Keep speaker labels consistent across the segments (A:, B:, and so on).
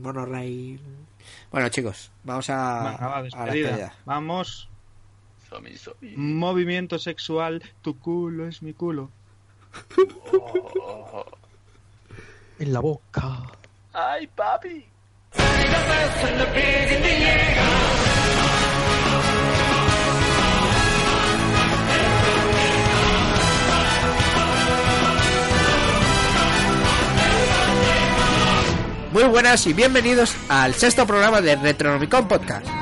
A: monorail. Bueno, chicos, vamos a,
B: Venga, va,
A: a la
B: despedida. Vamos. Movimiento sexual, tu culo es mi culo.
C: Oh.
D: En la boca.
C: Ay, papi.
A: Muy buenas y bienvenidos al sexto programa de Retronomicon Podcast.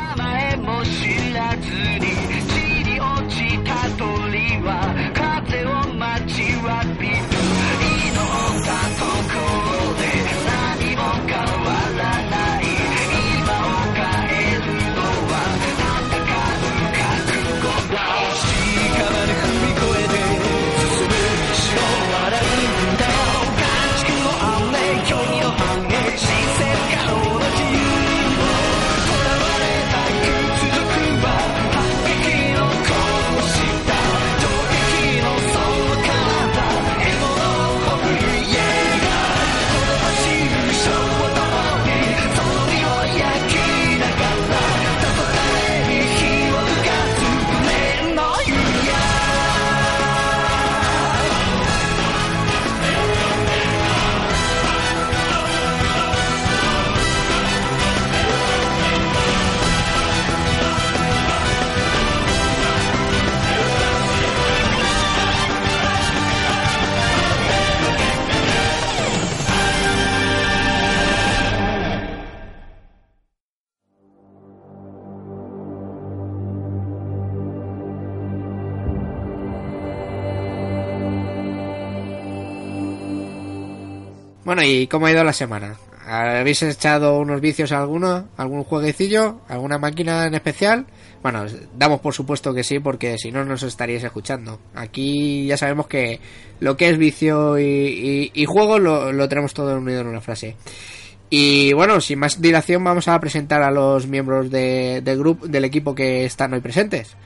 A: Bueno, ¿y cómo ha ido la semana? ¿Habéis echado unos vicios a alguno? ¿Algún jueguecillo? ¿Alguna máquina en especial? Bueno, damos por supuesto que sí, porque si no nos estaríais escuchando. Aquí ya sabemos que lo que es vicio y, juego lo, lo tenemos todo unido en una frase. Y bueno, sin más dilación vamos a presentar a los miembros de- del grupo, del equipo que están hoy presentes.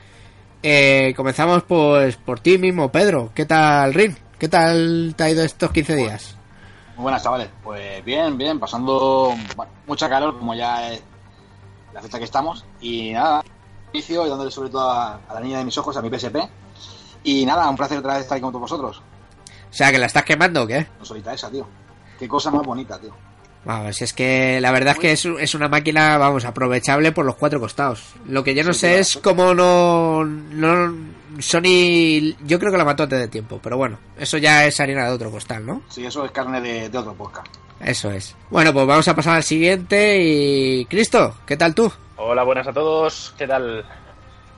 A: Eh, comenzamos pues por ti mismo, Pedro. ¿Qué tal, Rin? ¿Qué tal te ha ido estos 15 días?
E: Muy buenas, chavales. Pues bien, bien, pasando bueno, mucha calor, como ya es la fecha que estamos. Y nada, inicio y dándole sobre todo a, a la niña de mis ojos, a mi PSP. Y nada, un placer otra vez estar aquí con todos vosotros.
A: O sea, que la estás quemando o qué?
E: No solita esa, tío. Qué cosa más bonita, tío.
A: Vamos, es que la verdad es que es, es una máquina, vamos, aprovechable por los cuatro costados. Lo que yo no sé es cómo no, no... Sony... Yo creo que la mató antes de tiempo, pero bueno, eso ya es harina de otro costal, ¿no?
E: Sí, eso es carne de, de otro podcast.
A: Eso es. Bueno, pues vamos a pasar al siguiente y... Cristo, ¿qué tal tú?
C: Hola, buenas a todos. ¿Qué tal?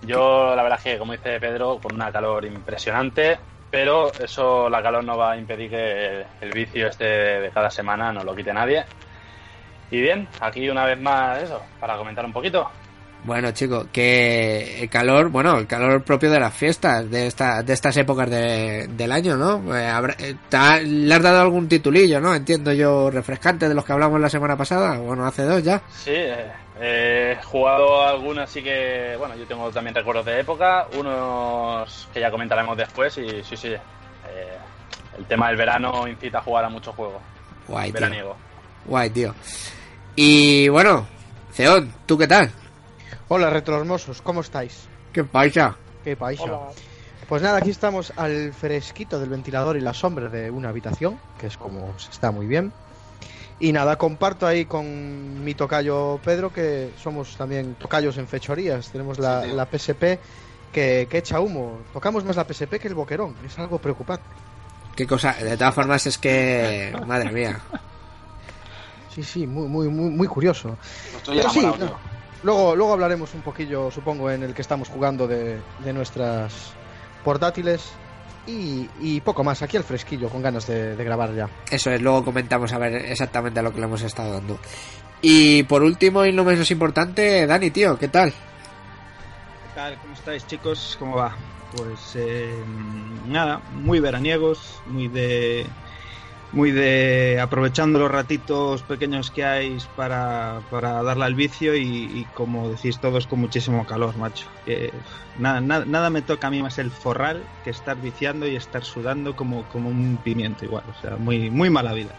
C: Yo, la verdad es que, como dice Pedro, con una calor impresionante, pero eso, la calor no va a impedir que el vicio este de cada semana no lo quite nadie. Y bien, aquí una vez más eso, para comentar un poquito.
A: Bueno, chico, que el calor, bueno, el calor propio de las fiestas, de, esta, de estas épocas de- del año, ¿no? Eh, habrá- eh, le has dado algún titulillo, ¿no? Entiendo yo, refrescante de los que hablamos la semana pasada, bueno, hace dos ya.
C: Sí, eh, he jugado algunas, así que, bueno, yo tengo también recuerdos de época, unos que ya comentaremos después, y sí, sí, eh, el tema del verano incita a jugar a muchos juegos,
A: Guay, tío. Guay, tío. Y bueno, Ceón, ¿tú qué tal?
D: Hola, retrohermosos, ¿cómo estáis?
A: ¿Qué pasa?
D: ¿Qué paisa? Pues nada, aquí estamos al fresquito del ventilador y la sombra de una habitación, que es como se está muy bien. Y nada, comparto ahí con mi tocayo Pedro, que somos también tocayos en fechorías. Tenemos la,
E: Sí, tío.
D: la PSP que, que echa humo. Tocamos más la PSP que el boquerón, es algo preocupante.
A: ¿Qué cosa? De todas formas es que... Madre mía.
D: Sí, sí, muy, muy, muy, muy curioso.
E: No estoy
D: Pero sí, no. Luego, luego hablaremos un poquillo, supongo, en el que estamos jugando de, de nuestras portátiles. Y, y poco más, aquí al fresquillo, con ganas de, de grabar ya.
A: Eso es, luego comentamos a ver exactamente a lo que le hemos estado dando. Y por último y no menos importante, Dani, tío, ¿qué tal?
B: ¿Qué tal? ¿Cómo estáis, chicos? ¿Cómo va? Pues eh, nada, muy veraniegos, muy de muy de aprovechando los ratitos pequeños que hay para, para darle al vicio y, como decís todos con muchísimo calor, macho. Que, nada, nada, nada me toca a mí más el forral que estar viciando y estar sudando como, como un pimiento igual. O sea, muy, muy mala vida.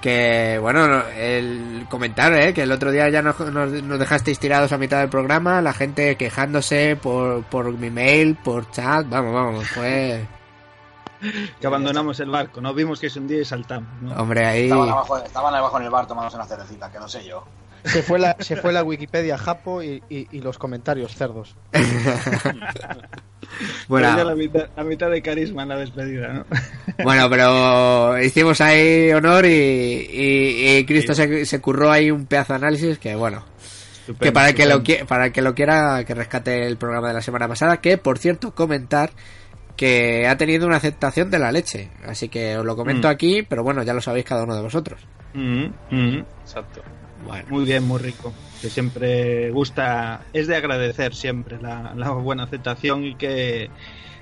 A: Que bueno, el comentar, ¿eh? que el otro día ya nos dejasteis tirados a mitad del programa, la gente quejándose por, por mi mail, por chat, vamos, vamos, fue...
B: Que abandonamos el barco, no vimos que es un día y saltamos. ¿no?
A: Hombre, ahí...
E: Estaban abajo, estaban abajo en el bar tomándose una cervecita, que no sé yo.
D: Se fue la, se fue la Wikipedia Japo y, y- y los comentarios cerdos.
A: Bueno,
B: la mitad, la mitad de carisma en la despedida, ¿no?
A: Bueno, pero hicimos ahí honor y, y, y Cristo se, se curró ahí un pedazo de análisis que bueno, que para el que lo para el que lo quiera que rescate el programa de la semana pasada, que por cierto comentar que ha tenido una aceptación de la leche, así que os lo comento
B: Mm.
A: aquí, pero bueno, ya lo sabéis cada uno de vosotros.
B: Mhm, mhm.
C: Exacto.
A: Bueno,
B: Muy bien, muy rico. Que siempre gusta, es de agradecer siempre la, la buena aceptación y que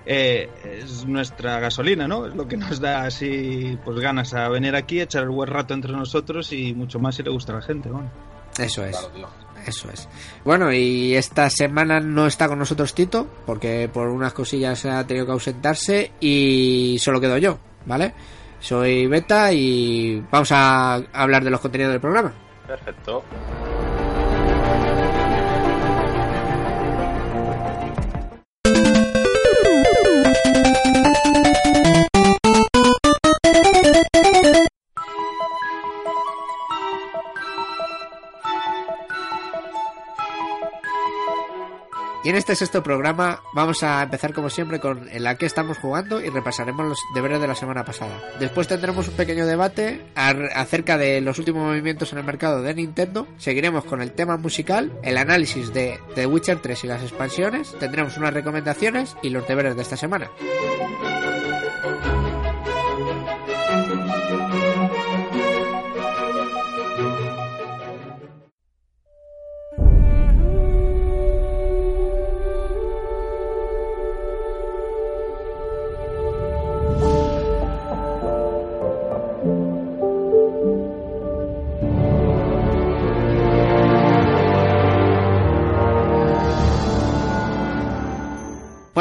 B: eh, es nuestra gasolina, ¿no? Es lo que nos da así pues ganas a venir aquí, echar el buen rato entre nosotros y mucho más si le gusta a la gente, bueno.
A: eso es.
E: Claro, tío.
A: Eso es. Bueno, y esta semana no está con nosotros Tito, porque por unas cosillas ha tenido que ausentarse y solo quedo yo, ¿vale? Soy Beta y vamos a hablar de los contenidos del programa.
C: Perfecto.
A: Y en este sexto programa vamos a empezar como siempre con en la que estamos jugando y repasaremos los deberes de la semana pasada. Después tendremos un pequeño debate acerca de los últimos movimientos en el mercado de Nintendo. Seguiremos con el tema musical, el análisis de The Witcher 3 y las expansiones. Tendremos unas recomendaciones y los deberes de esta semana.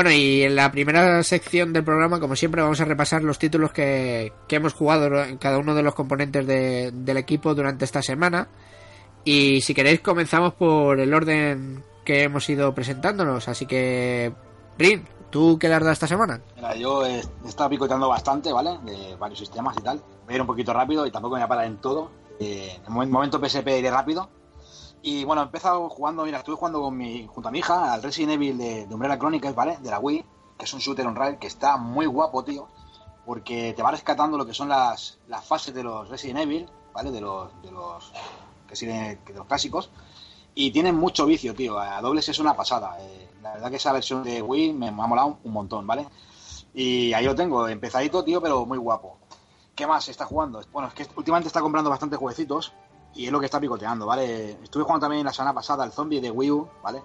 A: Bueno, y en la primera sección del programa, como siempre, vamos a repasar los títulos que, que hemos jugado en cada uno de los componentes de- del equipo durante esta semana. Y si queréis, comenzamos por el orden que hemos ido presentándonos. Así que, Rin, ¿tú qué le has dado esta semana?
E: Mira, yo he, estado picoteando bastante, ¿vale? De varios sistemas y tal. Voy a ir un poquito rápido y tampoco me voy a parar en todo. Eh, en momen- momento PSP iré rápido. Y bueno, he empezado jugando, mira, estuve jugando con mi, junto a mi hija al Resident Evil de, de Umbrella Chronicles, ¿vale? De la Wii, que es un shooter on rail que está muy guapo, tío. Porque te va rescatando lo que son las, las fases de los Resident Evil, ¿vale? De los, de los, que siguen- de los clásicos. Y tienen mucho vicio, tío. A dobles es una pasada. Eh, la verdad que esa versión de Wii me, ha molado un montón, ¿vale? Y ahí lo tengo, empezadito, tío, pero muy guapo. ¿Qué más está jugando? Bueno, es que últimamente está comprando bastantes jueguecitos y es lo que está picoteando, ¿vale? Estuve jugando también la semana pasada al zombie de Wii U, ¿vale?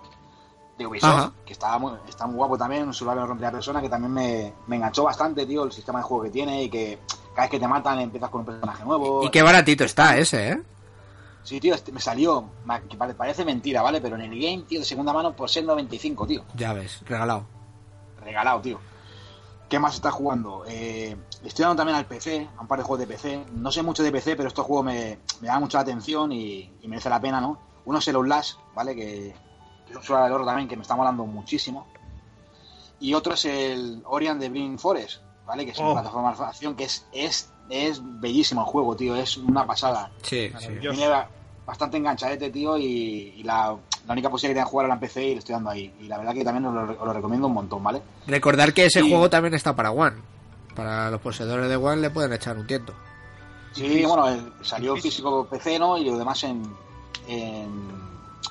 E: De Ubisoft,
A: Ajá.
E: que está muy, está muy guapo también, un survival en primera persona que también me, me enganchó bastante, tío, el sistema de juego que tiene y que cada vez que te matan empiezas con un personaje nuevo.
A: Y qué baratito está ese, ¿eh?
E: Sí, tío, este- me salió, que parece mentira, ¿vale? Pero en el game, tío, de segunda mano por ser 95, tío.
A: Ya ves, regalado.
E: regalado, tío. ¿Qué más está jugando? Eh, estoy dando también al PC, a un par de juegos de PC. No sé mucho de PC, pero estos juegos me, me dan mucha atención y, y merece la pena, ¿no? Uno es el Outlast, ¿vale? Que, que es un suelo de oro también que me está molando muchísimo. Y otro es el Orion de Bring Forest, ¿vale? Que es una
B: Oh.
E: plataforma de acción que es, es, es bellísimo el juego, tío. Es una pasada.
A: Sí,
B: Maravilloso.
E: Viene ba- bastante enganchadete, tío, y, y la, la única posibilidad que tengo de jugar era en PC y le estoy dando ahí. Y la verdad que también os lo, os lo recomiendo un montón, ¿vale?
A: Recordar que ese
E: Y-
A: juego también está para One. Para los poseedores de One le pueden echar un tiento.
E: Sí, bueno, el- salió físico PC, ¿no? Y lo demás en, en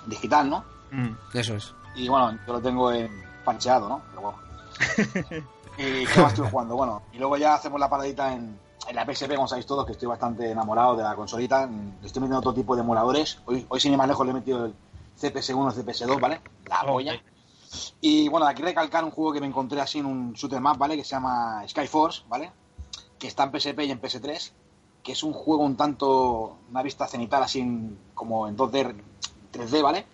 E: digital, ¿no?
B: Mm.
A: Eso es.
E: Y bueno, yo lo tengo en pancheado, ¿no? Pero bueno. ¿Y qué más estoy jugando? Bueno, y luego ya hacemos la paradita en, en la PSP, como sabéis todos, que estoy bastante enamorado de la consolita. Le estoy metiendo todo tipo de emuladores. Hoy, hoy sin ir más lejos, le he metido el CPS1, CPS2, ¿vale? La polla. Y bueno, aquí recalcar un juego que me encontré así en un shooter map, ¿vale? Que se llama Skyforce, ¿vale? Que está en PSP y en PS3. Que es un juego un tanto, una vista cenital así en- como en 2D, 3D, ¿vale?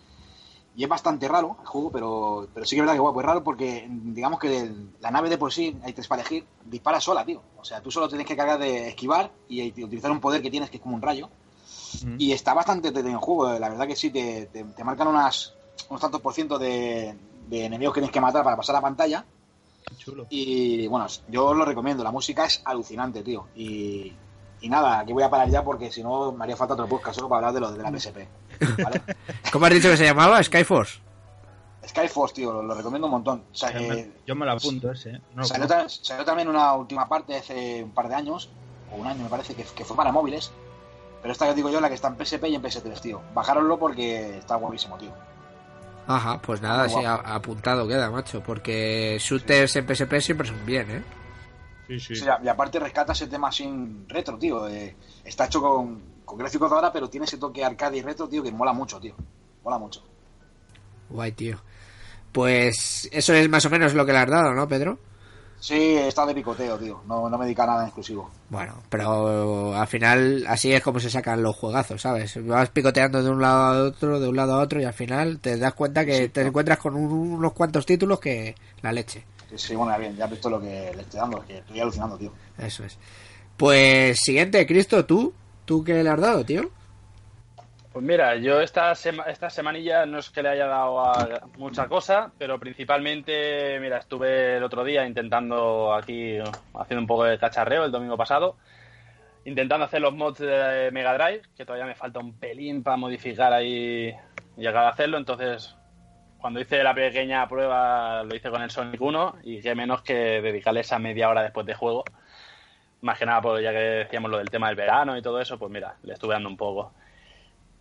E: y es bastante raro el juego, pero, pero sí que es verdad que guapo, es raro porque digamos que el- la nave de por sí, hay tres para elegir, dispara sola, tío. O sea, tú solo tienes que cargar de esquivar y, y utilizar un poder que tienes que es como un rayo.
B: Mm.
E: Y está bastante el juego, la verdad que sí, te, te- te marcan unas, unos tantos por ciento de, de enemigos que tienes que matar para pasar la pantalla.
B: Chulo.
E: Y bueno, yo os lo recomiendo, la música es alucinante, tío. Y, y nada, aquí voy a parar ya porque si no me haría falta otro podcast solo para hablar de lo de la PSP. ¿vale?
A: ¿Cómo has dicho que se llamaba? Skyforce.
E: Skyforce, tío, lo, lo recomiendo un montón. O sea,
B: Yo
E: eh,
B: me, yo me lo apunto ese, ¿eh? No
E: salió, salió también una última parte hace un par de años, o un año me parece, que, que fue para móviles. Pero esta que os digo yo, la que está en PSP y en PS3, tío. Bajáronlo porque está guapísimo, tío.
A: Ajá, pues nada, sí, apuntado queda, macho. Porque shooters en PSP siempre son bien, ¿eh?
B: Sí, sí.
E: Sí, y aparte rescata ese tema sin retro, tío. eh, está hecho con, con gráficos de ahora, pero tiene ese toque arcade y retro, tío, que mola mucho, tío. Mola mucho.
A: Guay, tío. Pues eso es más o menos lo que le has dado, ¿no, Pedro?
E: Sí, está de picoteo, tío. No, no me dedica a nada en exclusivo.
A: Bueno, pero al final así es como se sacan los juegazos, ¿sabes? Vas picoteando de un lado a otro, de un lado a otro y al final te das cuenta que
E: Sí,
A: te
E: no.
A: encuentras con un- unos cuantos títulos que la leche.
E: Sí, bueno, ya bien, ya has visto lo que le estoy dando, que estoy alucinando, tío.
A: Eso es. Pues siguiente, Cristo, ¿tú? ¿Tú qué le has dado, tío?
C: Pues mira, yo esta, sema- esta semanilla no es que le haya dado a mucha cosa, pero principalmente, mira, estuve el otro día intentando aquí, haciendo un poco de cacharreo el domingo pasado, intentando hacer los mods de Mega Drive, que todavía me falta un pelín para modificar ahí y llegar a hacerlo, entonces cuando hice la pequeña prueba lo hice con el Sonic 1 y qué menos que dedicarle esa media hora después de juego. Más que nada, pues ya que decíamos lo del tema del verano y todo eso, pues mira, le estuve dando un poco.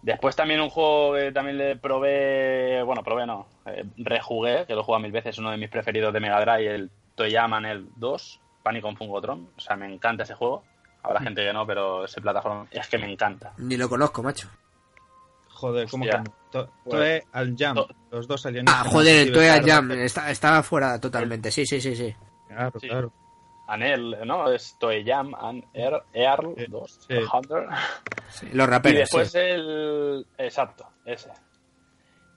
C: Después también un juego que también le probé, bueno, probé no, eh, rejugué, que lo he jugado mil veces, uno de mis preferidos de Mega Drive, el Toyama el 2, Panic con Fungotron. O sea, me encanta ese juego. Habrá gente que no, pero ese plataforma es que me encanta.
A: Ni lo conozco, macho.
B: Joder, ¿cómo
C: Hostia.
B: que? To-
C: Pues-
B: Toe al Jam,
C: to-
B: los dos alienígenas.
A: Ah, joder, el Toya
B: claro,
A: Jam está, está fuera totalmente. Sí, sí, sí, sí.
B: Claro,
C: Sí.
B: claro.
C: Anel, ¿no? Es Toeyam and Er- Earl
B: Sí,
C: 2,
B: sí.
C: Hunter.
A: Sí, Los
C: Y
A: raperos.
C: después
A: sí.
C: el. Exacto, ese.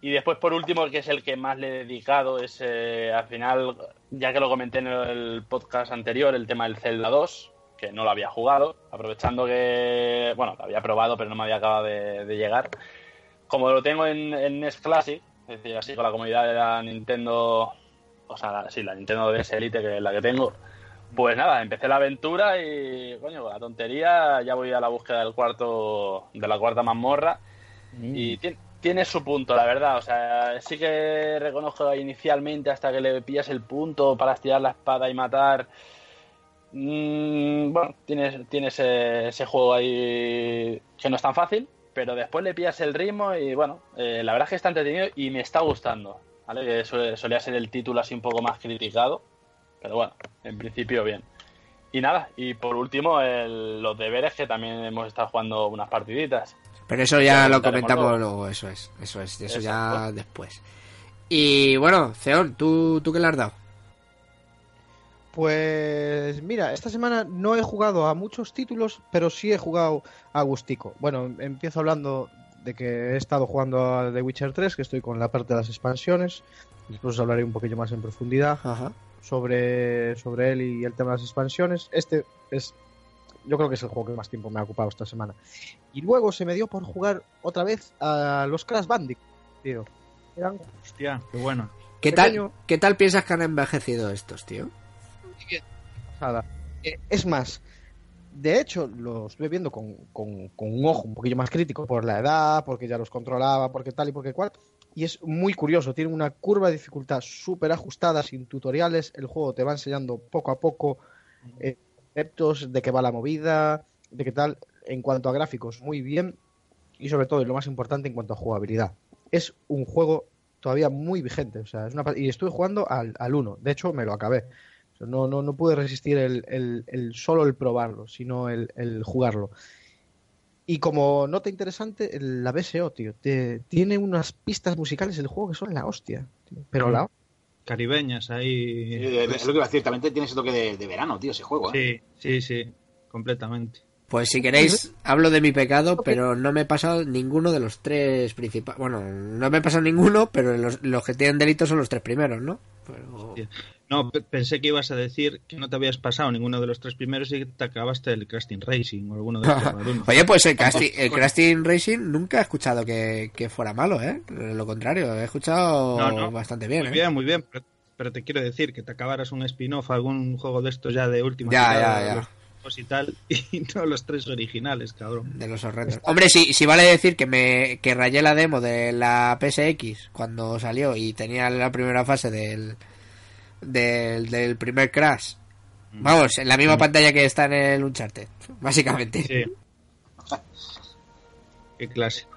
C: Y después, por último, que es el que más le he dedicado, es eh, al final, ya que lo comenté en el podcast anterior, el tema del Zelda 2, que no lo había jugado, aprovechando que. Bueno, lo había probado, pero no me había acabado de, de llegar. Como lo tengo en, en NES Classic, es decir, así con la comunidad de la Nintendo. O sea, la- sí, la Nintendo DS Elite, que es la que tengo. Pues nada, empecé la aventura y, coño, la tontería, ya voy a la búsqueda del cuarto, de la cuarta mazmorra. Y ti- tiene su punto, la verdad. O sea, sí que reconozco inicialmente hasta que le pillas el punto para estirar la espada y matar. mm, bueno, tienes, tienes ese, ese juego ahí que no es tan fácil, pero después le pillas el ritmo y bueno, eh, la verdad es que está entretenido y me está gustando. ¿vale? Que solía ser el título así un poco más criticado, pero bueno, en principio bien. Y nada, y por último, el- los deberes que también hemos estado jugando unas partiditas.
A: Pero eso ya lo comentamos
C: luego.
A: luego, eso es. Eso es, eso ya después. Y bueno, Ceón, ¿tú, ¿tú qué le has dado?
D: Pues mira, esta semana no he jugado a muchos títulos, pero sí he jugado a Gustico. Bueno, empiezo hablando de que he estado jugando a The Witcher 3, que estoy con la parte de las expansiones. Después os hablaré un poquillo más en profundidad
A: Ajá.
D: Sobre, sobre él y el tema de las expansiones. Este es, yo creo que es el juego que más tiempo me ha ocupado esta semana. Y luego se me dio por jugar otra vez a los Crash Bandicoot, tío. Eran
B: Hostia, qué bueno.
A: ¿Qué tal. ¿Qué tal piensas que han envejecido estos, tío?
D: Eh, es más, de hecho, lo estuve viendo con, con- con un ojo un poquillo más crítico por la edad, porque ya los controlaba, porque tal y porque cual. Y es muy curioso, tiene una curva de dificultad súper ajustada, sin tutoriales. El juego te va enseñando poco a poco eh, conceptos de qué va la movida, de qué tal. En cuanto a gráficos, muy bien. Y sobre todo, y lo más importante, en cuanto a jugabilidad. Es un juego todavía muy vigente. O sea, es una, y estuve jugando al, al 1. De hecho, me lo acabé. No, no, no pude resistir el, el- el solo el probarlo, sino el jugarlo. Y como nota interesante, la BSO, tío, te- tiene unas pistas musicales del juego que son la hostia. tío. Pero la
B: Caribeñas ahí.
E: Es lo que iba a decir, también tiene ese toque de, de verano, tío, ese juego. ¿eh?
B: Sí, sí, sí, completamente.
A: Pues si queréis, hablo de mi pecado, pero no me he pasado ninguno de los tres principales. Bueno, no me he pasado ninguno, pero los, los que tienen delitos son los tres primeros, ¿no? Pero...
B: No, pe- pensé que ibas a decir que no te habías pasado ninguno de los tres primeros y que te acabaste el Crafting Racing o alguno de rarunos.
A: Oye, pues el casting, el Crafting Racing nunca he escuchado que, que fuera malo, ¿eh? Lo contrario, he escuchado
B: No, no.
A: bastante bien,
B: Muy
A: ¿eh?
B: bien, muy bien. Pero, pero te quiero decir que te acabaras un spin-off, algún juego de estos ya de última
A: Ya, ya, ya.
B: los y tal, y no los tres originales, cabrón.
A: De los horrendos. Hombre, sí, sí vale decir que me que rayé la demo de la PSX cuando salió y tenía la primera fase del del, del primer Crash. Vamos, en la misma pantalla que está en el Uncharted, básicamente.
B: Sí. Qué clase.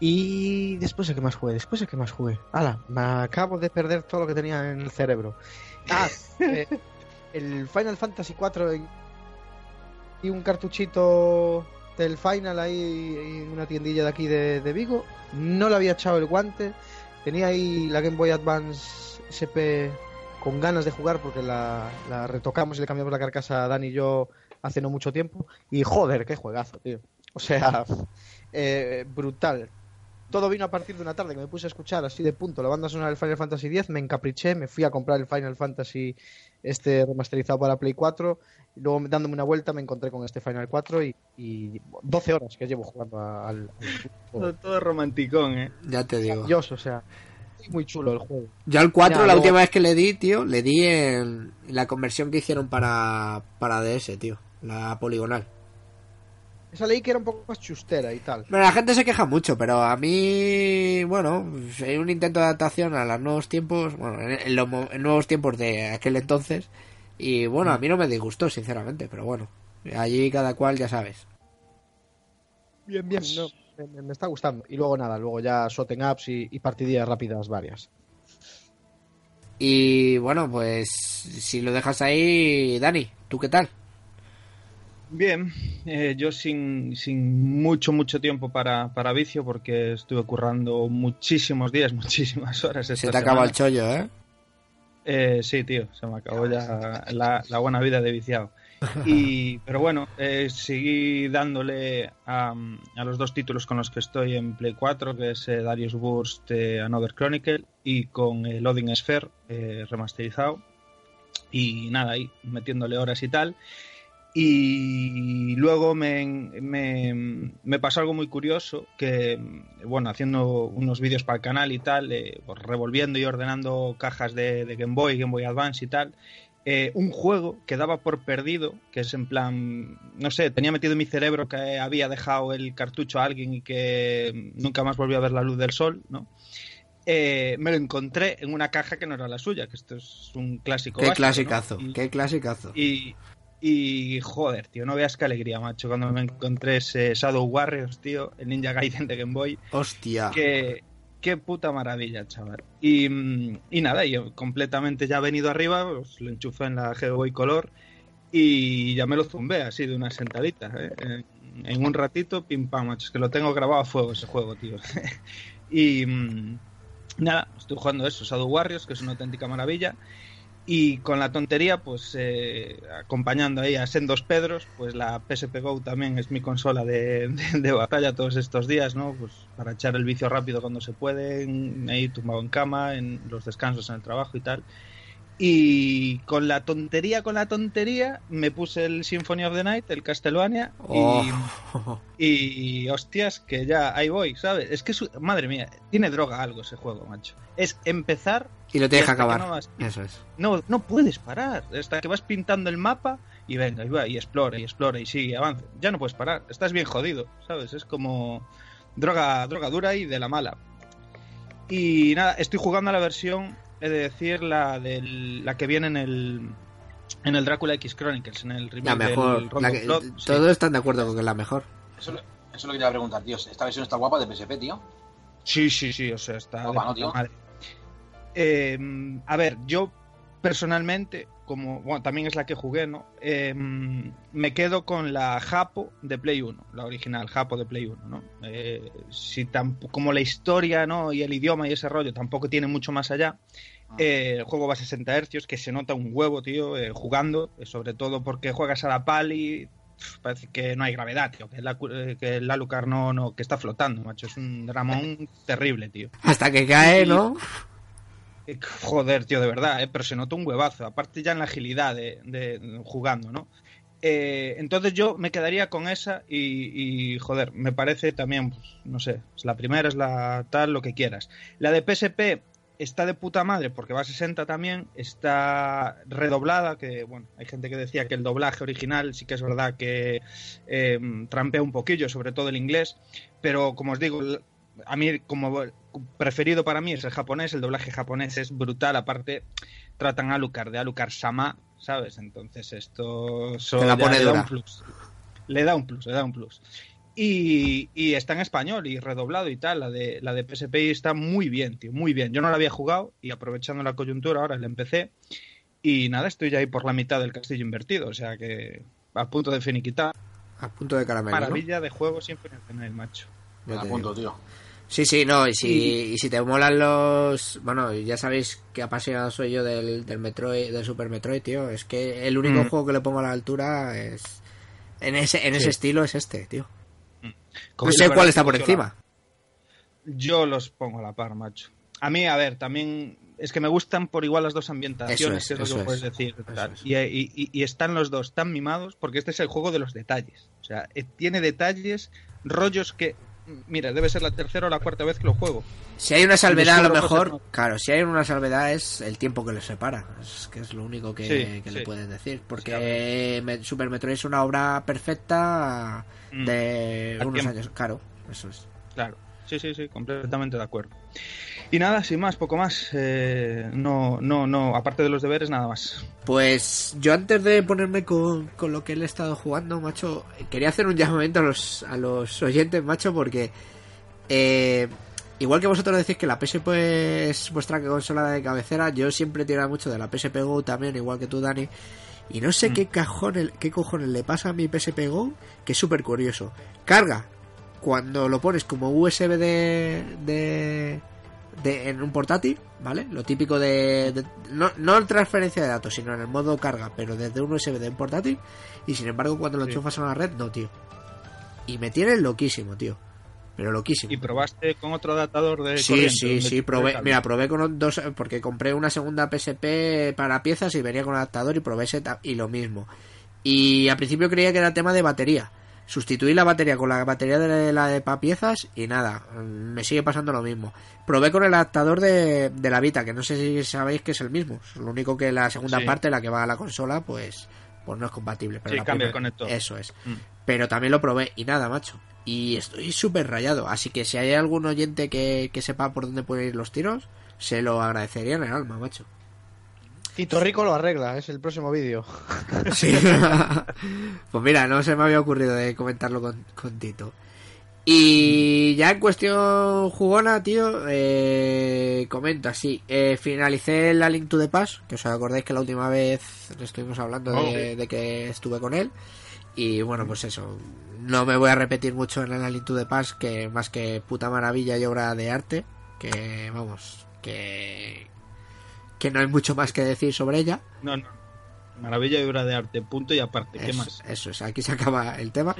D: Y después de que más jugué, después de que más jugué. Ala, me acabo de perder todo lo que tenía en el cerebro. Ah, eh, el Final Fantasy 4 y un cartuchito del Final ahí en una tiendilla de aquí de, de Vigo. No le había echado el guante. Tenía ahí la Game Boy Advance SP con ganas de jugar porque la, la retocamos y le cambiamos la carcasa a Dani y yo hace no mucho tiempo. Y joder, qué juegazo, tío. O sea, eh, brutal. Todo vino a partir de una tarde que me puse a escuchar así de punto la banda sonora del Final Fantasy X, me encapriché, me fui a comprar el Final Fantasy este remasterizado para Play 4 y luego dándome una vuelta me encontré con este Final 4 y, y 12 horas que llevo jugando al, al
B: Todo, todo romanticón, ¿eh?
A: Ya te digo.
D: maravilloso, o sea, muy chulo el juego.
A: Yo al 4,
D: Ya,
A: la última vez que le di, tío, le di en la conversión que hicieron para, para DS, tío. La poligonal.
D: Esa leí que era un poco más chustera y tal.
A: Bueno, la gente se queja mucho, pero a mí, bueno, hay un intento de adaptación a los nuevos tiempos, bueno, en, los mo- en nuevos tiempos de aquel entonces. Y bueno, a mí no me disgustó, sinceramente, pero bueno, allí cada cual ya sabes.
D: Bien, bien, no, me, está gustando. Y luego nada, luego ya shooting ups y, y partidillas rápidas varias.
A: Y bueno, pues si lo dejas ahí, Dani, ¿tú qué tal?
B: Bien, eh, yo sin, sin mucho, mucho tiempo para, para vicio porque estuve currando muchísimos días, muchísimas horas.
A: Se te acaba el chollo, ¿eh?
B: Eh, sí, tío, se me acabó ya la, la buena vida de viciado. Y, pero bueno, eh, seguí dándole a, a los dos títulos con los que estoy en Play 4, que es eh, Darius Burst eh, Another Chronicle y con el Loading Sphere eh, remasterizado. Y nada, ahí metiéndole horas y tal. Y luego me, me, me pasó algo muy curioso, que, bueno, haciendo unos vídeos para el canal y tal, eh, pues revolviendo y ordenando cajas de, de Game Boy, Game Boy Advance y tal, eh, un juego que daba por perdido, que es en plan, no sé, tenía metido en mi cerebro que había dejado el cartucho a alguien y que nunca más volvió a ver la luz del sol, ¿no? Eh, me lo encontré en una caja que no era la suya, que esto es un clásico.
A: Qué
B: básico, ¿no?
A: clasicazo,
B: Y-
A: qué clasicazo.
B: y, y joder, tío, no veas qué alegría, macho, cuando me encontré ese Shadow Warriors, tío, el Ninja Gaiden de Game Boy.
A: Hostia.
B: Qué, qué puta maravilla, chaval. Y, mm, y nada, yo completamente ya venido arriba, pues, lo enchufé en la Game Boy Color y ya me lo zumbé así de una sentadita. ¿eh? En, un ratito, pim pam, macho, es que lo tengo grabado a fuego ese juego, tío. y mm, nada, estoy jugando eso, Shadow Warriors, que es una auténtica maravilla. Y con la tontería, pues eh, acompañando ahí a Sendos Pedros, pues la PSP Go también es mi consola de, de- de batalla todos estos días, ¿no? Pues para echar el vicio rápido cuando se puede, ahí tumbado en cama, en los descansos en el trabajo y tal. Y con la tontería, con la tontería, me puse el Symphony of the Night, el Castlevania,
A: Oh.
B: y, y hostias, que ya ahí voy, ¿sabes? Es que, su- madre mía, tiene droga algo ese juego, macho. Es empezar
A: Y lo te
B: y
A: deja acabar.
B: no vas-
A: Eso es.
B: no, no puedes parar. Hasta que vas pintando el mapa y venga, y va, y explora, y explora, y sigue, y avanza. Ya no puedes parar. Estás bien jodido, ¿sabes? Es como droga, droga dura y de la mala. Y nada, estoy jugando a la versión, he de decir, la, del, la que viene en el, en el Drácula X Chronicles, en el remake
A: La mejor.
B: del
A: la que-
B: sí.
A: todos están de acuerdo con que es la mejor.
E: Eso, eso es lo que te iba a preguntar, tío. Esta versión está guapa de PSP, tío.
B: Sí, sí, sí, o sea, está
E: Guapa, ¿no, tío?
B: madre. Eh, a ver, yo personalmente, como bueno, también es la que jugué, ¿no? Eh, me quedo con la Japo de Play 1, la original Japo de Play 1, ¿no? Eh, si como la historia, ¿no? Y el idioma y ese rollo tampoco tiene mucho más allá. eh, el juego va a 60 Hz, que se nota un huevo, tío, eh, jugando, eh, sobre todo porque juegas a la pali, parece que no hay gravedad, tío, que, la, eh, que el Alucard no, no, que está flotando, macho. Es un dramón terrible, tío.
A: Hasta que cae, ¿no?
B: Joder, tío, de verdad, eh, pero se nota un huevazo. Aparte ya en la agilidad de, jugando, ¿no? Eh, entonces yo me quedaría con esa y, y, joder, me parece también, pues, no sé, es la primera, es la tal, lo que quieras. La de PSP está de puta madre porque va a 60 también, está redoblada, que bueno, hay gente que decía que el doblaje original sí que es verdad que eh, trampea un poquillo, sobre todo el inglés, pero como os digo, a mí como preferido para mí es el japonés, el doblaje japonés es brutal, aparte tratan a Alucard de Alucard Sama, ¿sabes? Entonces esto so-
A: Te la pone
B: le da un plus. Le da un plus, le da un plus. Y, y está en español y redoblado y tal. La de, la de PSP está muy bien, tío, muy bien. Yo no la había jugado y aprovechando la coyuntura ahora la empecé. Y nada, estoy ya ahí por la mitad del castillo invertido. O sea que a punto de finiquitar.
A: A punto de caramelo, ¿no?
B: Maravilla de juego siempre en el macho.
A: Ya
E: A
A: te
E: punto,
A: digo.
E: tío.
A: Sí, sí, no, y si, y si te molan los... Bueno, ya sabéis que apasionado soy yo del, del Metroid, del Super Metroid, tío. Es que el único
B: Mm.
A: juego que le pongo a la altura es... En ese, en
B: Sí.
A: ese estilo es este, tío.
B: Como
A: No sé cuál
B: es
A: está por
B: la-
A: encima.
B: Yo los pongo a la par, macho. A mí, a ver, también es que me gustan por igual las dos ambientaciones,
A: Eso es,
B: que es
A: eso
B: lo que puedes
A: es.
B: decir.
A: Es.
B: Y- y- y están los dos tan mimados porque este es el juego de los detalles. O sea, eh, tiene detalles, rollos que. Mira, debe ser la tercera o la cuarta vez que lo juego.
A: Si hay una salvedad, a lo mejor, claro, si hay una salvedad es el tiempo que les separa. Es que es lo único que,
B: Sí,
A: que le
B: sí.
A: puedes decir.
B: Sí,
A: Porque Me- Super Metroid es una obra perfecta
B: Mm.
A: de unos
B: tiempo.
A: años. Claro, eso es.
B: Claro. Sí, sí, sí, completamente de acuerdo. Y nada, sin más, poco más. Eh, no, no, no, aparte de los deberes, nada más.
A: Pues yo antes de ponerme con, con lo que he estado jugando, macho, quería hacer un llamamiento a los, a los oyentes, macho, porque eh, igual que vosotros decís que la PSP es vuestra consola de cabecera, yo siempre he tirado mucho de la PSP Go también, igual que tú, Dani. Y no sé
B: Mm.
A: qué, cajones, qué cojones le pasa a mi PSP Go, que es súper curioso. Carga cuando lo pones como USB de, de, de- en un portátil, ¿vale? Lo típico de, de- no, no en transferencia de datos, sino en el modo carga, pero desde un USB de un portátil. Y sin embargo, cuando lo
B: Sí.
A: enchufas a una red, no, tío. Y me tiene loquísimo, tío. Pero loquísimo.
B: ¿Y probaste con otro adaptador de
A: Sí, sí, sí, probé, mira, probé con dos, porque compré una segunda PSP para piezas y venía con adaptador y probé ese y lo mismo. Y al principio creía que era tema de batería. Sustituí la batería con la batería de la de pa piezas y nada, me sigue pasando lo mismo. Probé con el adaptador de, de la Vita, que no sé si sabéis que es el mismo. Lo único que la segunda
B: Sí.
A: parte, la que va a la consola, pues, pues no es compatible. Pero
B: Sí,
A: la
B: cambia el
A: primera-
B: conector.
A: Eso es.
B: Mm.
A: Pero también lo probé y nada, macho. Y estoy súper rayado. Así que si hay algún oyente que, que sepa por dónde pueden ir los tiros, se lo agradecería en el alma, macho.
D: Tito Rico lo arregla, es el próximo vídeo.
A: Sí. pues mira, no se me había ocurrido de comentarlo con, con Tito. Y ya en cuestión jugona, tío, eh, comento así. Eh, finalicé la Link to the Past, que os acordáis que la última vez estuvimos hablando de, de que estuve con él. Y bueno, pues eso. No me voy a repetir mucho en la Link to the Past, que más que puta maravilla y obra de arte. Que vamos, que. Que no hay mucho más que decir sobre ella.
B: No, no. Maravilla y obra de arte, punto y aparte. ¿Qué
A: Eso,
B: más?
A: eso es, aquí se acaba el tema.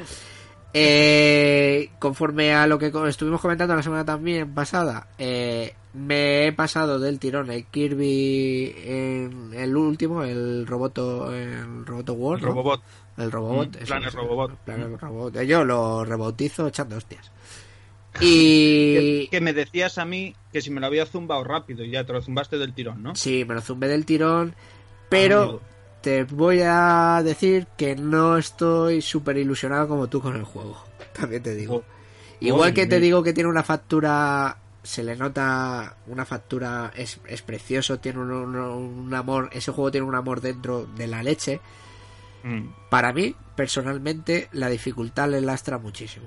A: Eh, conforme a lo que estuvimos comentando la semana también pasada, eh, me he pasado del tirón el Kirby en el último, el Roboto, el Roboto World, ¿no?
B: Robobot.
A: el Robobot,
B: Mm, Planet Robobot.
A: Planet Robot. Yo lo rebotizo echando hostias. Y
B: Que, que me decías a mí que si me lo había zumbado rápido y ya te lo zumbaste del tirón, ¿no?
A: Sí, me lo zumbé del tirón, pero
B: Amigo.
A: te voy a decir que no estoy súper ilusionado como tú con el juego. También te digo.
B: Oh,
A: Igual
B: oh,
A: que te digo que tiene una factura, se le nota una factura, es, es precioso, tiene un, un- un amor, ese juego tiene un amor dentro de la leche.
B: Mm,
A: Para mí, personalmente, la dificultad le lastra muchísimo.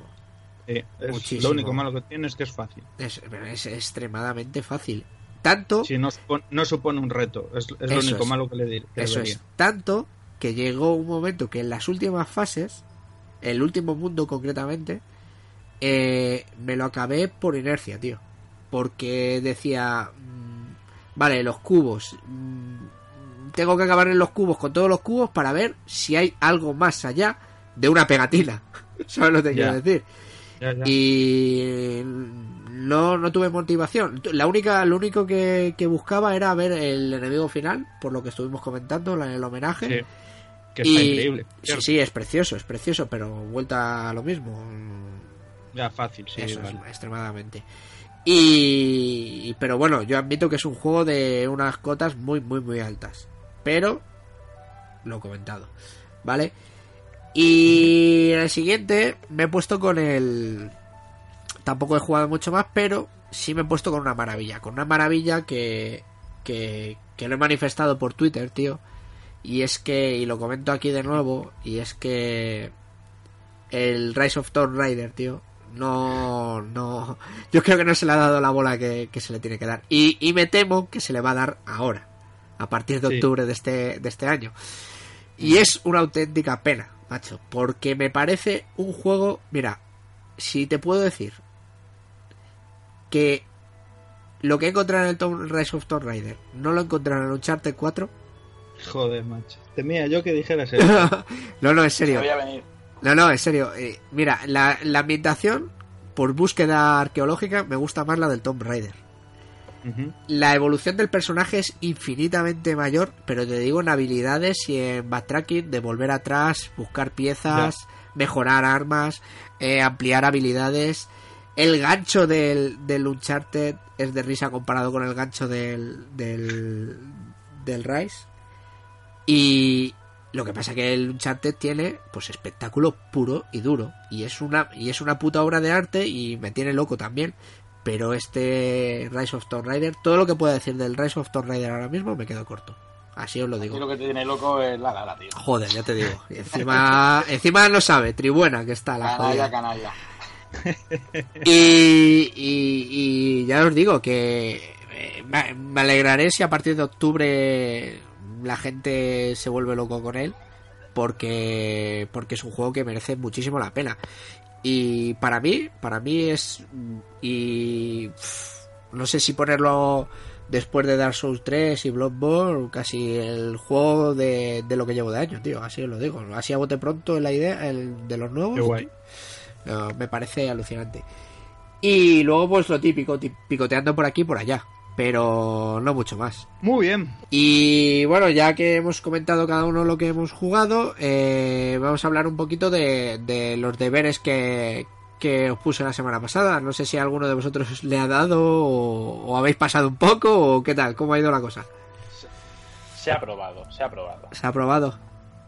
B: Sí, es-
A: Muchísimo.
B: lo único malo que tiene es que es fácil.
A: Es, es extremadamente fácil. Tanto
B: Si no, supone, no supone un reto, es, es lo único malo que le diré.
A: Eso
B: debería.
A: es. Tanto que llegó un momento que en las últimas fases, el último mundo concretamente, eh, me lo acabé por inercia, tío. Porque decía, mm, vale, los cubos. mm, tengo que acabar en los cubos con todos los cubos para ver si hay algo más allá de una pegatina. ¿Sabes lo que te quiero decir?
B: Ya, ya.
A: Y no, no tuve motivación. La única, lo único que, que buscaba era ver el enemigo final, por lo que estuvimos comentando, la- el homenaje.
B: Sí, que está
A: Y-
B: increíble.
A: Sí, sí, es precioso, es precioso, pero vuelta a lo mismo.
B: Ya, fácil, sí.
A: Eso
B: vale.
A: es, extremadamente. Y, y- pero bueno, yo admito que es un juego de unas cotas muy, muy, muy altas. Pero lo he comentado, ¿vale? Y en el siguiente me he puesto con el. Tampoco he jugado mucho más, pero sí me he puesto con una maravilla. Con una maravilla que, que, que lo he manifestado por Twitter, tío. Y es que, y lo comento aquí de nuevo, y es que el Rise of Tomb Raider, tío, no, no, yo creo que no se le ha dado la bola que, que se le tiene que dar. Y, y me temo que se le va a dar ahora, a partir de
B: Sí.
A: octubre de este, de este año. Y es una auténtica pena, macho, porque me parece un juego, mira, si te puedo decir que lo que he encontrado en el Tomb- Rise of Tomb Raider no lo encontrado en el Uncharted 4,
B: Joder, macho. Temía yo que dijeras eso.
A: no, no, en
E: Se
A: serio. No, no, en serio. eh, mira, la, la ambientación, por búsqueda arqueológica, me gusta más la del Tomb Raider. La evolución del personaje es infinitamente mayor, pero te digo en habilidades y en backtracking, de volver atrás, buscar piezas, mejorar armas, eh, ampliar habilidades. El gancho del, del Uncharted es de risa comparado con el gancho del, del, del Rise. Y lo que pasa que el Uncharted tiene pues espectáculo puro y duro. Y es una, y es una puta obra de arte y me tiene loco también. Pero este Rise of Tomb Raider, todo lo que pueda decir del Rise of Tomb Raider ahora mismo me quedo corto. Así os lo digo.
E: lo que te tiene loco es la gala, tío.
A: Joder, ya te digo. Y encima, encima no sabe, tribuena que está la
E: Canalla,
A: jodida.
E: canalla.
A: Y, y, y ya os digo que eh, me me alegraré si a partir de octubre la gente se vuelve loco con él. Porque, porque es un juego que merece muchísimo la pena. Y para mí, para mí es. Y. no sé si ponerlo después de Dark Souls 3 y Bloodborne, casi el juego de, de lo que llevo de año, tío. Así os lo digo. Así a bote pronto la idea el de los nuevos.
B: Qué guay.
A: No, me parece alucinante. Y luego, pues lo típico, picoteando por aquí y por allá. Pero no mucho más.
B: Muy bien.
A: Y bueno, ya que hemos comentado cada uno lo que hemos jugado, eh, vamos a hablar un poquito de, de los deberes que, que os puse la semana pasada. No sé si alguno de vosotros le ha dado o, o habéis pasado un poco o qué tal, cómo ha ido la cosa.
C: Se ha probado, se ha probado.
A: ¿Se ha probado?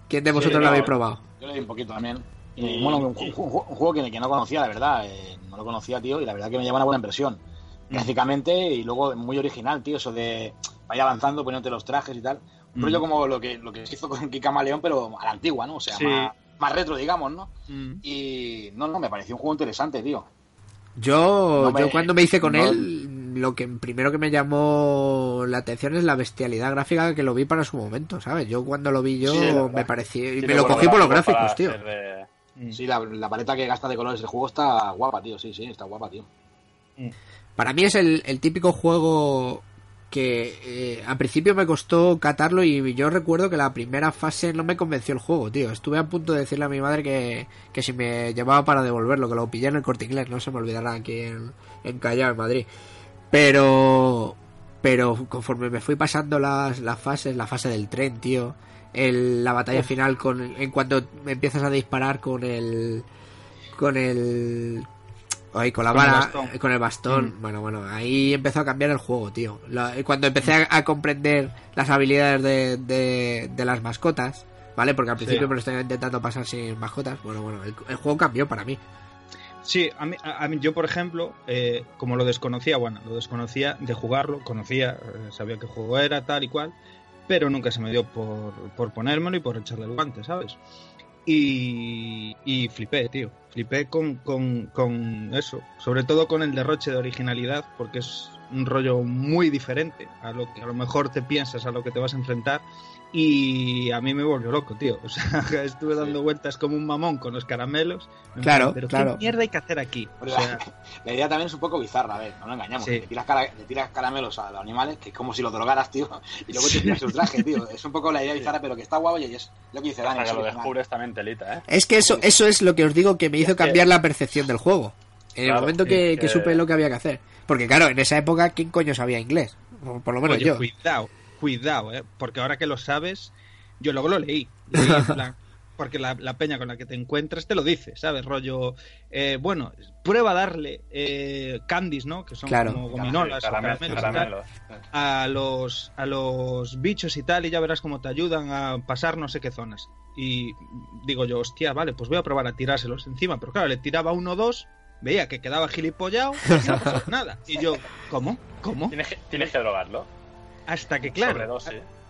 A: ¿Quién de vosotros
E: Sí,
A: lo habéis probado?
E: Yo le di un poquito también.
C: Y-
E: bueno, un, ju- un juego que, que no conocía, la verdad. eh, no lo conocía, tío, y la verdad que me lleva una buena impresión. Gráficamente y luego muy original, tío, eso de vaya avanzando, poniéndote los trajes y tal. Un
B: Mm.
E: rollo como lo que, lo que se hizo con Kika León, pero a la antigua, ¿no? O sea,
B: Sí.
E: más, más retro, digamos, ¿no?
B: Mm.
E: Y no, no, me pareció un juego interesante, tío.
A: Yo,
E: No me-
A: yo cuando me hice con
E: no-
A: él, lo que primero que me llamó la atención es la bestialidad gráfica que lo vi para su momento, ¿sabes? Yo cuando lo vi yo
E: Sí,
A: me pareció... Y
E: Sí,
A: me lo cogí por los
C: Gráfico
A: gráficos, tío.
C: de-
B: Mm.
E: Sí, la, la paleta que gasta de colores el juego está guapa, tío. Sí, sí, está guapa, tío.
A: Para mí es el, el típico juego que eh, al principio me costó catarlo y yo recuerdo que la primera fase no me convenció el juego, tío. Estuve a punto de decirle a mi madre que, que si me llevaba para devolverlo, que lo pillé en el corte inglés, no se me olvidará aquí en, en Callao, en Madrid. Pero, pero conforme me fui pasando las, las fases, la fase del tren, tío, el, la batalla final con, en cuanto empiezas a disparar con el, con el, ay, con la
B: Con
A: vara, eh, con el bastón,
B: Mm.
A: bueno, bueno, ahí empezó a cambiar el juego, tío. La- cuando empecé a, a comprender las habilidades de, de, de las mascotas, ¿vale? Porque al principio
B: Sí.
A: me lo estaba intentando pasar sin mascotas, bueno, bueno, el, el juego cambió para mí.
B: Sí, a mí, a a mí- yo por ejemplo, eh, como lo desconocía, bueno, lo desconocía de jugarlo, conocía, eh, sabía qué juego era, tal y cual, pero nunca se me dio por, por ponérmelo y por echarle el guante, ¿sabes? Y, y flipé, tío, flipé con, con, con eso, sobre todo con el derroche de originalidad, porque es un rollo muy diferente a lo que a lo mejor te piensas, a lo que te vas a enfrentar. Y a mí me volvió loco, tío. O sea, estuve dando vueltas como un mamón con los caramelos.
A: Claro,
B: Pero
A: claro.
B: ¿qué mierda hay que hacer aquí? O sea,
E: La idea también es un poco bizarra, a ver, no nos engañamos.
B: Sí.
E: Le, tiras cara- le tiras caramelos a los animales, que es como si los drogaras, tío, y luego te tiras su traje, tío. Es un poco la idea bizarra, pero que está guapo y es lo que dice Dani.
C: Hasta
E: es
C: que lo
E: original.
C: descubres también telita, ¿eh?
A: Es que eso, eso es lo que os digo que me hizo cambiar la percepción del juego. En el
C: Claro,
A: momento que,
C: que-
A: que supe lo que había que hacer. Porque claro, en esa época, ¿quién coño sabía inglés? Por lo menos
B: Oye,
A: yo.
B: cuidado, cuidado, ¿eh? Porque ahora que lo sabes, yo luego lo leí. Leí en plan, porque la, la peña con la que te encuentras te lo dice, ¿sabes? Rollo, eh, bueno, prueba a darle eh, candies, ¿no? Que son
A: Claro.
B: como gominolas o caramelos y tal,
C: caramelos.
B: a los, a los bichos y tal, y ya verás cómo te ayudan a pasar no sé qué zonas. Y digo yo, hostia, vale, pues voy a probar a tirárselos encima. Pero claro, le tiraba uno o dos, veía que quedaba gilipollado y no pasaba nada. Y yo, ¿cómo? ¿Cómo?
C: Tienes que, tienes que drogarlo.
B: Hasta que, claro.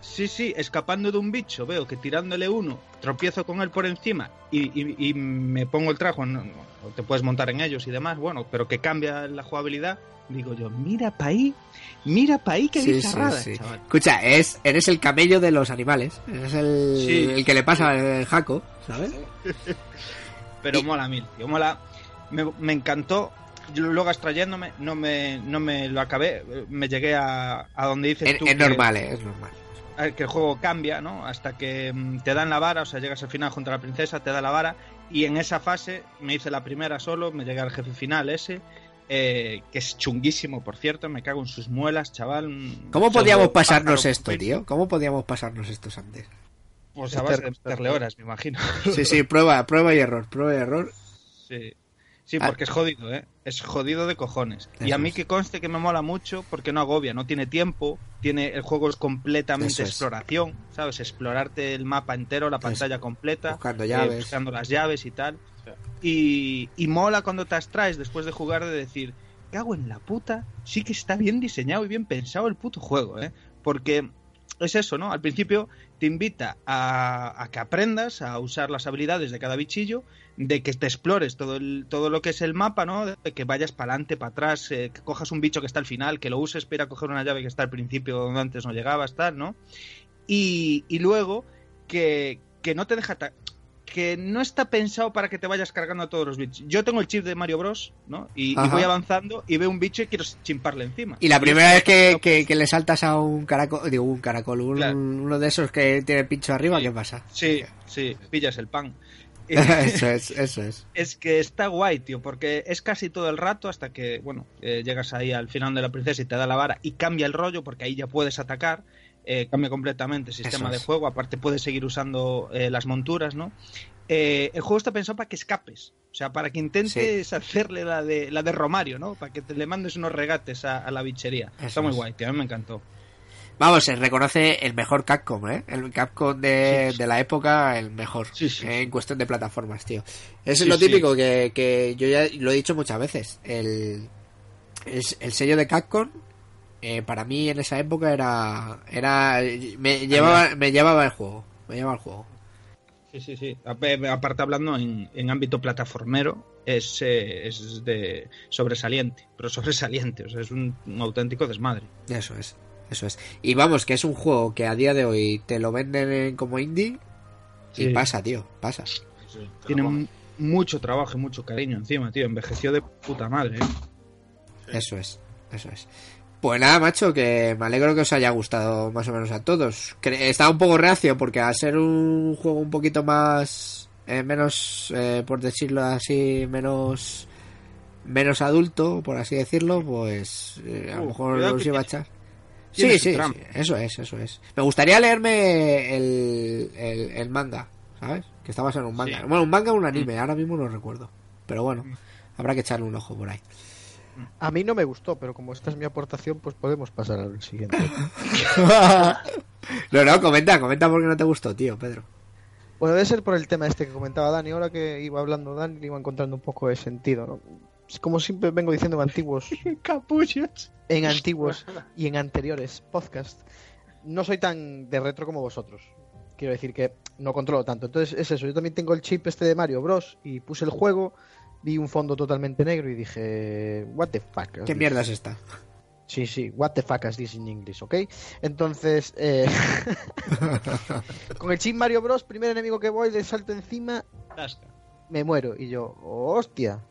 B: Sí, sí, escapando de un bicho, veo que tirándole uno, tropiezo con él por encima y, y- y me pongo el trajo, no, no, te puedes montar en ellos y demás, bueno, pero que cambia la jugabilidad, digo yo, mira pa' ahí, mira pa' ahí que
A: Sí, sí,
B: bizarrada,
A: sí.
B: chaval.
A: Escucha, es, eres el camello de los animales. Eres el,
B: Sí.
A: el que le pasa el jaco, ¿sabes?
B: Pero
A: Y-
B: mola mil, tío, mola, me, me encantó, luego extrayéndome, no me, no me lo acabé, me llegué a, a donde dices
A: Es,
B: tú
A: es
B: que-
A: normal, eh, es normal.
B: que el juego cambia, ¿no? Hasta que mm, te dan la vara, o sea, llegas al final junto a la princesa, te da la vara, y en esa fase me hice la primera solo, me llegué al jefe final ese, eh, que es chunguísimo, por cierto, me cago en sus muelas, chaval. mm,
A: ¿Cómo podíamos pasarnos esto, tío? ¿Cómo podíamos pasarnos estos antes?
B: Pues a base de meterle horas, me imagino.
A: Sí, sí, prueba, prueba y error, prueba y error.
B: Sí. Sí,
A: Ah.
B: porque es jodido, ¿eh? Es jodido de cojones. y a mí
A: es.
B: que conste que me mola mucho porque no agobia, no tiene tiempo, tiene el juego es completamente
A: Eso es.
B: exploración, ¿sabes? Explorarte el mapa entero, la pantalla completa,
A: Buscando
B: eh,
A: llaves.
B: buscando las llaves y tal.
C: Sí.
B: Y, y mola cuando te abstraes después de jugar de decir, cago en la puta, sí que está bien diseñado y bien pensado el puto juego, ¿eh? Porque es eso, ¿no? Al principio te invita a, a que aprendas a usar las habilidades de cada bichillo, de que te explores todo, el, todo lo que es el mapa, ¿no? De que vayas para adelante, para atrás, eh, que cojas un bicho que está al final, que lo uses para ir a coger una llave que está al principio donde antes no llegabas, tal, ¿no? Y, y luego que, que no te deja... que no está pensado para que te vayas cargando a todos los bichos. Yo tengo el chip de Mario Bros, ¿no? Y, voy avanzando y veo un bicho y quiero chimparle encima.
A: Y la primera vez que, que, que le saltas a un caracol, digo, un caracol, un-
B: Claro.
A: uno de esos que tiene el pincho arriba,
B: Sí.
A: ¿qué pasa?
B: Sí, sí, pillas el pan.
A: eso es, eso es.
B: Es que está guay, tío, porque es casi todo el rato hasta que, bueno, eh, llegas ahí al final de la princesa y te da la vara y cambia el rollo porque ahí ya puedes atacar, eh, cambia completamente el sistema de juego, aparte puedes seguir usando eh, las monturas, ¿no? Eh, el juego está pensado para que escapes, o sea, para que intentes hacerle la de, la de Romario, ¿no? Para que te le mandes unos regates a, a la bichería.
A: Eso
B: está muy
A: es.
B: guay, tío, a mí me encantó.
A: Vamos, se reconoce el mejor Capcom, ¿eh? El Capcom de,
B: Sí, sí.
A: de la época, el mejor.
B: Sí, sí,
A: eh. En cuestión de plataformas, tío. Es
B: Sí,
A: lo típico que, que yo ya lo he dicho muchas veces. El, el, el sello de Capcom, eh, para mí en esa época era. era me, llevaba, me llevaba el juego. Me llevaba el juego.
B: Sí, sí, sí. Aparte hablando en, en ámbito plataformero, es, eh, es de sobresaliente, pero sobresaliente, o sea, es un, un auténtico desmadre.
A: Eso es. Eso es. Y vamos, que es un juego que a día de hoy te lo venden en- como indie. Y pasa, tío. Pasa.
E: Sí,
B: Tiene mucho trabajo y mucho cariño encima, tío. Envejeció de puta madre, ¿eh?
A: Eso es, eso es. Pues nada, macho, que me alegro que os haya gustado más o menos a todos. Estaba un poco reacio porque al ser un juego un poquito más, eh, menos, eh, por decirlo así, menos, menos adulto, por así decirlo, pues eh, a lo
B: Uh,
A: mejor
B: cuidado
A: os
B: que
A: iba a echar.
B: Tiene
A: Sí,
B: su
A: sí, eso es, eso es. Me gustaría leerme el, el, el manga, ¿sabes? Que está basado en un manga.
B: Sí.
A: Bueno, un manga o un anime, ahora mismo no recuerdo. Pero bueno,
B: Mm.
A: habrá que echarle un ojo por ahí.
D: A mí no me gustó, pero como esta es mi aportación, pues podemos pasar al siguiente.
A: no, no, comenta, comenta porque no te gustó, tío, Pedro.
D: Bueno, debe ser por el tema este que comentaba Dani. Ahora que iba hablando Dani, le iba encontrando un poco de sentido, ¿no? Es Como siempre vengo diciendo en antiguos,
B: Capullos.
D: en antiguos y en anteriores podcasts, no soy tan de retro como vosotros. Quiero decir que no controlo tanto. Entonces es eso. Yo también tengo el chip este de Mario Bros. y puse el juego, vi un fondo totalmente negro y dije, what the fuck.
A: ¿Qué mierda es esta?
D: Sí, sí, what the fuck is this in English, ¿ok? Entonces, eh, con el chip Mario Bros, primer enemigo que voy, le salto encima,
B: Tasca.
D: me muero. Y yo, hostia,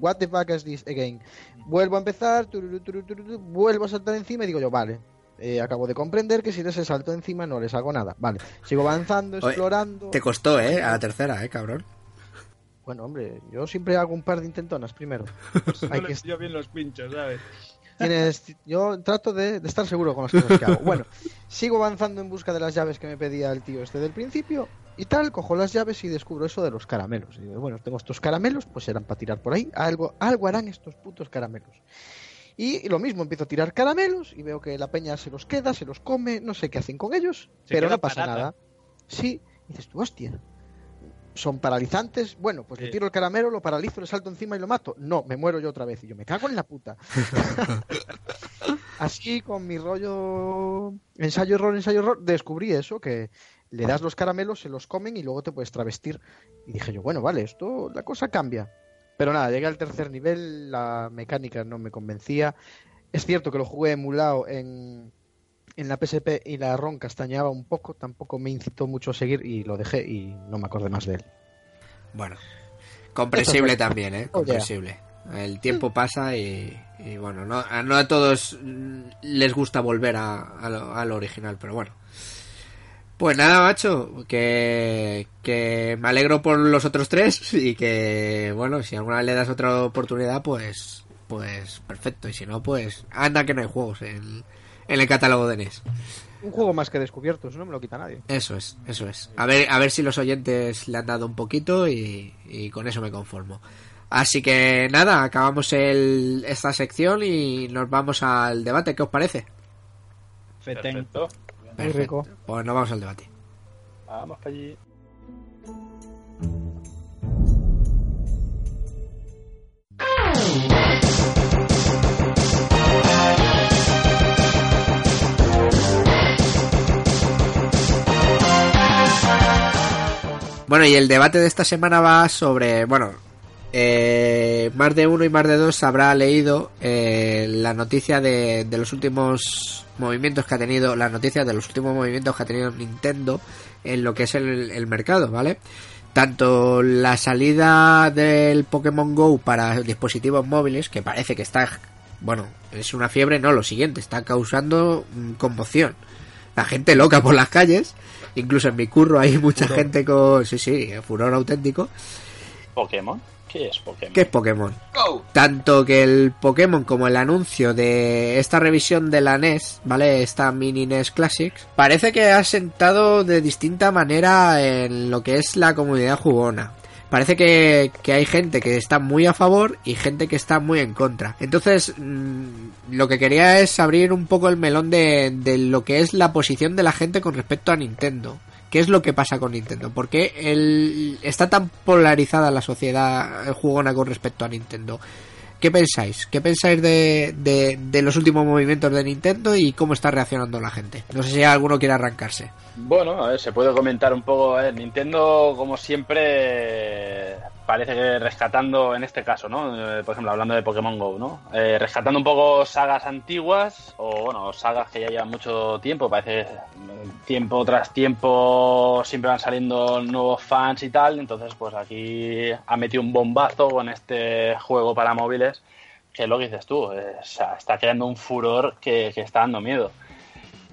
D: what the fuck is this again? Vuelvo a empezar, vuelvo a saltar encima y digo yo, vale. eh, acabo de comprender que si les salto encima no les hago nada. Vale, sigo avanzando,
A: Oye,
D: explorando.
A: Te costó, ¿eh? A la tercera, ¿eh, cabrón?
D: Bueno, hombre, yo siempre hago un par de intentonas primero. Hay
B: No
D: que
B: le pillo bien los pinchos, ¿sabes?
D: Tienes, yo trato de, de estar seguro con las cosas que hago. Bueno, sigo avanzando en busca de las llaves que me pedía el tío este del principio y tal, cojo las llaves y descubro eso de los caramelos. Y digo, bueno, tengo estos caramelos, pues serán para tirar por ahí. Algo, algo harán estos putos caramelos. Y lo mismo, empiezo a tirar caramelos y veo que la peña se los queda, se los come, no sé qué hacen con ellos,
B: Se
D: pero no pasa
B: parada.
D: nada. Sí, y dices tú, hostia. Son paralizantes. Bueno, pues le tiro el caramelo, lo paralizo, le salto encima y lo mato. No, me muero yo otra vez. Y yo me cago en la puta. Así, con mi rollo ensayo, error, ensayo, error, descubrí eso, que le das los caramelos, se los comen y luego te puedes travestir. Y dije yo, bueno, vale, esto, la cosa cambia. Pero nada, llegué al tercer nivel, la mecánica no me convencía. Es cierto que lo jugué emulado en, en la PSP y la ROM castañaba un poco, tampoco me incitó mucho a seguir y lo dejé y no me acordé más de él.
A: Bueno, comprensible también, ¿eh?
D: Oh, yeah.
A: Comprensible. El tiempo pasa y, y bueno, no, a- no a todos mm, les gusta volver a, a lo, a lo original, pero bueno. Pues nada, macho, que, que me alegro por los otros tres y que, bueno, si alguna vez le das otra oportunidad, pues, pues perfecto. Y si no, pues anda que no hay juegos en, en el catálogo de NES.
D: Un juego más que descubierto, eso no me lo quita nadie.
A: Eso es, eso es. A ver, a ver si los oyentes le han dado un poquito y, y con eso me conformo. Así que nada, acabamos el, esta sección y nos vamos al debate. ¿Qué os parece?
C: Perfecto.
D: Muy rico.
A: Pues nos vamos al debate.
C: Vamos para allí.
A: Bueno, y el debate de esta semana va sobre, bueno, eh, más de uno y más de dos habrá leído eh, la noticia de, de los últimos movimientos que ha tenido, las noticias de los últimos movimientos que ha tenido Nintendo en lo que es el, el mercado, ¿vale? Tanto la salida del Pokémon Go para dispositivos móviles, que parece que está, bueno, es una fiebre, no, lo siguiente, está causando mm, conmoción. La gente loca por las calles, incluso en mi curro hay mucha
B: Furor.
A: gente con, sí, sí, furor auténtico.
C: ¿Pokémon? ¿Qué es Pokémon?
A: ¿Qué es Pokémon?
E: Go.
A: Tanto que el Pokémon como el anuncio de esta revisión de la NES, ¿vale? Esta mini NES Classics, parece que ha sentado de distinta manera en lo que es la comunidad jugona. Parece que, que hay gente que está muy a favor y gente que está muy en contra. Entonces, mm, lo que quería es abrir un poco el melón de, de lo que es la posición de la gente con respecto a Nintendo. ¿Qué es lo que pasa con Nintendo? ¿Por qué está tan polarizada la sociedad jugona con respecto a Nintendo? ¿Qué pensáis? ¿Qué pensáis de, de, de los últimos movimientos de Nintendo y cómo está reaccionando la gente? No sé si alguno quiere arrancarse.
C: Bueno, a ver, se puede comentar un poco. A ver, Nintendo, como siempre, parece que rescatando, en este caso, ¿no? Eh, Por ejemplo, hablando de Pokémon Go, ¿no? Eh, rescatando un poco sagas antiguas, o bueno, sagas que ya llevan mucho tiempo, parece que tiempo tras tiempo siempre van saliendo nuevos fans y tal. Entonces, pues aquí ha metido un bombazo con este juego para móviles, que es lo que dices tú, eh, o sea, está creando un furor que está dando miedo.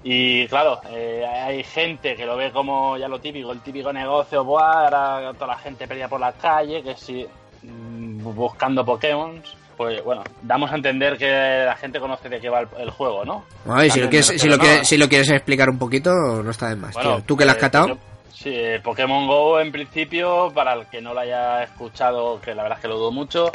C: Y claro, eh, hay gente que lo ve como ya lo típico, el típico negocio, Buah, ahora toda la gente pelea por la calle, que si mm, buscando Pokémon, pues bueno, damos a entender que la gente conoce de qué va el, el juego, ¿no?
A: Bueno, y si, lo quieres, si, lo quieres, si lo quieres explicar un poquito, no está de más.
C: Bueno,
A: tío. ¿Tú que lo has
C: eh,
A: catado?
C: Sí, eh, Pokémon Go en principio, para el que no lo haya escuchado, que la verdad es que lo dudo mucho,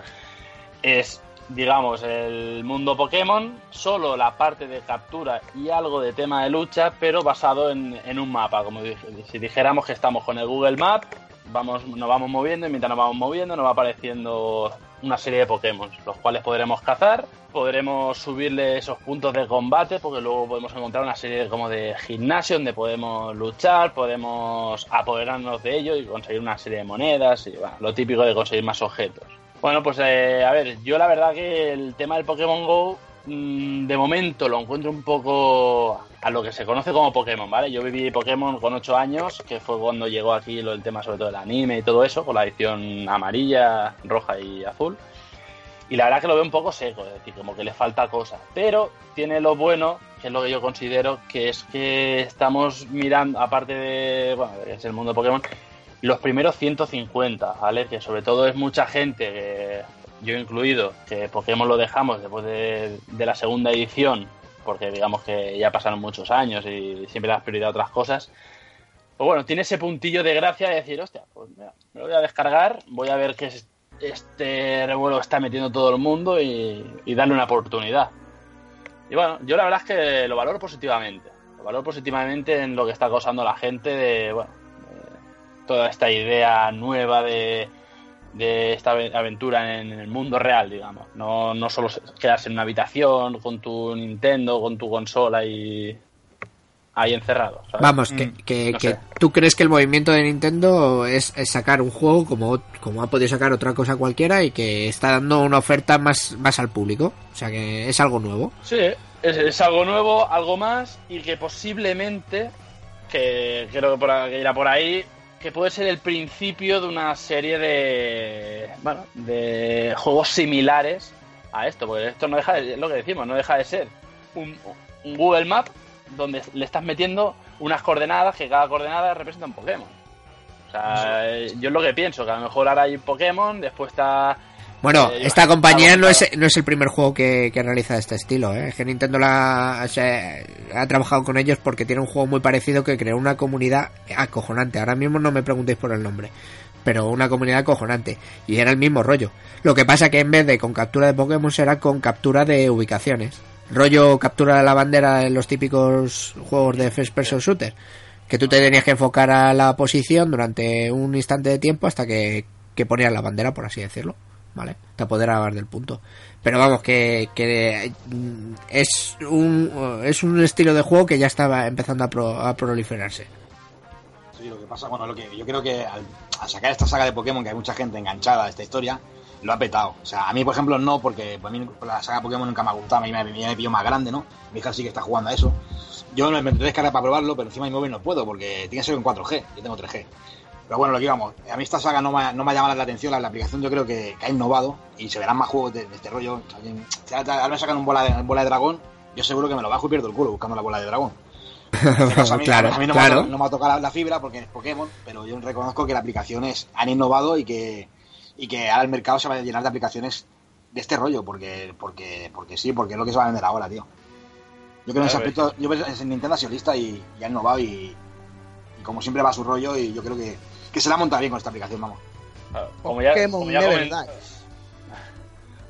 C: es, digamos, el mundo Pokémon, solo la parte de captura y algo de tema de lucha, pero basado en, en un mapa, como si dijéramos que estamos con el Google Map, vamos, nos vamos moviendo y mientras nos vamos moviendo nos va apareciendo una serie de Pokémon, los cuales podremos cazar, podremos subirle esos puntos de combate, porque luego podemos encontrar una serie como de gimnasio donde podemos luchar, podemos apoderarnos de ello y conseguir una serie de monedas y bueno, lo típico de conseguir más objetos. Bueno, pues eh, a ver, yo la verdad que el tema del Pokémon Go mm, de momento lo encuentro un poco a lo que se conoce como Pokémon, ¿vale? Yo viví Pokémon con 8 años, que fue cuando llegó aquí lo del tema sobre todo del anime y todo eso, con la edición amarilla, roja y azul. Y la verdad que lo veo un poco seco, es decir, como que le falta cosa. Pero tiene lo bueno, que es lo que yo considero, que es que estamos mirando, aparte de, bueno, es el mundo Pokémon, los primeros 150, ¿vale? Que sobre todo es mucha gente, que yo incluido, que Pokémon lo dejamos después de, la segunda edición, porque digamos que ya pasaron muchos años y siempre das prioridad a otras cosas. Pues bueno, tiene ese puntillo de gracia de decir, hostia, pues mira, me lo voy a descargar, voy a ver qué es este revuelo está metiendo todo el mundo y, y darle una oportunidad. Y bueno, yo la verdad es que lo valoro positivamente. Lo valoro positivamente en lo que está causando la gente de, bueno, toda esta idea nueva de, de esta ave- aventura en el mundo real, digamos. No, no solo quedarse en una habitación con tu Nintendo, con tu consola y ahí encerrado. ¿sabes?
A: Vamos,
B: Mm,
A: que, que,
C: no
A: que tú crees que el movimiento de Nintendo es, es sacar un juego como, como ha podido sacar otra cosa cualquiera y que está dando una oferta más, más al público. O sea que es algo nuevo.
C: Sí, es, es algo nuevo, algo más y que posiblemente, que creo que, por, ahí- que irá por ahí, que puede ser el principio de una serie de, bueno, de juegos similares a esto, porque esto no deja de, lo que decimos, no deja de ser un, un Google Map donde le estás metiendo unas coordenadas que cada coordenada representa un Pokémon. O sea, eh, yo es lo que pienso, que a lo mejor ahora hay Pokémon, después está
A: Bueno, esta compañía no es, no es el primer juego que, que realiza este estilo. ¿eh? Es que Nintendo la, ha trabajado con ellos porque tiene un juego muy parecido que creó una comunidad acojonante. Ahora mismo no me preguntéis por el nombre. Pero una comunidad acojonante. Y era el mismo rollo. Lo que pasa que en vez de con captura de Pokémon será con captura de ubicaciones. Rollo captura de la bandera en los típicos juegos de first person shooter. Que tú te tenías que enfocar a la posición durante un instante de tiempo hasta que, que ponías la bandera, por así decirlo. ¿Vale? Te apoderabas del punto. Pero vamos, que, que es un, es un estilo de juego que ya estaba empezando a, pro- a proliferarse.
E: Sí, lo que pasa, bueno, lo que yo creo que al, sacar esta saga de Pokémon, que hay mucha gente enganchada a esta historia, lo ha petado. O sea, a mí, por ejemplo, no, porque pues, a mí la saga Pokémon nunca me ha gustado, a mí me, me, me pilló más grande, ¿no? Mi hija sí que está jugando a eso. Yo me intenté descargar para probarlo, pero encima mi móvil no puedo, porque tiene que ser en 4G, yo tengo 3G. Pero bueno, lo que digamos, a mí esta saga no me, ha- no me ha llamado la atención, la, la aplicación yo creo que, que ha innovado y se verán más juegos de, de este rollo. O sea, si ahora ahora me sacan un bola de, bola de dragón, yo seguro que me lo bajo y pierdo el culo buscando la bola de dragón. Caso, a mí,
A: claro,
E: a mí no, me ha,
A: claro.
E: to- no me ha tocado la, la fibra porque es Pokémon, pero yo reconozco que las aplicaciones han innovado y que, y que ahora el mercado se va a llenar de aplicaciones de este rollo, porque, porque, porque sí, porque es lo que se va a vender ahora, tío. Yo creo que en ese aspecto, yo creo que en Nintendo ha sido lista y, y ha innovado y, y como siempre va a su rollo y yo creo que, que se la monta bien con esta aplicación, vamos.
C: Claro, Como ya,
D: Pokémon
C: como ya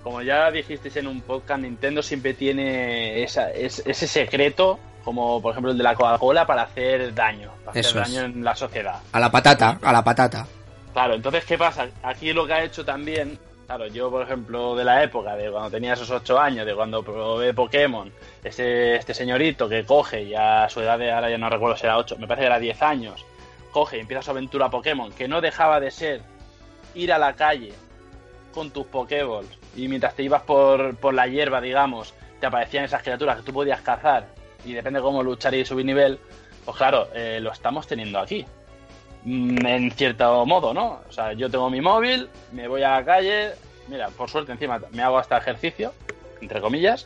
C: como ya dijisteis en un podcast, Nintendo siempre tiene esa- es- ese secreto, como por ejemplo el de la Coca-Cola, para hacer daño, para
A: Eso
C: hacer
A: es.
C: daño en la sociedad.
A: A la patata, a la patata.
C: Claro, entonces, ¿qué pasa? Aquí lo que ha hecho también, claro, yo por ejemplo de la época, de cuando tenía esos 8 años, de cuando probé Pokémon, este, este señorito que coge y a su edad de ahora ya no recuerdo si era 8, me parece que era 10 años, coge y empieza su aventura Pokémon, que no dejaba de ser ir a la calle con tus Pokéballs y mientras te ibas por, por la hierba, digamos, te aparecían esas criaturas que tú podías cazar y depende de cómo luchar y subir nivel, pues claro, eh, lo estamos teniendo aquí. Mm, En cierto modo, ¿no? O sea, yo tengo mi móvil, me voy a la calle, mira, por suerte encima me hago hasta ejercicio, entre comillas,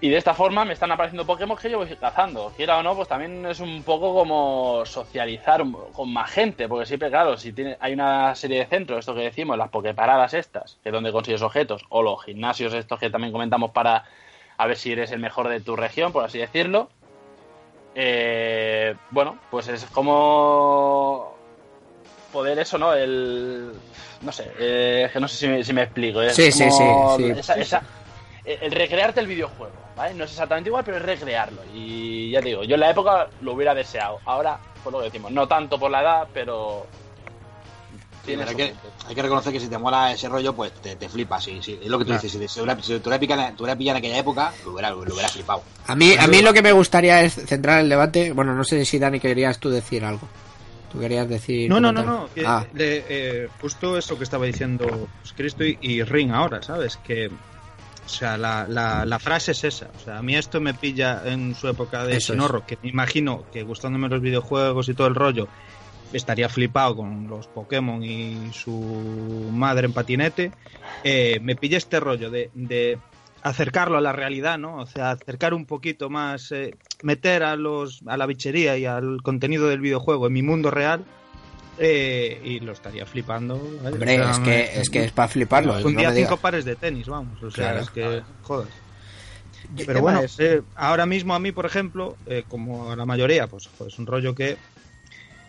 C: y de esta forma me están apareciendo Pokémon que yo voy cazando. Quiera o no, pues también es un poco como socializar con más gente, porque siempre, claro, si tiene, hay una serie de centros, esto que decimos, las Poképaradas estas, que es donde consigues objetos, o los gimnasios estos que también comentamos para a ver si eres el mejor de tu región, por así decirlo. Eh, bueno, pues es como poder eso, ¿no? El no sé, eh, que no sé si me, si me explico. Es
A: Sí, sí,
C: como
A: sí, sí.
C: esa- esa- el el recrearte el videojuego, ¿vale? No es exactamente igual, pero es recrearlo. Y ya te digo, yo en la época lo hubiera deseado. Ahora, por lo que decimos, no tanto por la edad, pero.
E: hay, que,
C: punto.
E: hay que reconocer que si te mola ese rollo, pues te, te flipas. Sí, sí, es lo que tú
A: Claro.
E: dices. Si te, si te hubiera pillado en aquella época, lo hubiera, lo hubiera flipado.
A: A mí, a mí lo que me gustaría es centrar el debate. Bueno, no sé si Dani querías tú decir algo. Tú querías decir.
B: No, no, no, no. que
A: Ah,
B: le- eh, justo eso que estaba diciendo pues, Cristo y, y Ring ahora, ¿sabes? Que O sea, la, la, la frase es esa. O sea, a mí esto me pilla en su época de
A: Eso es.
B: Sinorro, que me imagino que gustándome los videojuegos y todo el rollo, estaría flipado con los Pokémon y su madre en patinete. Eh, me pilla este rollo de, de acercarlo a la realidad, ¿no? O sea, acercar un poquito más, eh, meter a los a la bichería y al contenido del videojuego en mi mundo real. Eh, y lo estaría flipando. vaya,
A: Hombre,
B: o sea,
A: es que, es que es para fliparlo.
B: un
A: no
B: día cinco pares de tenis, vamos. O sea,
A: Claro.
B: es que jodas. Pero bueno,
D: es-
B: eh, ahora mismo a mí, por ejemplo, eh, como a la mayoría, pues, pues un rollo que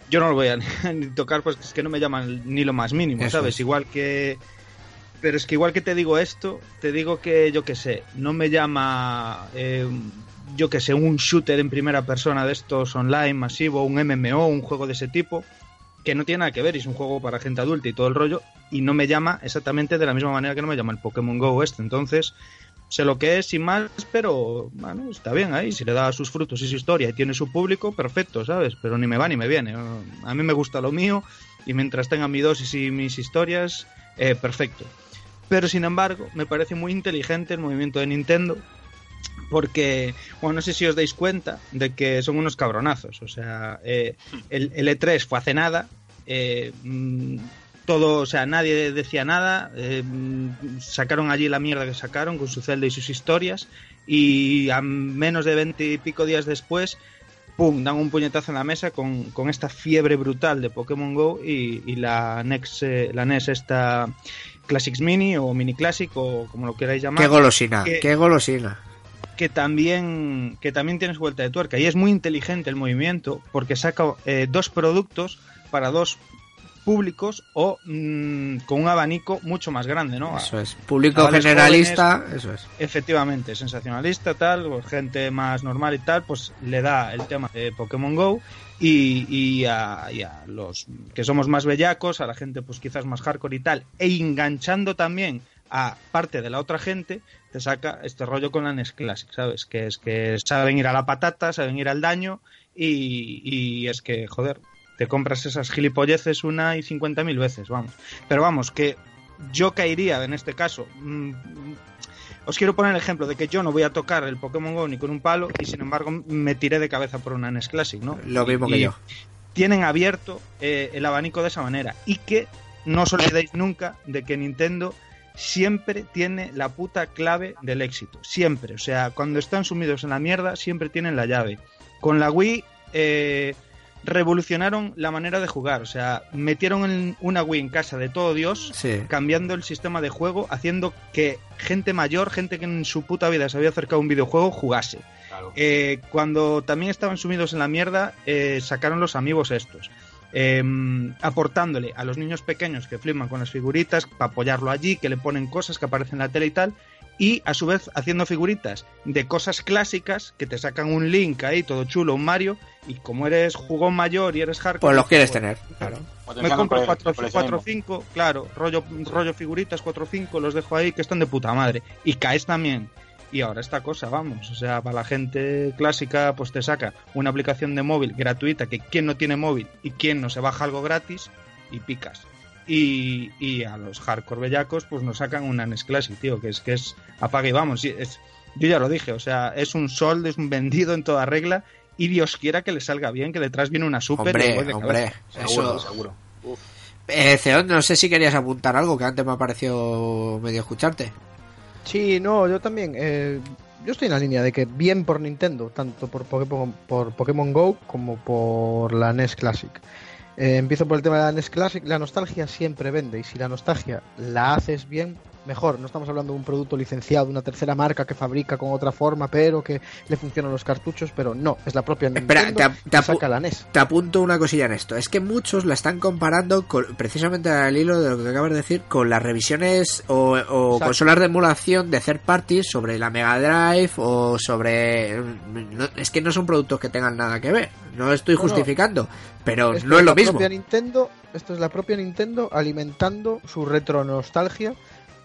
B: yo no lo voy a ni tocar, pues es que no me llaman ni lo más mínimo,
A: Eso
B: ¿sabes?
A: es.
B: Igual que... Pero es que igual que te digo esto, te digo que yo qué sé, no me llama, eh, yo qué sé, un shooter en primera persona de estos online masivo, un MMO, un juego de ese tipo, que no tiene nada que ver, y es un juego para gente adulta y todo el rollo, y no me llama exactamente de la misma manera que no me llama el Pokémon Go este. Entonces, sé lo que es sin más, pero bueno, está bien ahí, si le da sus frutos y su historia y tiene su público, perfecto, ¿sabes? Pero ni me va ni me viene. A mí me gusta lo mío y mientras tenga mi dosis y mis historias, eh, perfecto. Pero sin embargo, me parece muy inteligente el movimiento de Nintendo porque, bueno, no sé si os dais cuenta de que son unos cabronazos. O sea, eh, el, el E3 fue hace nada. eh, mm, todo, o sea, nadie decía nada. eh, mm, sacaron allí la mierda que sacaron con su Zelda y sus historias. Y a menos de 20 y pico días después, pum, dan un puñetazo en la mesa con, con esta fiebre brutal de Pokémon Go y, y la, Nex, eh, la NES esta Classics Mini o Mini Classic o como lo queráis llamar
A: Qué golosina,
B: que-
A: qué golosina.
B: Que también que también tiene su vuelta de tuerca y es muy inteligente el movimiento porque saca eh, dos productos para dos públicos o mm, con un abanico mucho más grande, ¿no?
A: Eso es. Público generalista, eso es.
B: Efectivamente, sensacionalista, tal, gente más normal y tal, pues le da el tema de Pokémon Go y, y a, y a los que somos más bellacos, a la gente pues quizás más hardcore y tal, e enganchando también a parte de la otra gente, te saca este rollo con la NES Classic, ¿sabes? Que es que saben ir a la patata, saben ir al daño y, y es que, joder, te compras esas gilipolleces una y cincuenta mil veces, vamos. Pero vamos, que yo caería en este caso. mm, os quiero poner el ejemplo de que yo no voy a tocar el Pokémon Go ni con un palo y sin embargo me tiré de cabeza por una NES Classic, ¿no?
A: Lo mismo que yo.
B: Tienen abierto eh, el abanico de esa manera y que no os olvidéis nunca de que Nintendo siempre tiene la puta clave del éxito, siempre, o sea, cuando están sumidos en la mierda siempre tienen la llave. Con la Wii eh, revolucionaron la manera de jugar, o sea, metieron en una Wii en casa de todo Dios
A: Sí.
B: cambiando el sistema de juego, haciendo que gente mayor, gente que en su puta vida se había acercado a un videojuego, jugase.
E: Claro.
B: Eh, cuando también estaban sumidos en la mierda, eh, sacaron los amigos estos. Eh, aportándole a los niños pequeños que flipan con las figuritas, para apoyarlo allí, que le ponen cosas que aparecen en la tele y tal, y a su vez haciendo figuritas de cosas clásicas que te sacan un Link ahí, todo chulo, un Mario, y como eres jugón mayor y eres hardcore,
A: Pues los quieres
B: pues,
A: tener, claro.
B: me compro
E: cole-
B: 4 o
E: coleccionismo.
B: 5, claro, rollo, rollo figuritas 4 o 5, los dejo ahí que están de puta madre. Y caes también. Y ahora esta cosa, vamos, o sea, para la gente clásica, pues te saca una aplicación de móvil gratuita que quien no tiene móvil y quien no se baja algo gratis y picas. Y, y a los hardcore bellacos, pues nos sacan una NES Classic, tío, que es que es apague y vamos. y es- yo ya lo dije, o sea, es un sol, es un vendido en toda regla. Y Dios quiera que le salga bien, que detrás viene una super.
A: Hombre,
B: de
A: hombre.
E: Seguro,
A: Eso.
E: seguro.
A: Eh, Ceón, no sé si querías apuntar algo que antes me ha parecido medio escucharte.
D: Sí, no, yo también. eh, yo estoy en la línea de que bien por Nintendo, tanto por Pokémon, por Pokémon Go como por la NES Classic. Eh, empiezo por el tema de la NES Classic. La nostalgia siempre vende y si la nostalgia la haces bien, mejor. No estamos hablando de un producto licenciado, de una tercera marca que fabrica con otra forma, pero que le funcionan los cartuchos, pero no, es la propia
A: Espera,
D: Nintendo
A: te te
D: saca la NES.
A: Te apunto una cosilla en esto. Es que muchos la están comparando con, precisamente al hilo de lo que acabas de decir con las revisiones o, o consolas de emulación de third parties sobre la Mega Drive o sobre... no- es que no son productos que tengan nada que ver. No estoy
D: No, no.
A: justificando, pero
D: Esto
A: no es lo
D: la
A: mismo.
D: Nintendo, esto es la propia Nintendo alimentando su retro nostalgia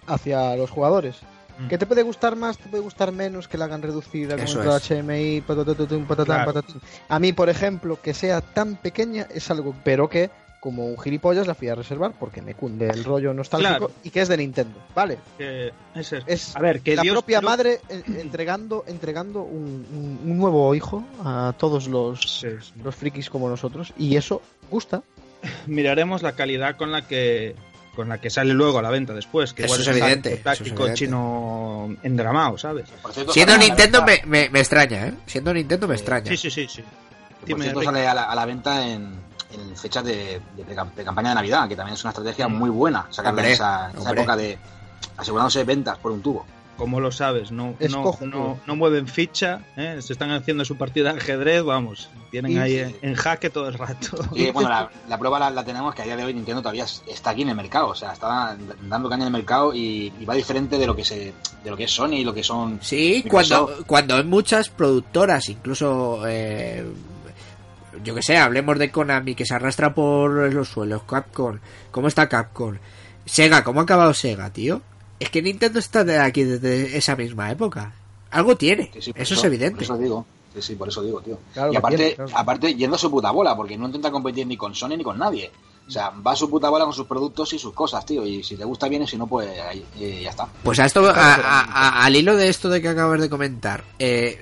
D: hacia los jugadores.
B: Mm.
D: Que te puede gustar más, te puede gustar menos, que la hagan reducida con el. HMI, patatán,
B: Claro.
D: patatín. A mí, por ejemplo, que sea tan pequeña es algo, pero que como un gilipollas la fui a reservar porque me cunde el rollo nostálgico
B: Claro.
D: y que es de Nintendo, ¿vale?
B: Ese es.
D: Es
B: a ver, que
D: la
B: Dios
D: propia madre eh, entregando entregando un, un- un nuevo hijo a todos los,
B: Sí, sí.
D: los frikis como nosotros y eso gusta.
B: miraremos la calidad con la que con la que sale luego a la venta después, que
A: Eso
B: igual
A: es
B: un
A: evidente, es
B: táctico chino endramado, ¿sabes?
E: Por cierto,
A: Siendo Nintendo me, me, me extraña, ¿eh? Siendo Nintendo me
E: Eh,
A: extraña.
B: Sí, sí, sí, sí.
E: Por cierto, sale a la, a la venta en, en fechas de, de, campaña de Navidad, que también es una estrategia
B: Mm.
E: muy buena, sacarla en
A: Hombre,
E: esa, esa época de asegurándose ventas por un tubo.
B: Como lo sabes, no, no, no, no mueven ficha, ¿eh? se están haciendo su partida de ajedrez, vamos, tienen
D: Y-
B: ahí en, en jaque todo el rato.
E: Y bueno, la, la prueba la, la tenemos que a día de hoy Nintendo todavía es- está aquí en el mercado, o sea, está dando caña en el mercado y, y va diferente de lo que se de lo que es Sony y lo que son
A: Sí,
E: Microsoft.
A: cuando, cuando hay muchas productoras, incluso, eh, yo que sé, hablemos de Konami que se arrastra por los suelos, Capcom, ¿cómo está Capcom? Sega, ¿cómo ha acabado Sega, tío? Es que Nintendo está de aquí desde esa misma época. Algo tiene,
E: Sí, sí, por
A: eso es evidente.
E: Por eso digo. Sí, sí, por eso digo, tío.
D: Claro
E: y aparte,
D: tiene, claro.
E: aparte, yendo a su puta bola, porque no intenta competir ni con Sony ni con nadie. O sea, va a su puta bola con sus productos y sus cosas, tío. Y si te gusta bien y si no, pues ahí, eh, ya está.
A: Pues a esto, a- a- a- al hilo de esto de que acabas de comentar, eh,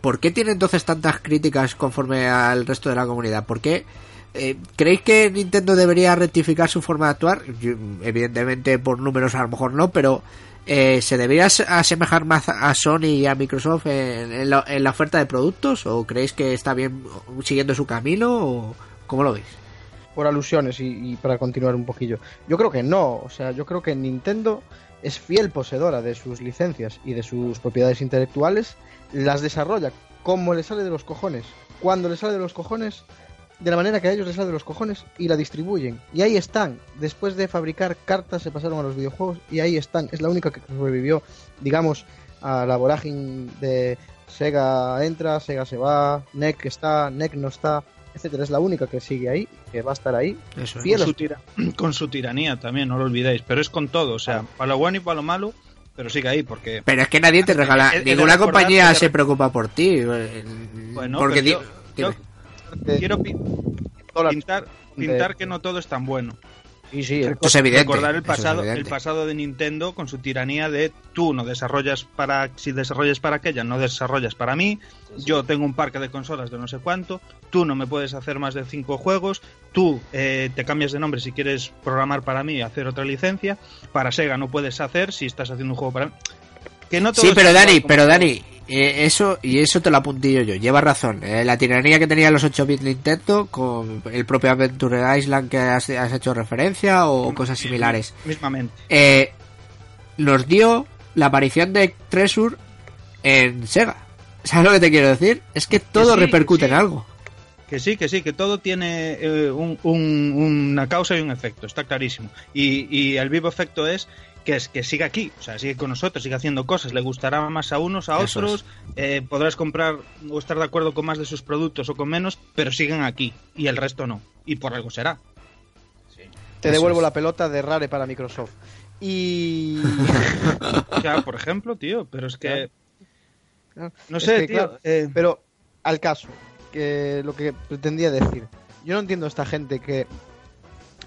A: ¿por qué tiene entonces tantas críticas conforme al resto de la comunidad? ¿Por qué eh, creéis que Nintendo debería rectificar su forma de actuar? Evidentemente por números a lo mejor no, pero eh, ¿se debería ase- asemejar más a Sony y a Microsoft en, en la, en la oferta de productos? ¿O creéis que está bien siguiendo su camino? ¿O cómo lo veis?
D: por alusiones y, y para continuar un poquillo. Yo creo que no, o sea, yo creo que Nintendo es fiel poseedora de sus licencias y de sus propiedades intelectuales, las desarrolla como le sale de los cojones, cuando le sale de los cojones, de la manera que a ellos les sale de los cojones y la distribuyen. Y ahí están, después de fabricar cartas se pasaron a los videojuegos y ahí están, es la única que sobrevivió, digamos, a la vorágine de Sega entra, Sega se va, NEC está, NEC no está, etcétera, es la única que sigue ahí, que va a estar ahí.
A: Eso
D: Fiel
B: con, su tira- con su tiranía también, no lo olvidéis, pero es con todo, o sea, para lo bueno y para lo malo, pero sigue ahí, porque
A: Pero es que nadie te regala,
B: he de
A: ninguna compañía se preocupa por ti. eh,
B: Bueno,
A: porque
B: pero yo- yo quiero pi- pintar, pintar que no todo es tan bueno.
D: Sí, sí,
A: es evidente.
B: Recordar el
A: es
B: pasado,
A: evidente.
B: el pasado de Nintendo con su tiranía de tú no desarrollas para si desarrollas para aquella, no desarrollas para mí. Yo tengo un parque de consolas de no sé cuánto. Tú no me puedes hacer más de cinco juegos. Tú eh, te cambias de nombre si quieres programar para mí y hacer otra licencia. Para Sega no puedes hacer si estás haciendo un juego para mí. Que no todo
A: Sí, pero Dani, pero. Dani, eh, eso y eso te lo apuntillo yo. Lleva razón. eh, la tiranía que tenía los 8 bits Nintendo con el propio Adventure Island que has, has hecho referencia o cosas similares.
B: Mismamente.
A: Eh, nos dio la aparición de Treasure en Sega. ¿Sabes lo que te quiero decir? Es que todo
B: sí,
A: repercute
B: sí.
A: en algo.
B: Que sí, que sí, que todo tiene eh, un- un- una causa y un efecto, está clarísimo. Y, y el vivo efecto es que es que siga aquí, o sea, sigue con nosotros, sigue haciendo cosas, le gustará más a unos, a
A: Eso
B: otros, eh, podrás comprar o estar de acuerdo con más de sus productos o con menos, pero siguen aquí y el resto no. Y por algo será.
D: te
A: Eso
D: devuelvo
A: es.
D: la pelota de Rare para Microsoft. Y
B: Ya, por ejemplo, tío, pero es que...
D: Claro.
B: No
D: Es
B: sé,
D: que,
B: tío.
D: claro,
B: eh,
D: Pero al caso, que lo que pretendía decir, yo no entiendo a esta gente que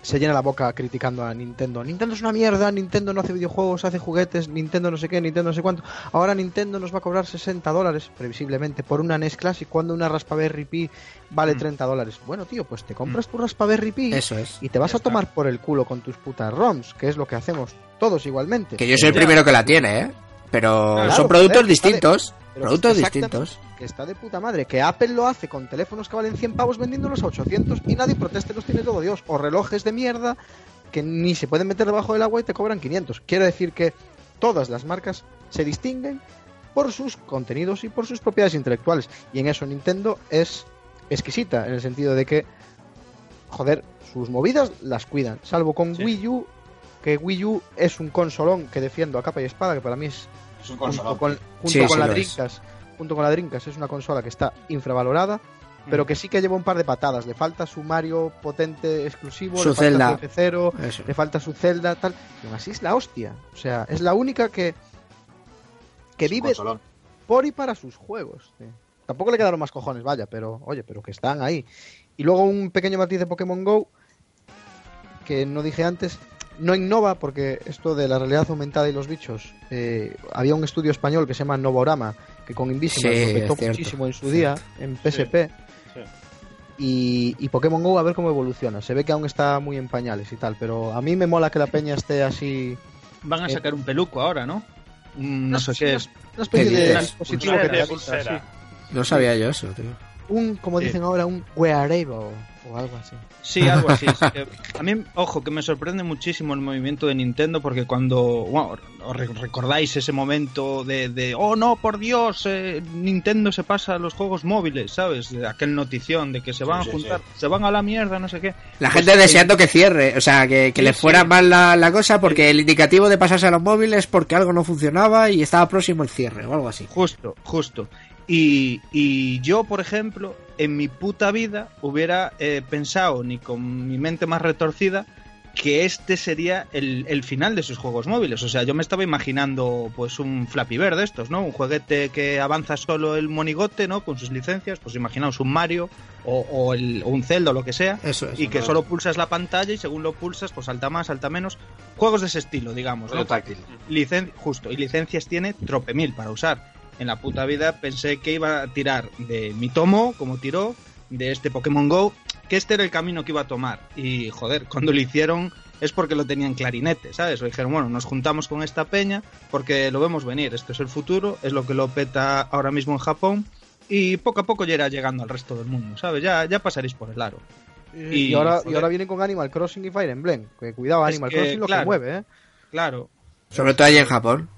D: se llena la boca criticando a Nintendo. Nintendo es una mierda, Nintendo no hace videojuegos, hace juguetes, Nintendo no sé qué, Nintendo no sé cuánto. Ahora Nintendo nos va a cobrar 60 dólares, previsiblemente, por una NES Classic, cuando una Raspberry Pi vale
B: Mm.
D: 30 dólares. Bueno, tío, pues te compras tu Raspberry Pi
A: Eso es.
D: y te vas a tomar por el culo con tus putas ROMs, que es lo que hacemos todos igualmente.
A: Que yo soy el primero que la tiene, ¿eh? Pero
B: Claro,
A: son productos
D: joder, está de-
A: distintos. Productos distintos.
D: Que está de puta madre. Que Apple lo hace con teléfonos que valen 100 pavos vendiéndolos a 800 y nadie proteste, los tiene todo Dios. O relojes de mierda que ni se pueden meter debajo del agua y te cobran 500. Quiere decir que todas las marcas se distinguen por sus contenidos y por sus propiedades intelectuales. Y en eso Nintendo es exquisita, en el sentido de que, joder, sus movidas las cuidan. Salvo con
B: Sí.
D: Wii U, que Wii U es un consolón que defiendo a capa y espada, que para mí es
E: Es un
D: junto
E: consolón.
D: con, junto
A: Sí,
D: con
A: sí
D: la. Dreamcast, junto con la Dreamcast es una consola que está infravalorada,
A: Mm.
D: pero que sí que lleva un par de patadas. Le falta su Mario potente exclusivo,
A: Su
D: le falta
A: Zelda.
D: su F0,
A: Eso.
D: le falta su Zelda, tal. Y aún así es la hostia. O sea, es la única que que
E: Es
D: vive
E: consolón.
D: por y para sus juegos. tío. tampoco le quedaron más cojones, vaya, pero oye, pero que están ahí. Y luego un pequeño matiz de Pokémon Go que no dije antes, no innova porque esto de la realidad aumentada y los bichos, eh, había un estudio español que se llama Novorama, que con Invisible
A: Sí,
D: muchísimo en su día, en PSP.
C: sí.
D: Y, y Pokémon Go a ver cómo evoluciona. Se ve que aún está muy en pañales y tal, pero a mí me mola que la peña esté así.
B: Van a
D: Eh,
B: sacar un peluco ahora, ¿no? No sé qué es.
D: Una especie
A: ¿Qué
D: de dispositivo que te
C: pulsera.
A: No sabía yo eso, tío.
D: Un, como
B: Sí.
D: dicen ahora, un wearable o algo así.
B: Sí, algo así. sí, A mí, ojo, que me sorprende muchísimo el movimiento de Nintendo porque cuando, bueno, os re- recordáis ese momento de, de, oh no, por Dios, eh, Nintendo se pasa a los juegos móviles, ¿sabes? De aquel notición de que se van
E: Sí,
B: a
E: sí,
B: juntar, se van a la mierda, no sé qué.
A: La
B: Pues,
A: gente
B: eh,
A: deseando que cierre, o sea, que, que
B: Sí,
A: le fuera
B: sí.
A: mal la, la cosa porque el indicativo de pasarse a los móviles porque algo no funcionaba y estaba próximo el cierre o algo así.
B: Justo, justo. Y, y yo, por ejemplo, en mi puta vida hubiera eh, pensado, ni con mi mente más retorcida, que este sería el, el final de sus juegos móviles. O sea, yo me estaba imaginando pues un Flappy Bird de estos, ¿no? Un juguete que avanza solo el monigote, ¿no? Con sus licencias, pues imaginaos un Mario o, o el- o un Zelda o lo que sea.
A: Eso es.
B: Y que solo pulsas la pantalla y según lo pulsas, pues salta más, salta menos. Juegos de ese estilo, digamos. ¿no?
E: táctil.
B: Licen- justo, y licencias tiene tropemil para usar. En la puta vida pensé que iba a tirar de mi tomo, como tiró, de este Pokémon Go, que este era el camino que iba a tomar. Y joder, cuando lo hicieron es porque lo tenían clarinete, ¿sabes? O dijeron, bueno, nos juntamos con esta peña porque lo vemos venir, esto es el futuro, es lo que lo peta ahora mismo en Japón. Y poco a poco ya irá llegando al resto del mundo, ¿sabes? Ya, ya pasaréis por el aro.
D: Y,
B: Y,
D: ahora, y ahora vienen con Animal Crossing y Fire Emblem. Que cuidado,
B: Es
D: Animal
B: que,
D: Crossing lo
B: claro.
D: que mueve, ¿eh?
B: Claro,
A: Sobre todo allá en Japón.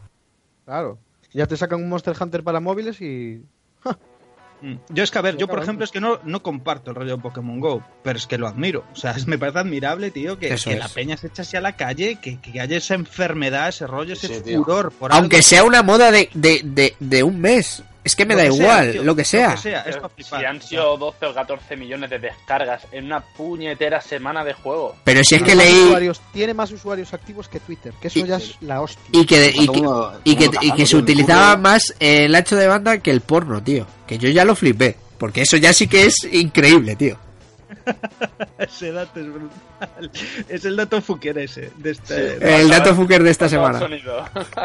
D: Claro. Ya te sacan un Monster Hunter para móviles y.
B: Mm. Yo es que, a ver, yo por ejemplo es que no, no comparto el rollo de Pokémon Go, pero es que lo admiro. O sea, es- me parece admirable, tío, que, que la peña se eche así a la calle, que, que haya esa enfermedad, ese rollo, ese
E: sí,
B: furor. Por
A: Aunque
B: algo.
A: sea una moda de, de, de, de un mes. Es que me
B: Lo
A: da
B: que sea,
A: igual,
B: tío,
A: lo que sea.
C: Pero si han sido 12 o 14 millones de descargas en una puñetera semana de juego.
A: Pero si es que
D: Tiene más
A: leí
D: usuarios- tiene más usuarios activos que Twitter, que eso
A: Y-
D: ya es la hostia.
A: y que, y que, y que, y que se utilizaba más el ancho de banda que el porno, tío. Que yo ya lo flipé. Porque eso ya sí que es increíble, tío.
B: Ese dato es brutal. Es el dato fuquer ese. De este,
A: El dato fucker de esta semana.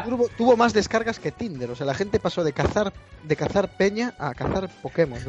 D: Tuvo, tuvo más descargas que Tinder. O sea, la gente pasó de cazar de cazar peña a cazar Pokémon.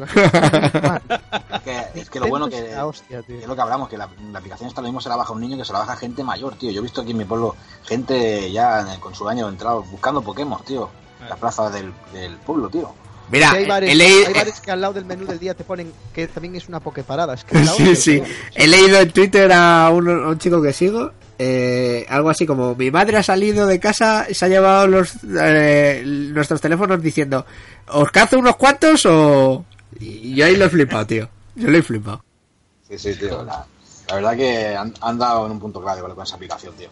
E: Es que, es que lo bueno que,
D: es la hostia, tío.
E: es lo que hablamos, que la, la aplicación esta lo mismo se la baja un niño que se la baja gente mayor, tío. Yo he visto aquí en mi pueblo gente ya con su año entrado buscando Pokémon, tío. En las plazas del, del pueblo, tío.
A: Mira,
D: hay, bares,
A: he, leído,
D: hay bares que al lado del menú del día te ponen que también es una pokeparada. Es que al lado
A: Sí, sí. He leído en Twitter a un, a un chico que sigo. eh, algo así como mi madre ha salido de casa y se ha llevado los eh, nuestros teléfonos diciendo os cazo unos cuantos o y yo ahí lo he flipado tío yo lo he flipado
E: Sí, sí, tío. La, la verdad que han, han dado en un punto clave con, con esa aplicación, tío.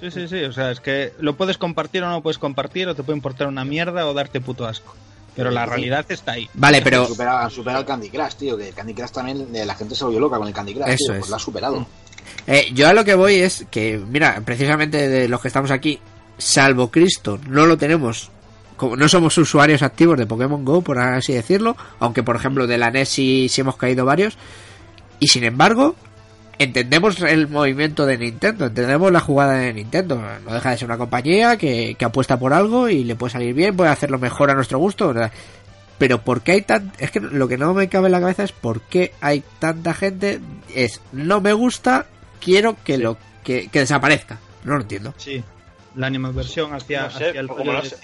B: Sí, sí, sí. O sea, es que lo puedes compartir o no lo puedes compartir, o te puede importar una mierda o darte puto asco. Pero la realidad está ahí.
A: vale pero
E: Han superado, han superado el Candy Crush, tío. Que el Candy Crush también, eh, la gente se volvió loca con el Candy Crush,
A: Eso
E: tío.
A: es.
E: Pues lo ha superado.
A: eh, yo a lo que voy es que mira precisamente de los que estamos aquí salvo Cristo no lo tenemos como no somos usuarios activos de Pokémon Go por así decirlo aunque por ejemplo de la NES sí, sí hemos caído varios y sin embargo entendemos el movimiento de Nintendo, entendemos la jugada de Nintendo. No deja de ser una compañía que, que apuesta por algo y le puede salir bien, puede hacerlo mejor a nuestro gusto. ¿verdad? Pero ¿por qué hay tan.? Es que lo que no me cabe en la cabeza es por qué hay tanta gente. Es no me gusta, quiero que lo que, que desaparezca. No lo entiendo.
B: Sí. La animadversión hacia,
C: No sé,
B: hacia el
C: como no sé.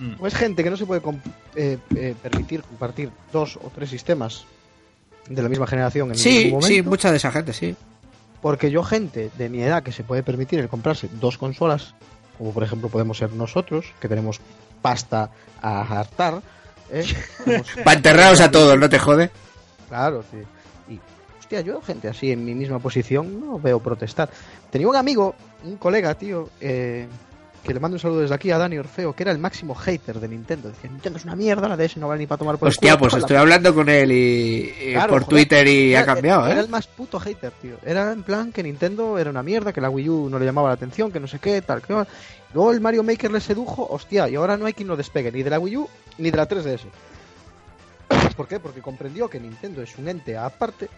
B: mm,
D: O es gente que no se puede com- eh, eh, permitir compartir dos o tres sistemas de la misma generación en el
A: Sí,
D: momento.
A: sí, mucha de esa gente, sí.
D: Porque yo, gente de mi edad que se puede permitir el comprarse dos consolas, como por ejemplo podemos ser nosotros, que tenemos pasta a hartar, ¿eh?
A: Para enterraros a todos, no te jode.
D: Claro, sí. Y, hostia, yo, gente así en mi misma posición, no veo protestar. Tenía un amigo, un colega, tío, eh, que le mando un saludo desde aquí a Dani Orfeo, que era el máximo hater de Nintendo. Decía, Nintendo es una mierda, la DS no vale ni para tomar por el
A: Hostia,
D: culo".
A: pues
D: la
A: estoy hablando con él y, y
D: Claro,
A: por
D: joder.
A: Twitter y
D: Era-
A: ha cambiado,
D: Era
A: ¿eh?
D: el más puto hater, tío. Era en plan que Nintendo era una mierda, que la Wii U no le llamaba la atención, que no sé qué, tal, que. Luego el Mario Maker le sedujo, hostia, y ahora no hay quien lo despegue, ni de la Wii U ni de la 3DS. por qué? Porque comprendió que Nintendo es un ente aparte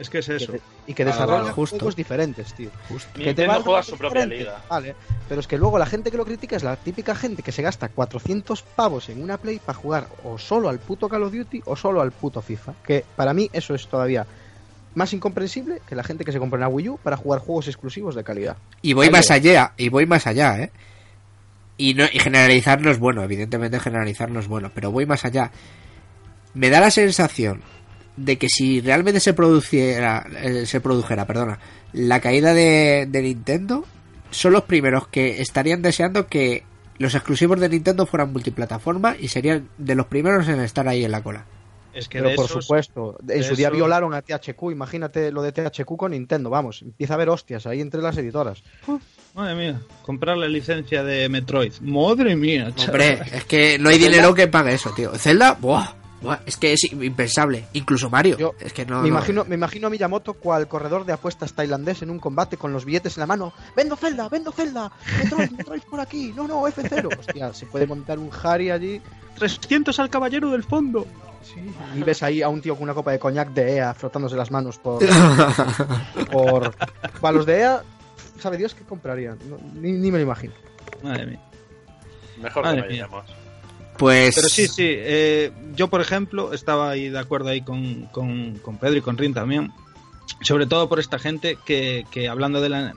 B: Es que es
D: que
B: eso.
D: y que desarrolla
A: justo.
D: juegos diferentes, tío.
A: Justo.
D: Que te
C: Nintendo
D: valga
C: juega su propia liga.
D: Vale, pero es que luego la gente que lo critica es la típica gente que se gasta 400 pavos en una Play para jugar o solo al puto Call of Duty o solo al puto FIFA. Que para mí eso es todavía más incomprensible que la gente que se compra una Wii U para jugar juegos exclusivos de calidad.
A: Y voy
D: Ahí
A: más
D: va.
A: allá, y voy más allá, ¿eh? Y, no, y generalizar no es bueno, evidentemente generalizar no es bueno, pero voy más allá. Me da la sensación de que si realmente se produciera, eh, se produjera, perdona, la caída de, de Nintendo, son los primeros que estarían deseando que los exclusivos de Nintendo fueran multiplataforma y serían de los primeros en estar ahí en la cola.
B: Es que
D: Pero por
B: esos-
D: supuesto, en su día
B: esos-
D: violaron a THQ, imagínate lo de THQ con Nintendo, vamos, empieza a haber hostias ahí entre las editoras.
B: Madre mía, comprar la licencia de Metroid. Madre mía, chaval.
A: Hombre, es que no hay dinero que pague eso, tío. Zelda, buah, buah, es que es impensable. Incluso Mario.
D: Yo
A: es que no.
D: me,
A: no.
D: imagino, me imagino a Miyamoto cual corredor de apuestas tailandés en un combate con los billetes en la mano. ¡Vendo Zelda! ¡Vendo Zelda! ¡Metroid! ¡Metroid por aquí! ¡No, no! F0. Hostia, se puede montar un Harry allí.
B: 300 al caballero del fondo.
D: Y ves ahí a un tío con una copa de coñac de EA frotándose las manos por. por... Para los de EA, sabe Dios qué comprarían. No, ni, ni me lo imagino.
B: Madre mía.
C: Mejor
B: Madre
C: que no
B: mía.
A: Pues.
B: Pero sí, sí. eh, yo, por ejemplo, estaba ahí de acuerdo ahí con, con, con Pedro y con Rin también. Sobre todo por esta gente que, que hablando de la...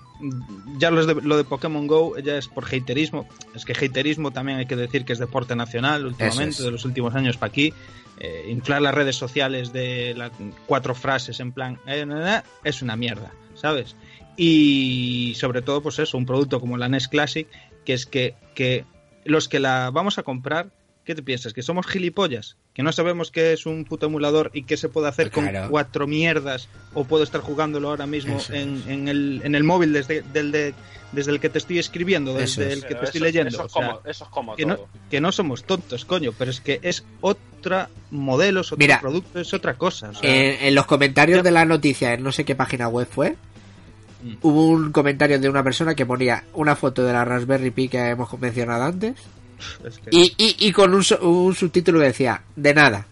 B: Ya los de- lo de Pokémon Go ya es por haterismo. Es que haterismo también hay que decir que es deporte nacional últimamente,
A: es.
B: de los últimos años para aquí. Eh, inflar las redes sociales de las cuatro frases en plan... eh, na, na, es una mierda, ¿sabes? Y sobre todo, pues eso, un producto como la NES Classic, que es que, que los que la vamos a comprar, ¿qué te piensas? ¿Que somos gilipollas? ¿Que no sabemos qué es un puto emulador y qué se puede hacer
A: Claro.
B: con cuatro mierdas? ¿O puedo estar jugándolo ahora mismo en, en el, en el móvil desde, del de- desde el que te estoy escribiendo, desde
A: es.
B: el que
C: Pero
B: te estoy
C: eso-
B: leyendo?
C: Eso
B: O
C: es
B: sea,
C: como, eso es como
B: que no, que no somos tontos, coño, pero es que es otra modelo, es otro
A: Mira,
B: producto, es otra cosa. o sea,
A: En, en los comentarios
B: Ya.
A: de la noticia, en no sé qué página web fue,
B: Mm.
A: hubo un comentario de una persona que ponía una foto de la Raspberry Pi que hemos mencionado antes
B: es que-
A: y, y, y con un, su- un subtítulo que decía, de nada.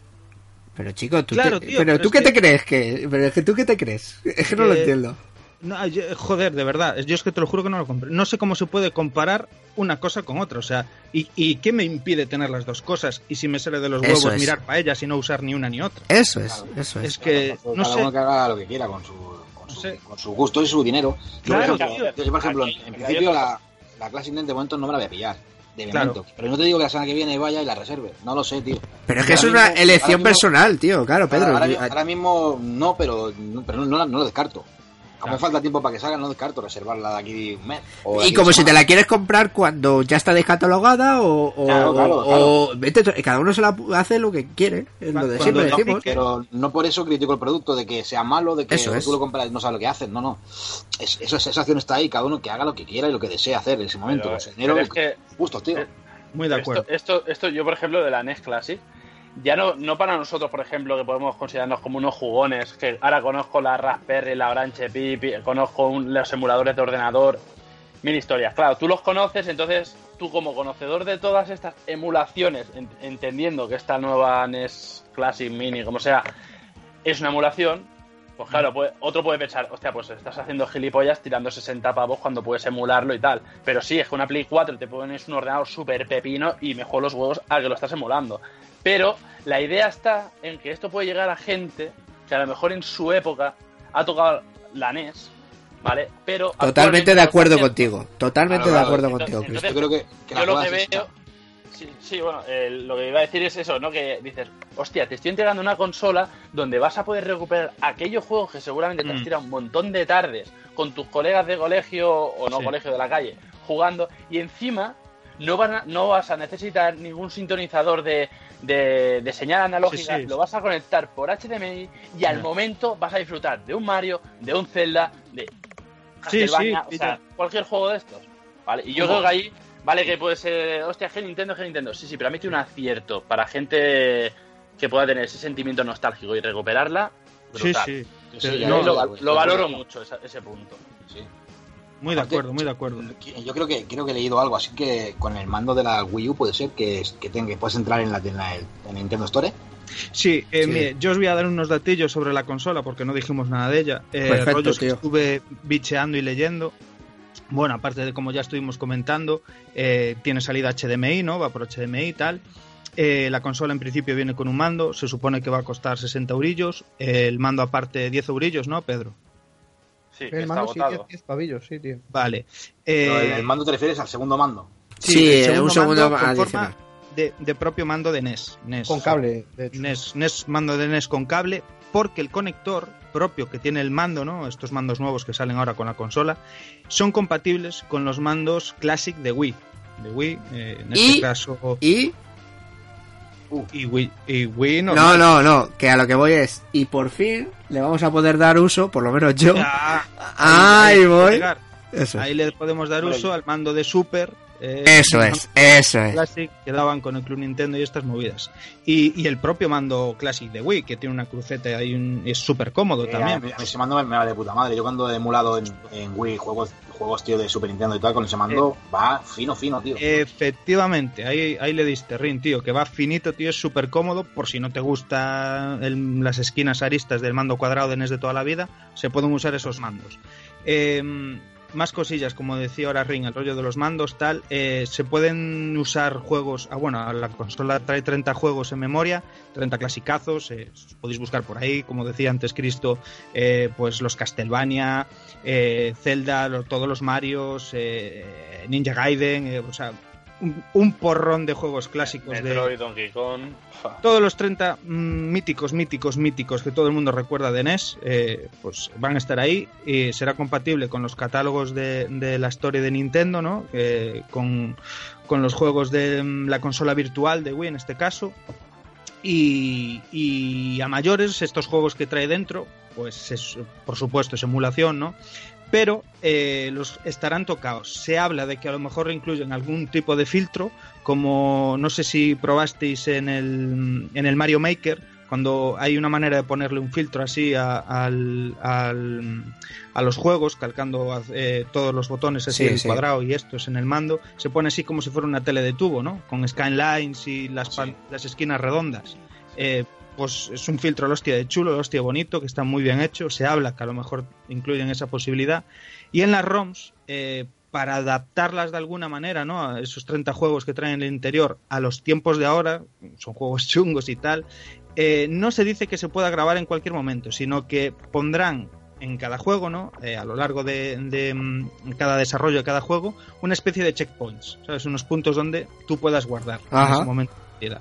A: Pero chico, ¿tú,
B: Claro,
A: te-
B: tío,
A: pero
B: pero
A: tú qué te
B: que-
A: crees que... Pero es que tú qué te crees. Es que no lo
B: que-
A: entiendo.
B: No, yo- joder, de verdad, yo es que te lo juro que no lo compré. No sé cómo se puede comparar una cosa con otra, o sea, ¿y, y qué me impide tener las dos cosas? Y si me sale de los
A: Eso
B: huevos
A: es.
B: mirar para ellas y no usar ni una ni otra.
A: Eso es,
E: Claro.
A: eso es.
B: Es que,
E: Cada
B: no sé,
E: uno que haga lo que quiera con su, con
B: No
E: su,
B: sé.
E: con su gusto y su dinero. Yo,
B: Claro,
E: por ejemplo,
B: tío.
E: yo, por ejemplo, en principio la, la Classic de momento no me la voy a pillar. De
B: Claro.
E: momento. Pero no te digo que la semana que viene vaya y la reserve. No lo sé, tío.
A: Pero es que es
E: Ahora
A: una
E: mismo-
A: elección
E: mismo-
A: personal, tío, claro, Pedro.
E: ahora, mismo no, pero, no, pero no, no la- no lo descarto. Como
B: Claro.
E: falta tiempo para que salga, no descarto reservarla de aquí un mes. de
A: Y como si te la quieres comprar cuando ya está descatalogada o, o,
E: Claro, claro,
A: o- o- vete tú- cada uno se la hace lo que quiere, es lo de siempre
B: no
A: decimos.
E: Pero no por eso critico el producto, de que sea malo, de que
A: Eso es.
E: tú lo compras y no sabes lo que haces. No, no. Es, eso, esa acción está ahí, cada uno que haga lo que quiera y lo que desee hacer en ese momento.
C: Pero-
E: el dinero,
C: pero es que
E: gustos, tío.
C: eh,
B: muy de acuerdo.
C: Esto, esto, esto yo, por ejemplo, de la NES Classic, ya no, no para nosotros, por ejemplo, que podemos considerarnos como unos jugones, que ahora conozco la Raspberry, la Orange Pi, conozco un- los emuladores de ordenador, mil historias. Claro, tú los conoces, entonces tú como conocedor de todas estas emulaciones, en- entendiendo que esta nueva NES Classic Mini, como sea, es una emulación, pues claro, puede- otro puede pensar, hostia, pues estás haciendo gilipollas tirando 60 pavos cuando puedes emularlo y tal. Pero sí, es que una Play 4 te pones un ordenador súper pepino y mejor los huevos a que lo estás emulando. Pero la idea está en que esto puede llegar a gente que a lo mejor en su época ha tocado la NES, ¿vale? Pero
A: Totalmente de acuerdo contigo, totalmente
E: Claro,
A: de
E: claro,
A: acuerdo
C: entonces-
A: contigo, Cristo.
E: Yo creo que, que la
C: yo lo que veo. Sí, sí, bueno, eh, lo que iba a decir es eso, ¿no? Que dices, hostia, te estoy entregando una consola donde vas a poder recuperar aquellos juegos que seguramente te has
B: Mm.
C: tirado un montón de tardes con tus colegas de colegio o no
B: Sí.
C: colegio de la calle jugando y encima no, van a- no vas a necesitar ningún sintonizador de, de, de señal analógica,
B: Sí, sí.
C: lo vas a conectar por HDMI y al momento vas a disfrutar de un Mario, de un Zelda, de
B: Sí,
C: Castlevania,
B: sí,
C: o sea, cualquier juego de estos. ¿Vale? Y yo
E: ¿Cómo?
C: creo que ahí, vale, que puede ser, hostia, que Nintendo, que Nintendo. Sí, sí, pero a mí tiene un acierto para gente que pueda tener ese sentimiento nostálgico y recuperarla.
B: Sí,
C: brutal.
B: sí, no,
C: lo, lo valoro mucho esa- ese punto.
E: sí.
B: Muy de acuerdo, muy de acuerdo.
E: Yo creo que creo que he leído algo, así que con el mando de la Wii U puede ser que, que, tenga, que puedes entrar en la, en la- en Nintendo Store
B: Sí, eh,
A: Sí.
B: mire, yo os voy a dar unos datillos sobre la consola porque no dijimos nada de ella. Eh,
A: Perfecto,
B: rollos que estuve bicheando y leyendo. Bueno, aparte de como ya estuvimos comentando, eh, tiene salida HDMI, ¿no? Va por HDMI y tal. Eh, la consola en principio viene con un mando, se supone que va a costar 60 eurillos. Eh, el mando aparte 10 eurillos, ¿no, Pedro?
C: Sí,
D: El mando sí,
C: agotado.
D: 10, 10 pavillos, sí, tío.
B: Vale. Eh,
E: el, el mando te refieres al segundo mando.
A: Sí,
B: el
A: eh, un segundo
B: mando con
A: adicional.
B: forma de, de propio mando de NES. NES.
D: Con cable, de hecho.
B: NES, NES, mando de NES con cable, porque el conector propio que tiene el mando, ¿no? Estos mandos nuevos que salen ahora con la consola, son compatibles con los mandos Classic de Wii. De Wii, eh, en
A: Y-
B: este caso.
A: Y.
B: Y Wii, y Wii
A: No, no, no, que a lo que voy es. Y por fin le vamos a poder dar uso, por lo menos yo.
B: Ya,
A: Ahí voy. Eso.
B: Ahí le podemos dar uso al mando de Super. Eh,
A: Eso es, eso es.
B: Classic que daban con el Club Nintendo y estas movidas. Y, y el propio mando Classic de Wii, que tiene una cruceta y un, es súper cómodo
E: Eh,
B: también.
E: a mí ese mando me, me va de puta madre. Yo cuando he emulado en, en Wii juegos, juegos tío de Super Nintendo y tal, con ese mando va fino, fino, tío.
B: Efectivamente, ahí, ahí le diste rin, tío, que va finito, tío, es súper cómodo, por si no te gustan las esquinas aristas del mando cuadrado de NES de toda la vida, se pueden usar esos mandos. Eh, más cosillas, como decía ahora Ring, el rollo de los mandos, tal, eh, se pueden usar juegos, ah bueno, la consola trae 30 juegos en memoria, 30 clasicazos, eh, podéis buscar por ahí, como decía antes Cristo, eh, pues los Castlevania, eh, Zelda, todos los Marios, eh, Ninja Gaiden, eh, o sea, un, un porrón de juegos clásicos de
C: Donkey Kong.
B: todos los 30 mm, míticos, míticos, míticos que todo el mundo recuerda de NES, eh, pues van a estar ahí y será compatible con los catálogos de, de la historia de Nintendo, ¿no? Eh, con, con los juegos de mm, la consola virtual de Wii en este caso. Y, y a mayores, estos juegos que trae dentro, pues es, por supuesto es emulación, ¿no? Pero eh, los estarán tocados. Se habla de que a lo mejor incluyen algún tipo de filtro, como no sé si probasteis en el, en el Mario Maker, cuando hay una manera de ponerle un filtro así a, al, al- a los juegos, calcando eh, todos los botones así
A: Sí,
B: en el
A: sí.
B: cuadrado y estos en el mando, se pone así como si fuera una tele de tubo, ¿no? Con skylines y las,
E: Sí.
B: las esquinas redondas. Eh, pues es un filtro el hostia de chulo, el hostia bonito, que está muy bien hecho. Se habla que a lo mejor incluyen esa posibilidad. Y en las ROMs, eh, para adaptarlas de alguna manera, ¿no? A esos 30 juegos que traen en el interior a los tiempos de ahora, son juegos chungos y tal, eh, no se dice que se pueda grabar en cualquier momento, sino que pondrán en cada juego, ¿no? Eh, a lo largo de, de, mm, cada desarrollo de cada juego, una especie de checkpoints, ¿sabes? Unos puntos donde tú puedas guardar en ese momento de.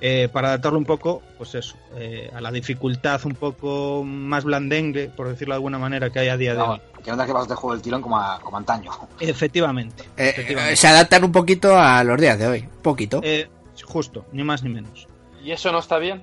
B: Eh, para adaptarlo un poco, pues eso, eh, a la dificultad un poco más blandengue, por decirlo de alguna manera, que hay a día de hoy.
E: Vamos, que no te que pasar este juego del tirón como, a- como antaño.
B: Efectivamente.
A: Eh,
B: efectivamente.
A: eh, se adaptan un poquito a los días de hoy. Poquito.
B: Eh, justo, ni más ni menos.
C: ¿Y eso no está bien?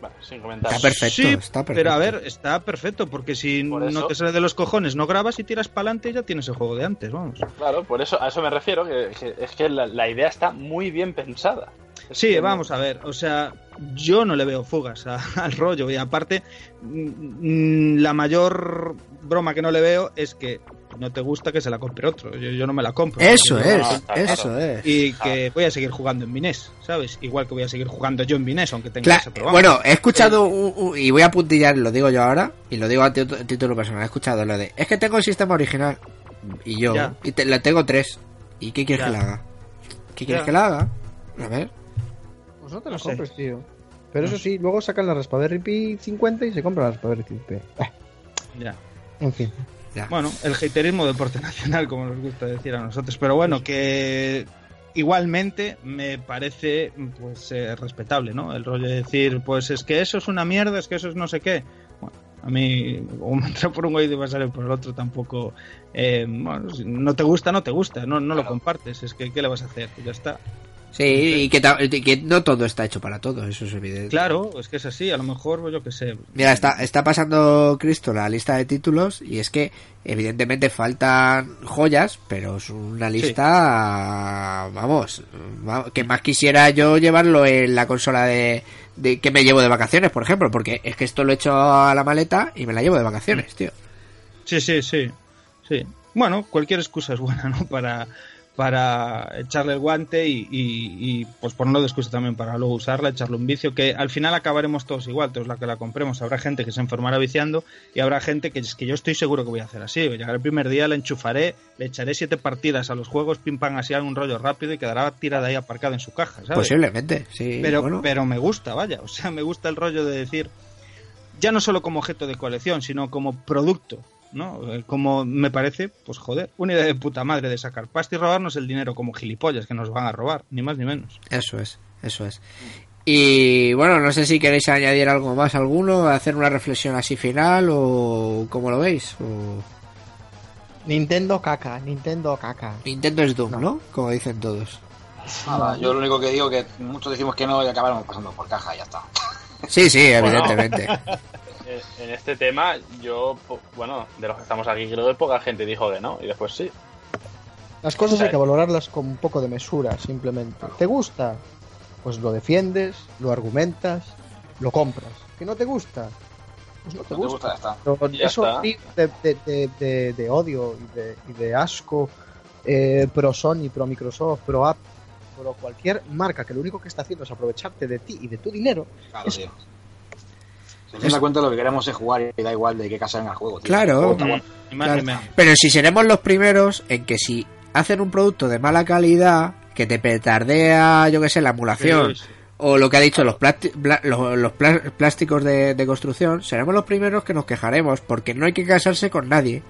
C: Bueno, sin comentar.
A: Está perfecto,
B: Sí,
A: está perfecto.
B: Pero a ver, está perfecto, porque si
C: Por
B: no te sale de los cojones, no grabas y tiras para adelante y ya tienes el juego de antes, vamos.
C: Claro, por eso, a eso me refiero, que, que- es que la, la idea está muy bien pensada.
B: Sí, vamos a ver, o sea, yo no le veo fugas a- al rollo y aparte, mm, la mayor broma que no le veo es que no te gusta que se la compre otro, yo, yo no me la compro.
A: Eso es,
C: claro.
A: eso es.
B: Y que voy a seguir jugando en mi NES, ¿sabes? Igual que voy a seguir jugando yo en mi NES, aunque tenga
A: Cla-
B: esa, pero vamos.
A: bueno, he escuchado, un- un- y voy a puntillar, lo digo yo ahora, y lo digo a título personal, he escuchado lo de, es que tengo el sistema original, y yo,
B: Ya.
A: y te, lo tengo tres, ¿y qué quieres
B: Ya.
A: que le haga? ¿Qué quieres
B: Ya.
A: que le haga? A ver,
D: Pues no te la
B: No sé.
D: compres, tío. Pero eso sí, luego sacan la Raspberry Pi 50 y se compra la Raspberry Pi. Eh,
B: Ya.
D: en fin.
A: ya.
B: Bueno, el haterismo deporte nacional, como nos gusta decir a nosotros. Pero bueno, que igualmente me parece pues eh, respetable, ¿no? El rollo de decir, pues es que eso es una mierda, es que eso es no sé qué. Bueno, a mí, o me entra por un oído y va a salir por el otro, tampoco. eh, bueno, si no te gusta, no te gusta, no, no lo compartes. Es que, ¿qué le vas a hacer? Ya está.
A: Sí, y que, no todo está hecho para todo, eso es evidente.
B: Claro, es que es así, a lo mejor, yo qué sé.
A: Mira, está, está pasando Cristo la lista de títulos y es que evidentemente faltan joyas, pero es una lista, vamos, va- que más quisiera yo llevarlo en la consola de, de que me llevo de vacaciones, por ejemplo, porque es que esto lo he hecho a la maleta y me la llevo de vacaciones, tío.
B: Sí, sí, sí. Sí. Bueno, cualquier excusa es buena, ¿no? Para, para echarle el guante y, y, y, pues ponerlo de excusa también para luego usarla, echarle un vicio, que al final acabaremos todos igual, todos la que la compremos. Habrá gente que se enfermará viciando y habrá gente que es que yo estoy seguro que voy a hacer así. Llegaré el primer día, la enchufaré, le echaré siete partidas a los juegos, pim pam, así un rollo rápido y quedará tirada ahí aparcada en su caja, ¿sabes?
A: Posiblemente, sí.
B: pero,
A: bueno.
B: pero me gusta, vaya, o sea, me gusta el rollo de decir, ya no solo como objeto de colección, sino como producto, ¿no? Eh, Como me parece, pues joder, una idea de puta madre de sacar pasta y robarnos el dinero como gilipollas que nos van a robar, ni más ni menos.
A: Eso es, eso es. Y bueno, no sé si queréis añadir algo más alguno, hacer una reflexión así final o cómo lo veis. O...
D: Nintendo caca, Nintendo caca.
A: Nintendo es Doom, ¿no? Como dicen todos.
E: Nada, yo lo único que digo que muchos decimos que no y acabaremos pasando por caja y ya está.
A: Sí, sí, evidentemente.
C: En este tema, yo, po- bueno, de los que estamos aquí, creo que poca gente dijo que no, y después sí.
D: Las cosas hay que valorarlas con un poco de mesura, simplemente. ¿Te gusta? Pues lo defiendes, lo argumentas, lo compras. ¿Que no te gusta? Pues no te
E: No te
D: gusta.
E: gusta, ya está.
D: Pero
C: Ya
D: eso de, de- de- de- de odio y de, y de asco, eh, pro Sony, pro Microsoft, pro Apple, pro cualquier marca que lo único que está haciendo es aprovecharte de ti y de tu dinero,
E: Claro,
D: Es-.
E: Se da cuenta lo que queremos es jugar y da igual de qué casa venga el juego. Tío.
A: Claro.
E: El juego
B: Mm,
A: Claro. Pero si seremos los primeros en que si hacen un producto de mala calidad, que te petardea, yo que sé, la emulación,
B: Sí, sí.
A: o lo que ha dicho, los, los, los plásticos de, de construcción, seremos los primeros que nos quejaremos, porque no hay que casarse con nadie.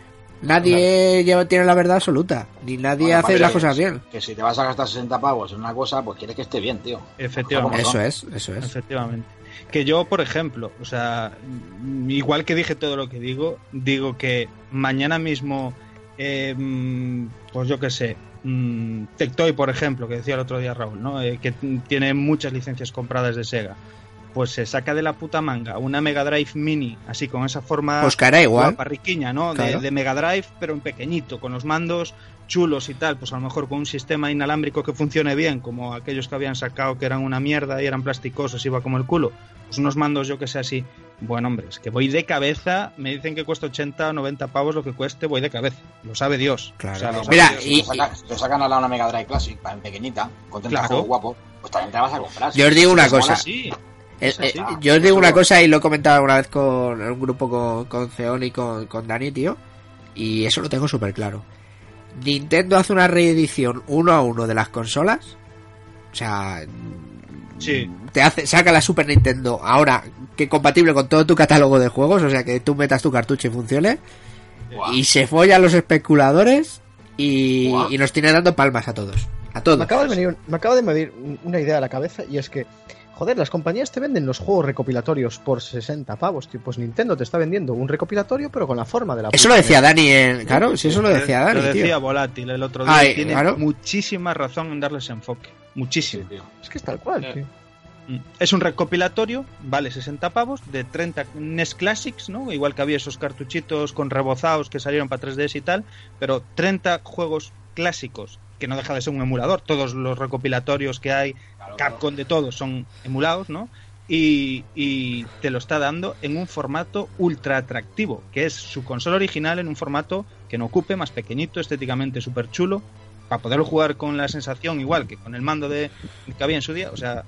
A: Nadie lleva, tiene la verdad absoluta, ni nadie
E: Bueno,
A: hace las cosas bien.
E: Que si te vas a gastar 60 pavos en una cosa, pues quieres que esté bien, tío.
B: Efectivamente.
A: Eso es, eso es.
B: Efectivamente. Que yo, por ejemplo, o sea, igual que dije todo lo que digo, digo que mañana mismo, eh, pues yo qué sé, mm, Tectoy, por ejemplo, que decía el otro día Raúl, ¿no? Eh, que tiene muchas licencias compradas de Sega. Pues se saca de la puta manga una Mega Drive Mini, así con esa forma
A: Pues igual.
B: parriquiña, ¿no? De-. De, Mega Drive, pero en pequeñito, con los mandos chulos y tal, pues a lo mejor con un sistema inalámbrico que funcione bien, como aquellos que habían sacado que eran una mierda y eran plasticosos, iba como el culo. Pues unos mandos, yo que sé así. Bueno, hombre, es que voy de cabeza, me dicen que cuesta 80 o 90 pavos lo que cueste, voy de cabeza. Lo sabe Dios.
A: Claro.
B: O sea, lo sabe
A: Mira,
B: Dios.
E: Si
A: y-
E: te sacan a la una Mega Drive Classic, en pequeñita, con 30
B: Claro.
E: juegos guapos, pues también te la vas a comprar.
A: Yo os digo una cosa.
B: Sí,
A: Eh, eh, yo os digo una cosa y lo he comentado una vez con un grupo con, con Ceón y con, con Dani, tío. Y eso lo tengo súper claro. Nintendo hace una reedición uno a uno de las consolas. O sea,
B: Sí.
A: te hace, saca la Super Nintendo ahora que compatible con todo tu catálogo de juegos, o sea que tú metas tu cartucho y funcione. Y se follan los especuladores y, y nos tiene dando palmas a todos. A todos.
D: Me acaba, de venir, me acaba de venir una idea a la cabeza y es que, joder, las compañías te venden los juegos recopilatorios por 60 pavos, tío. Pues Nintendo te está vendiendo un recopilatorio, pero con la forma de la.
A: Eso lo decía Dani en. Claro, si eso lo decía Dani,
B: Lo decía
A: tío.
B: Volátil el otro día.
A: Ay,
B: tiene
A: claro.
B: muchísima razón en darles enfoque.
E: Sí,
B: Muchísimo.
E: tío.
D: Es que es tal cual,
C: Eh.
D: tío.
B: Mm. Es un recopilatorio, vale 60 pavos, de 30 NES Classics, ¿no? Igual que había esos cartuchitos con rebozados que salieron para 3DS y tal, pero 30 juegos clásicos, que no deja de ser un emulador. Todos los recopilatorios que hay,
E: Claro.
B: Capcom de todos, son emulados, ¿no? Y, y te lo está dando en un formato ultra atractivo, que es su consola original en un formato que no ocupe, más pequeñito, estéticamente súper chulo, para poderlo jugar con la sensación igual que con el mando de que había en su día. O sea,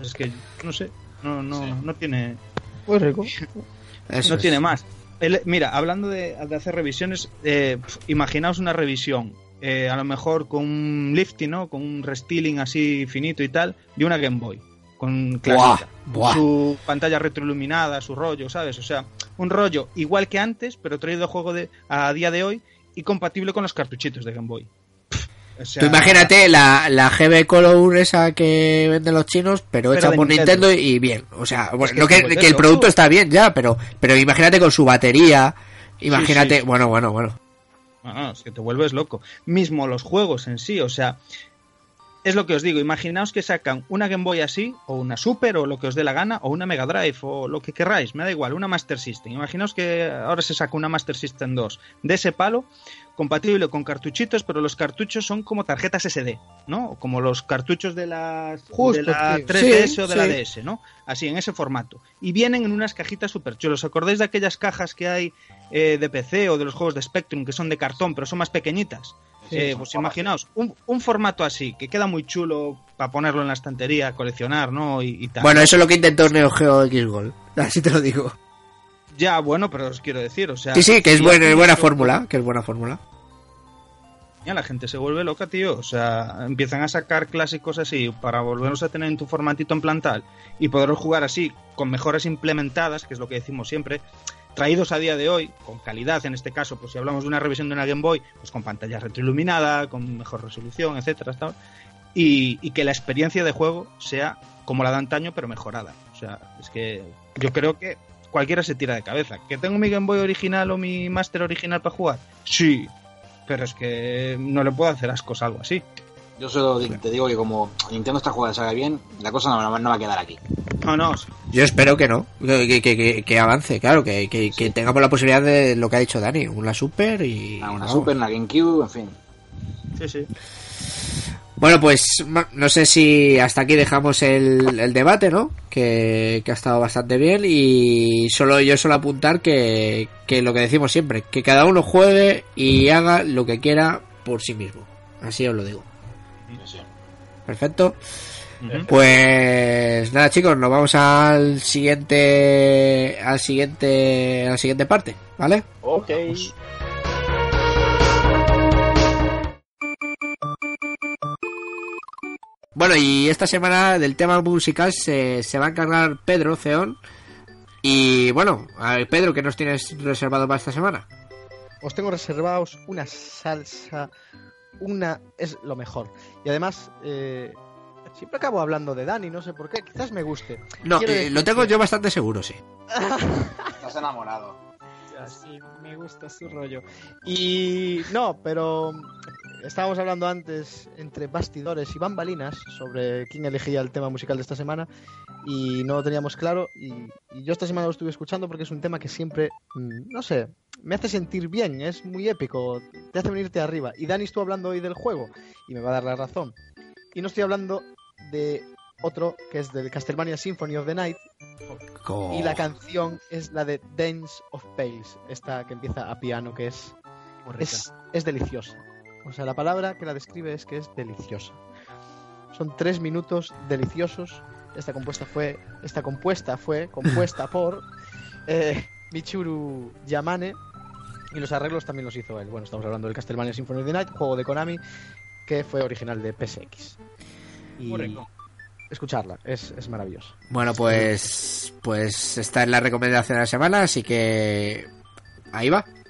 B: es que no sé, no, no,
E: Sí.
B: no tiene,
D: rico.
A: Eso
B: no
A: es.
B: tiene más. El- mira, hablando de, de hacer revisiones, eh, imaginaos una revisión, eh, a lo mejor con un lifting, ¿no? Con un restyling así finito y tal, de una Game Boy, con clasita,
A: buah.
B: su pantalla retroiluminada, su rollo, ¿sabes? O sea, un rollo igual que antes, pero traído a juego de, a día de hoy y compatible con los cartuchitos de Game Boy. O sea,
A: Tú imagínate la, la GB Color esa que venden los chinos, pero,
B: Pero
A: hecha por Nintendo.
B: Nintendo.
A: y bien. O sea, bueno,
B: que
A: no que, el producto está bien ya, pero, pero imagínate con su batería. Imagínate,
B: sí.
A: bueno, bueno, bueno.
B: No, es que te vuelves loco. Mismo los juegos en sí, o sea, es lo que os digo, imaginaos que sacan una Game Boy así, o una Super, o lo que os dé la gana, o una Mega Drive, o lo que queráis, me da igual, una Master System. Imaginaos que ahora se saca una Master System 2 de ese palo, compatible con cartuchitos, pero los cartuchos son como tarjetas SD, ¿no? Como los cartuchos de la,
D: Justo,
B: de la
D: tío.
B: 3DS
A: Sí,
B: o de la. DS, ¿no? Así, en ese formato. Y vienen en unas cajitas super chulos. ¿Os acordáis de aquellas cajas que hay eh, de PC o de los juegos de Spectrum que son de cartón, pero son más pequeñitas? Eh, pues imaginaos, un, un formato así, que queda muy chulo para ponerlo en la estantería, coleccionar, ¿no? Y, y tal.
A: Bueno, eso es lo que intentó Neo Geo X-Gol. Así te lo digo.
B: Ya, bueno, pero os quiero decir, o sea...
A: Sí, sí, que es buena, buena
B: eso,
A: fórmula. Que es buena fórmula.
B: Ya la gente se vuelve loca, tío. O sea, empiezan a sacar clásicos así para volverlos a tener en tu formatito en plantal y poderlos jugar así, con mejoras implementadas, que es lo que decimos siempre, traídos a día de hoy, con calidad en este caso, pues si hablamos de una revisión de una Game Boy, pues con pantalla retroiluminada, con mejor resolución, etcétera, tal, y, y que la experiencia de juego sea como la de antaño, pero mejorada. O sea, es que yo creo que cualquiera se tira de cabeza. ¿Que tengo mi Game Boy original o mi Master original para jugar? Sí, pero es que no le puedo hacer ascos a algo así.
E: Yo solo te digo que como Nintendo esta jugada salga bien, la cosa no, no- no va a quedar aquí.
B: No, no,
A: Yo espero que no. Que, que, que, que avance, claro. Que, que, que tengamos la posibilidad de lo que ha dicho Dani. Una Super y.
E: Una
A: vamos.
E: Super, una GameCube, en fin.
B: sí, sí.
A: Bueno, pues ma- no sé si hasta aquí dejamos el, el debate, ¿no? Que, que ha estado bastante bien y solo yo solo apuntar que, que lo que decimos siempre, que cada uno juegue y haga lo que quiera por sí mismo. Así os lo digo. Perfecto. Pues nada, chicos, nos vamos al siguiente al siguiente a la siguiente parte, ¿vale?
C: Ok.
A: Bueno, y esta semana del tema musical se, se va a encargar Pedro Ceón. Y bueno, a ver, Pedro, ¿qué nos tienes reservado para esta semana?
D: Os tengo reservados una salsa, una es lo mejor. Y además, eh, siempre acabo hablando de Dani, no sé por qué, quizás me guste.
A: No, eh, lo tengo
D: que-
A: yo bastante seguro, sí.
E: Estás enamorado.
D: Sí, me gusta su rollo. Y no, pero estábamos hablando antes entre bastidores y bambalinas sobre quién elegía el tema musical de esta semana y no lo teníamos claro y, y yo esta semana lo estuve escuchando porque es un tema que siempre, mm, no sé, me hace sentir bien, es muy épico, te hace venirte arriba. Y Dani estuvo hablando hoy del juego y me va a dar la razón. Y no estoy hablando de otro que es del Castlevania Symphony of the Night
A: Co-
D: y la canción es la de Dance of Pace, esta que empieza a piano, que es, es, es deliciosa. O sea, la palabra que la describe es que es deliciosa. Son tres minutos deliciosos. Esta compuesta fue, esta compuesta fue compuesta por eh, Michuru Yamane y los arreglos también los hizo él. Bueno, estamos hablando del Castlevania Symphony of the Night, juego de Konami que fue original de PSX. Y escucharla, es, es maravilloso.
A: Bueno, pues pues esta es la recomendación de la semana, así que ahí va.「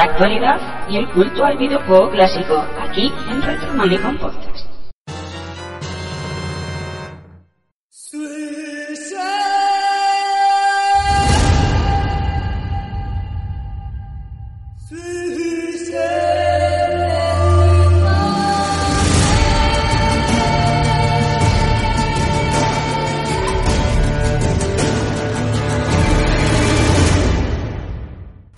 F: la actualidad y el culto al videojuego clásico, aquí en Retronomicon Podcast.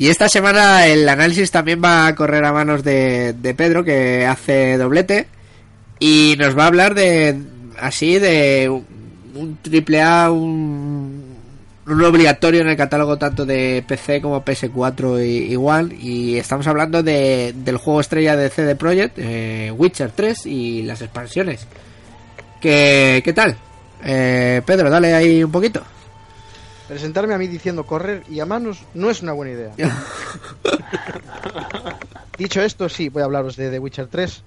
A: Y esta semana el análisis también va a correr a manos de, Pedro, que hace doblete. Y nos va a hablar de, así, de un, un triple A, un, un obligatorio en el catálogo tanto de PC como PS4 y, igual. Y estamos hablando de, del juego estrella de CD Projekt, eh, Witcher 3 y las expansiones. ¿Qué, qué tal? Eh, Pedro, dale ahí un poquito.
D: Presentarme a mí diciendo correr y a manos no es una buena idea. Dicho esto, sí, voy a hablaros de The Witcher 3.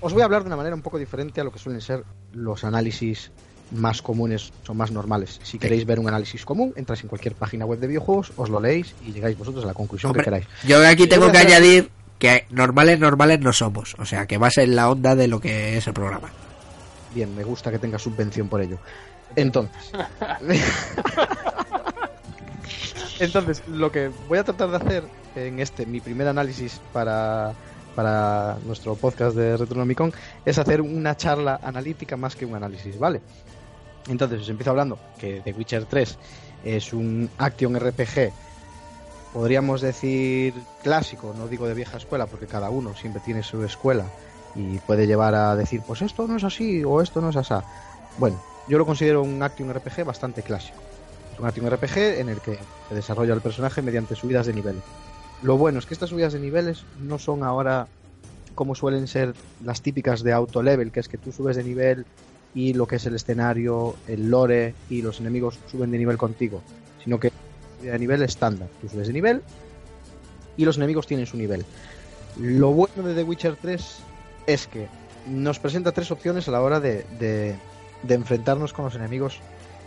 D: Os voy a hablar de una manera un poco diferente a lo que suelen ser los análisis más comunes o más normales. Si queréis ver un análisis común, entráis en cualquier página web de videojuegos, os lo leéis y llegáis vosotros a la conclusión
A: Hombre,
D: que queráis.
A: Yo aquí tengo que
D: hacer-
A: añadir que normales, normales no somos. O sea, que vas en la onda de lo que es el programa.
D: Bien, me gusta que tenga subvención por ello. Entonces. Entonces, lo que voy a tratar de hacer en este, mi primer análisis para, para nuestro podcast de Retronomicon, es hacer una charla analítica más que un análisis, ¿vale? Entonces, os empiezo hablando que The Witcher 3 es un action RPG, podríamos decir clásico, no digo de vieja escuela, porque cada uno siempre tiene su escuela y puede llevar a decir, pues esto no es así o esto no es así. Bueno, yo lo considero un action RPG bastante clásico. Es un action RPG en el que se desarrolla el personaje mediante subidas de niveles. Lo bueno es que estas subidas de niveles no son ahora como suelen ser las típicas de auto level, que es que tú subes de nivel y lo que es el escenario, el lore y los enemigos suben de nivel contigo, sino que de nivel estándar. Tú subes de nivel y los enemigos tienen su nivel. Lo bueno de The Witcher 3 es que nos presenta tres opciones a la hora de- de enfrentarnos con los enemigos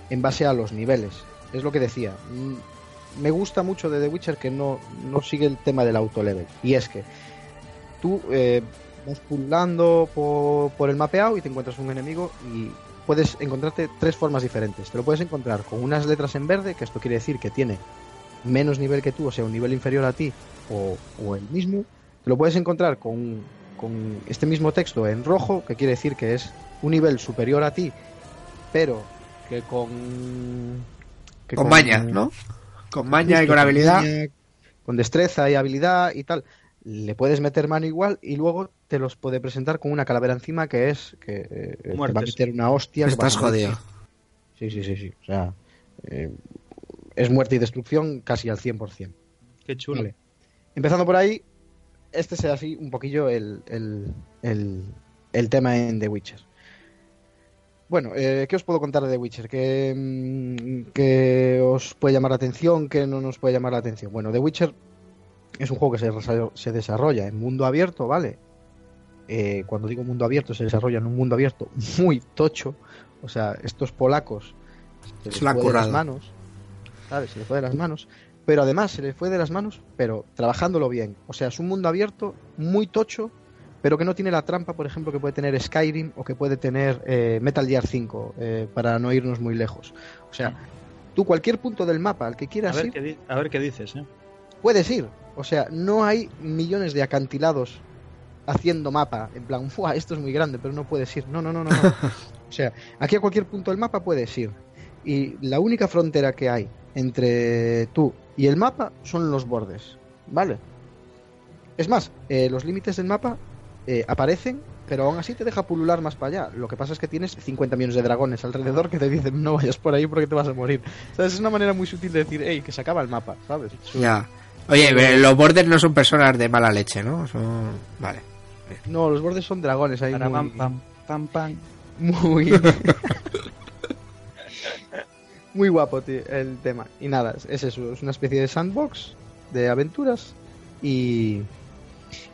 D: en base a los niveles. Es lo que decía. mm, Me gusta mucho de The Witcher que no, no sigue el tema del auto level. Y es que tú eh, vas pulando por, por el mapeado y te encuentras un enemigo y puedes encontrarte tres formas diferentes. Te lo puedes encontrar con unas letras en verde, que esto quiere decir que tiene menos nivel que tú, o sea, un nivel inferior a ti o, o el mismo. Te lo puedes encontrar con, con este mismo texto en rojo, que quiere decir que es un nivel superior a ti, pero que con... que
A: Con maña, ¿no? Con maña y con habilidad.
D: maña, con destreza y habilidad y tal. Le puedes meter mano igual y luego te los puede presentar con una calavera encima que es que eh, te va a meter una hostia.
A: Estás jodido.
D: Sí, sí, sí, sí. O sea, eh, es muerte y destrucción casi al 100%.
B: Qué chulo.
D: Vale. Empezando por ahí, este sea así un poquillo el, el, el, el tema en The Witcher. Bueno, eh, ¿qué os puedo contar de The Witcher? ¿Qué, mm, qué os puede llamar la atención? ¿Qué no nos puede llamar la atención? Bueno, The Witcher es un juego que se, desarrolla- se desarrolla en mundo abierto, ¿vale? Eh, cuando digo mundo abierto, se desarrolla en un mundo abierto muy tocho. O sea, estos polacos se les fue de las manos. ¿Sabes? Se les fue de las manos. Pero además se les fue de las manos, pero trabajándolo bien. O sea, es un mundo abierto muy tocho, pero que no tiene la trampa, por ejemplo, que puede tener Skyrim o que puede tener eh, Metal Gear 5, eh, para no irnos muy lejos. O sea, tú cualquier punto del mapa al que
B: A
D: quieras
B: ver,
D: ir,
B: qué a ver qué dices, ¿eh?
D: puedes ir. O sea, no hay millones de acantilados haciendo mapa. En plan, "Fua, esto es muy grande, pero no puedes ir. No, no, no, no. no. o sea, aquí a cualquier punto del mapa puedes ir. Y la única frontera que hay entre tú y el mapa son los bordes. ¿Vale? Es más, eh, los límites del mapa eh, aparecen, pero aún así te deja pulular más para allá. Lo que pasa es que tienes 50 millones de dragones alrededor que te dicen no vayas por ahí porque te vas a morir. ¿Sabes? Es una manera muy sutil de decir, hey, que se acaba el mapa, ¿sabes?
A: Ya. Oye, eh, los borders no son personas de mala leche, ¿no? Son... Vale.
D: No, los bordes son dragones ahí
B: Para
D: muy,
B: pam, pam, pam, pam.
D: muy muy guapo tío, el tema. Y nada, es eso, es una especie de sandbox de aventuras y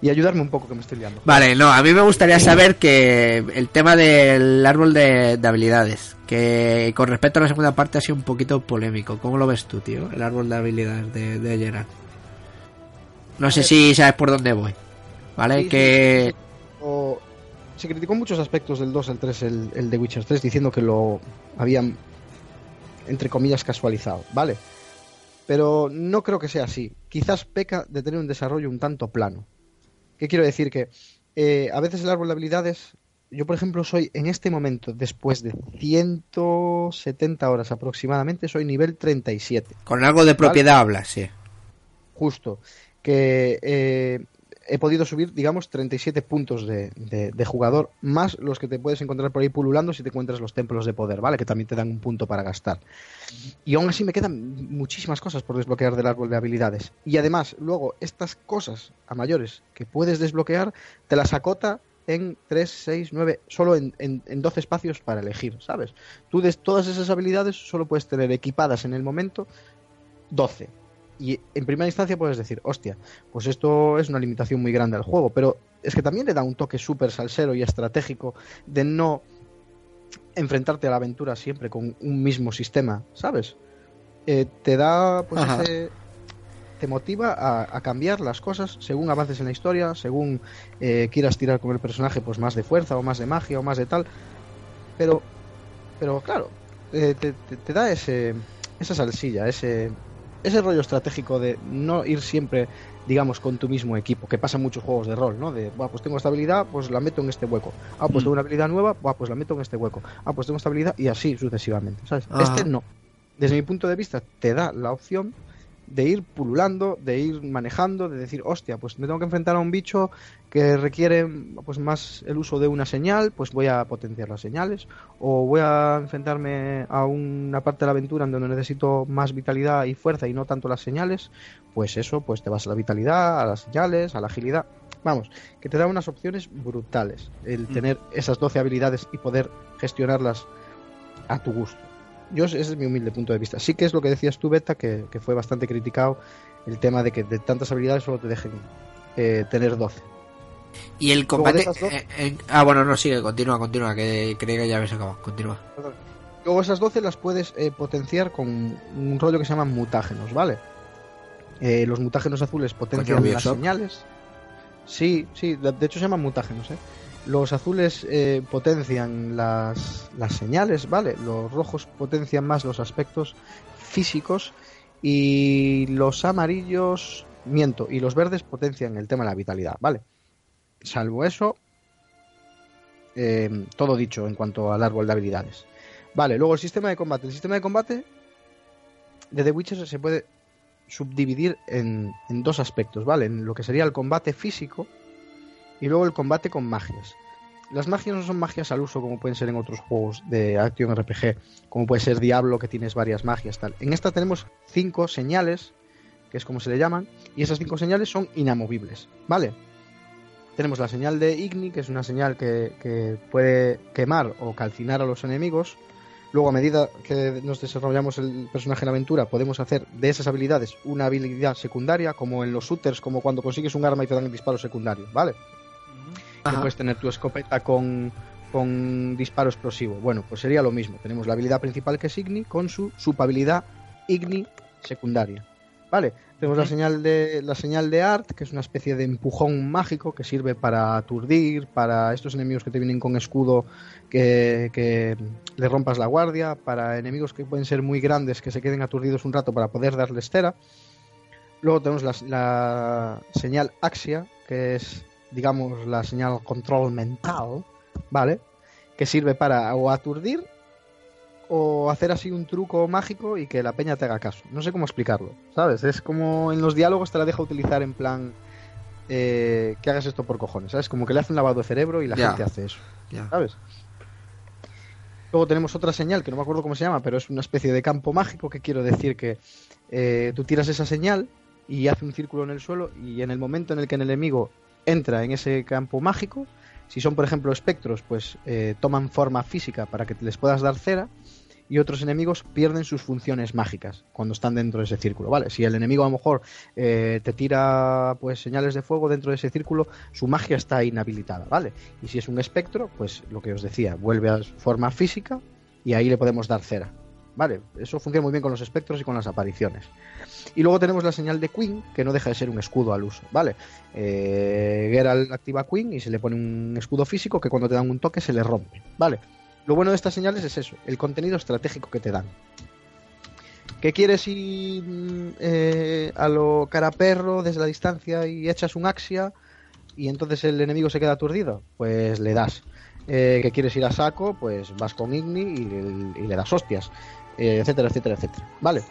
D: y ayudarme un poco que me estoy liando.
A: Vale, no, a mí me gustaría saber que el tema del árbol de, de habilidades, que con respecto a la segunda parte ha sido un poquito polémico. ¿Cómo lo ves tú, tío? El árbol de habilidades de, de. No sé si sabes por dónde voy. ¿Vale?
D: Sí,
A: que...
D: sí. O- se criticó muchos aspectos del 2 al 3, el, el de Witcher 3, diciendo que lo habían, entre comillas, casualizado, ¿vale? Pero no creo que sea así. Quizás peca de tener un desarrollo un tanto plano. ¿Qué quiero decir? Que eh, a veces el árbol de habilidades, yo por ejemplo soy en este momento, después de 170 horas aproximadamente, soy nivel 37.
A: Con algo de propiedad hablas, sí.
D: justo que eh, he podido subir, digamos, 37 puntos de, de- de jugador, más los que te puedes encontrar por ahí pululando si te encuentras los templos de poder, ¿vale? Que también te dan un punto para gastar. Y aún así me quedan muchísimas cosas por desbloquear del árbol de habilidades. Y además, luego, estas cosas a mayores que puedes desbloquear, te las acota en 3, 6, 9, solo en, en, en 12 espacios para elegir, ¿sabes? Tú de todas esas habilidades solo puedes tener equipadas en el momento 12. Y en primera instancia puedes decir, hostia, pues esto es una limitación muy grande al juego, pero es que también le da un toque súper salsero y estratégico de no enfrentarte a la aventura siempre con un mismo sistema, ¿sabes? Eh, te da, pues, ese- te motiva a, a cambiar las cosas según avances en la historia, según eh, quieras tirar con el personaje, pues más de fuerza o más de magia o más de tal, pero, pero claro, eh, te, te- te da ese, esa salsilla, ese, ese rollo estratégico de no ir siempre, digamos, con tu mismo equipo, que pasa en muchos juegos de rol, ¿no? De, "Buah, pues tengo esta habilidad, pues la meto en este hueco. Ah, pues
B: Mm.
D: tengo una habilidad nueva, Buah, pues la meto en este hueco. Ah, pues tengo esta habilidad y así sucesivamente, ¿sabes?
A: Ajá.
D: Este no. Desde mi punto de vista, te da la opción de ir pululando, de ir manejando, de decir, hostia, pues me tengo que enfrentar a un bicho que requiere pues más el uso de una señal, pues voy a potenciar las señales, o voy a enfrentarme a una parte de la aventura en donde necesito más vitalidad y fuerza y no tanto las señales, pues eso, pues te vas a la vitalidad, a las señales, a la agilidad. Vamos, que te da unas opciones brutales el tener esas 12 habilidades y poder gestionarlas a tu gusto. Yo, ese es mi humilde punto de vista. Sí que es lo que decías tú, Beta, que, que fue bastante criticado el tema de que de tantas habilidades solo te dejen eh, tener 12.
A: Y el combate... eh, eh, ah, bueno, no, sigue, continúa, continúa, que creía que ya habías acabado. Continúa.
D: Luego esas 12 las puedes eh, potenciar con un rollo que se llaman mutágenos, ¿vale? Eh, los mutágenos azules potencian las señales. Sí, sí, de de hecho se llaman mutágenos, ¿eh? Los azules eh, potencian las, las señales, ¿vale? Los rojos potencian más los aspectos físicos y los amarillos, miento, y los verdes potencian el tema de la vitalidad, ¿vale? Salvo eso, eh, todo dicho en cuanto al árbol de habilidades. Vale, luego el sistema de combate. El sistema de combate de The Witcher se puede subdividir en, en dos aspectos, ¿vale? En lo que sería el combate físico y luego el combate con magias. Las magias no son magias al uso como pueden ser en otros juegos de Action RPG, como puede ser Diablo que tienes varias magias tal. En esta tenemos cinco señales, que es como se le llaman, y esas cinco señales son inamovibles, ¿vale? Tenemos la señal de Igni, que es una señal que, que puede quemar o calcinar a los enemigos. Luego, a medida que nos desarrollamos el personaje en la aventura, podemos hacer de esas habilidades una habilidad secundaria, como en los shooters, como cuando consigues un arma y te dan el disparo secundario, ¿vale? Que puedes tener tu escopeta con, con disparo explosivo. Bueno, pues sería lo mismo. Tenemos la habilidad principal que es Igni con su subhabilidad Igni secundaria. ¿Vale? Tenemos la señal de la señal de Art, que es una especie de empujón mágico que sirve para aturdir, para estos enemigos que te vienen con escudo que, que le rompas la guardia, para enemigos que pueden ser muy grandes que se queden aturdidos un rato para poder darles cera. Luego tenemos la, la señal Axia, que es, digamos, la señal control mental, ¿vale? Que sirve para o aturdir o hacer así un truco mágico y que la peña te haga caso. No sé cómo explicarlo, ¿sabes? Es como en los diálogos te la deja utilizar en plan eh, que hagas esto por cojones, ¿sabes? Como que le hace un lavado de cerebro y la gente hace eso. ¿sabes? Luego tenemos otra señal que no me acuerdo cómo se llama, pero es una especie de campo mágico que quiero decir que eh, tú tiras esa señal y hace un círculo en el suelo y en el momento en el que el enemigo entra en ese campo mágico, si son por ejemplo espectros, pues eh, toman forma física para que les puedas dar cera y otros enemigos pierden sus funciones mágicas cuando están dentro de ese círculo, ¿vale? Si el enemigo a lo mejor eh, te tira pues señales de fuego dentro de ese círculo, su magia está inhabilitada, ¿vale? Y si es un espectro, pues lo que os decía, vuelve a forma física y ahí le podemos dar cera. ¿Vale? Eso funciona muy bien con los espectros y con las apariciones. Y luego tenemos la señal de Queen, que no deja de ser un escudo al uso, ¿vale? Eh, Geralt activa Queen y se le pone un escudo físico que cuando te dan un toque se le rompe, ¿vale? Lo bueno de estas señales es eso, el contenido estratégico que te dan. ¿Qué quieres ir mm, eh, a lo cara perro desde la distancia y echas un axia y entonces el enemigo se queda aturdido? Pues le das. Eh, ¿Que quieres ir a saco? Pues vas con Igni y, y le das hostias, eh, etcétera, etcétera, etcétera. Vale.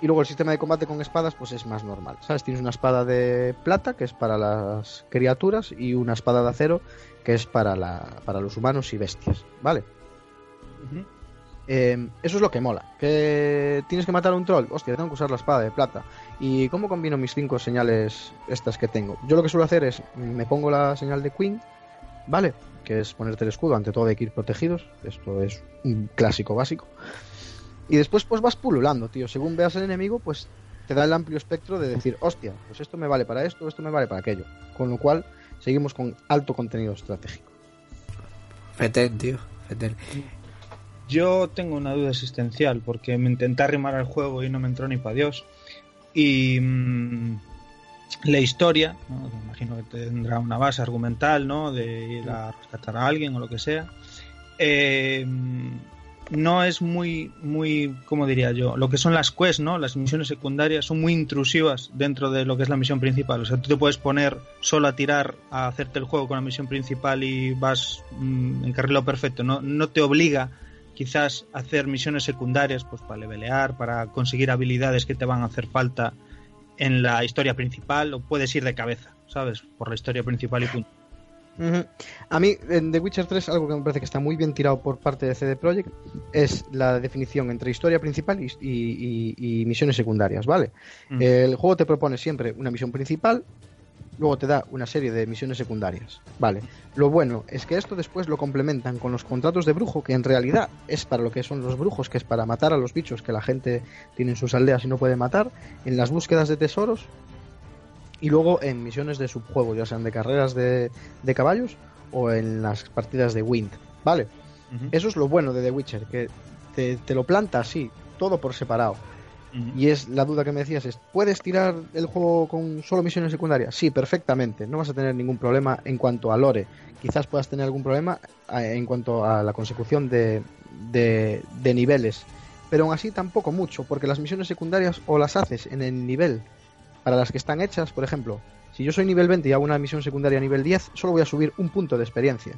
D: Y luego el sistema de combate con espadas pues es más normal. ¿Sabes? Tienes una espada de plata que es para las criaturas y una espada de acero que es para, la, para los humanos y bestias. ¿Vale? Eh, eso es lo que mola. Que tienes que matar a un troll. Hostia, tengo que usar la espada de plata. ¿Y cómo combino mis cinco señales estas que tengo? Yo lo que suelo hacer es, me pongo la señal de Queen, ¿vale? Que es ponerte el escudo, ante todo hay que ir protegidos. Esto es un clásico básico. Y después pues vas pululando, tío. Según veas el enemigo, pues te da el amplio espectro de decir, hostia, pues esto me vale para esto, esto me vale para aquello. Con lo cual, seguimos con alto contenido estratégico.
A: Feten, tío. Feten.
B: Yo tengo una duda existencial porque me intenté arrimar al juego y no me entró ni para Dios. Y mm, la historia, ¿no? me imagino que tendrá una base argumental, ¿no? De ir a rescatar a alguien o lo que sea. Eh, no es muy, muy, ¿cómo diría yo? Lo que son las quests, ¿no? Las misiones secundarias son muy intrusivas dentro de lo que es la misión principal. O sea, tú te puedes poner solo a tirar, a hacerte el juego con la misión principal y vas mm, en carrilo perfecto. No, no te obliga quizás a hacer misiones secundarias, pues para levelear, para conseguir habilidades que te van a hacer falta en la historia principal, o puedes ir de cabeza, ¿sabes? Por la historia principal y punto.
D: A mí, en The Witcher 3, algo que me parece que está muy bien tirado por parte de CD Projekt es la definición entre historia principal y, y- y- y misiones secundarias, ¿vale? El juego te propone siempre una misión principal, luego te da una serie de misiones secundarias, ¿vale? Lo bueno es que esto después lo complementan con los contratos de brujo, que en realidad es para lo que son los brujos, que es para matar a los bichos que la gente tiene en sus aldeas y no puede matar, en las búsquedas de tesoros y luego en misiones de subjuego, ya sean de carreras de, de caballos o en las partidas de Wind, ¿vale? Eso es lo bueno de The Witcher, que te, te lo planta así, todo por separado. Y es la duda que me decías, es, ¿puedes tirar el juego con solo misiones secundarias? Sí, perfectamente, no vas a tener ningún problema en cuanto a lore. Quizás puedas tener algún problema en cuanto a la consecución de, de, de niveles, pero aún así tampoco mucho, porque las misiones secundarias o las haces en el nivel para las que están hechas, por ejemplo, si yo soy nivel 20 y hago una misión secundaria a nivel 10, solo voy a subir un punto de experiencia.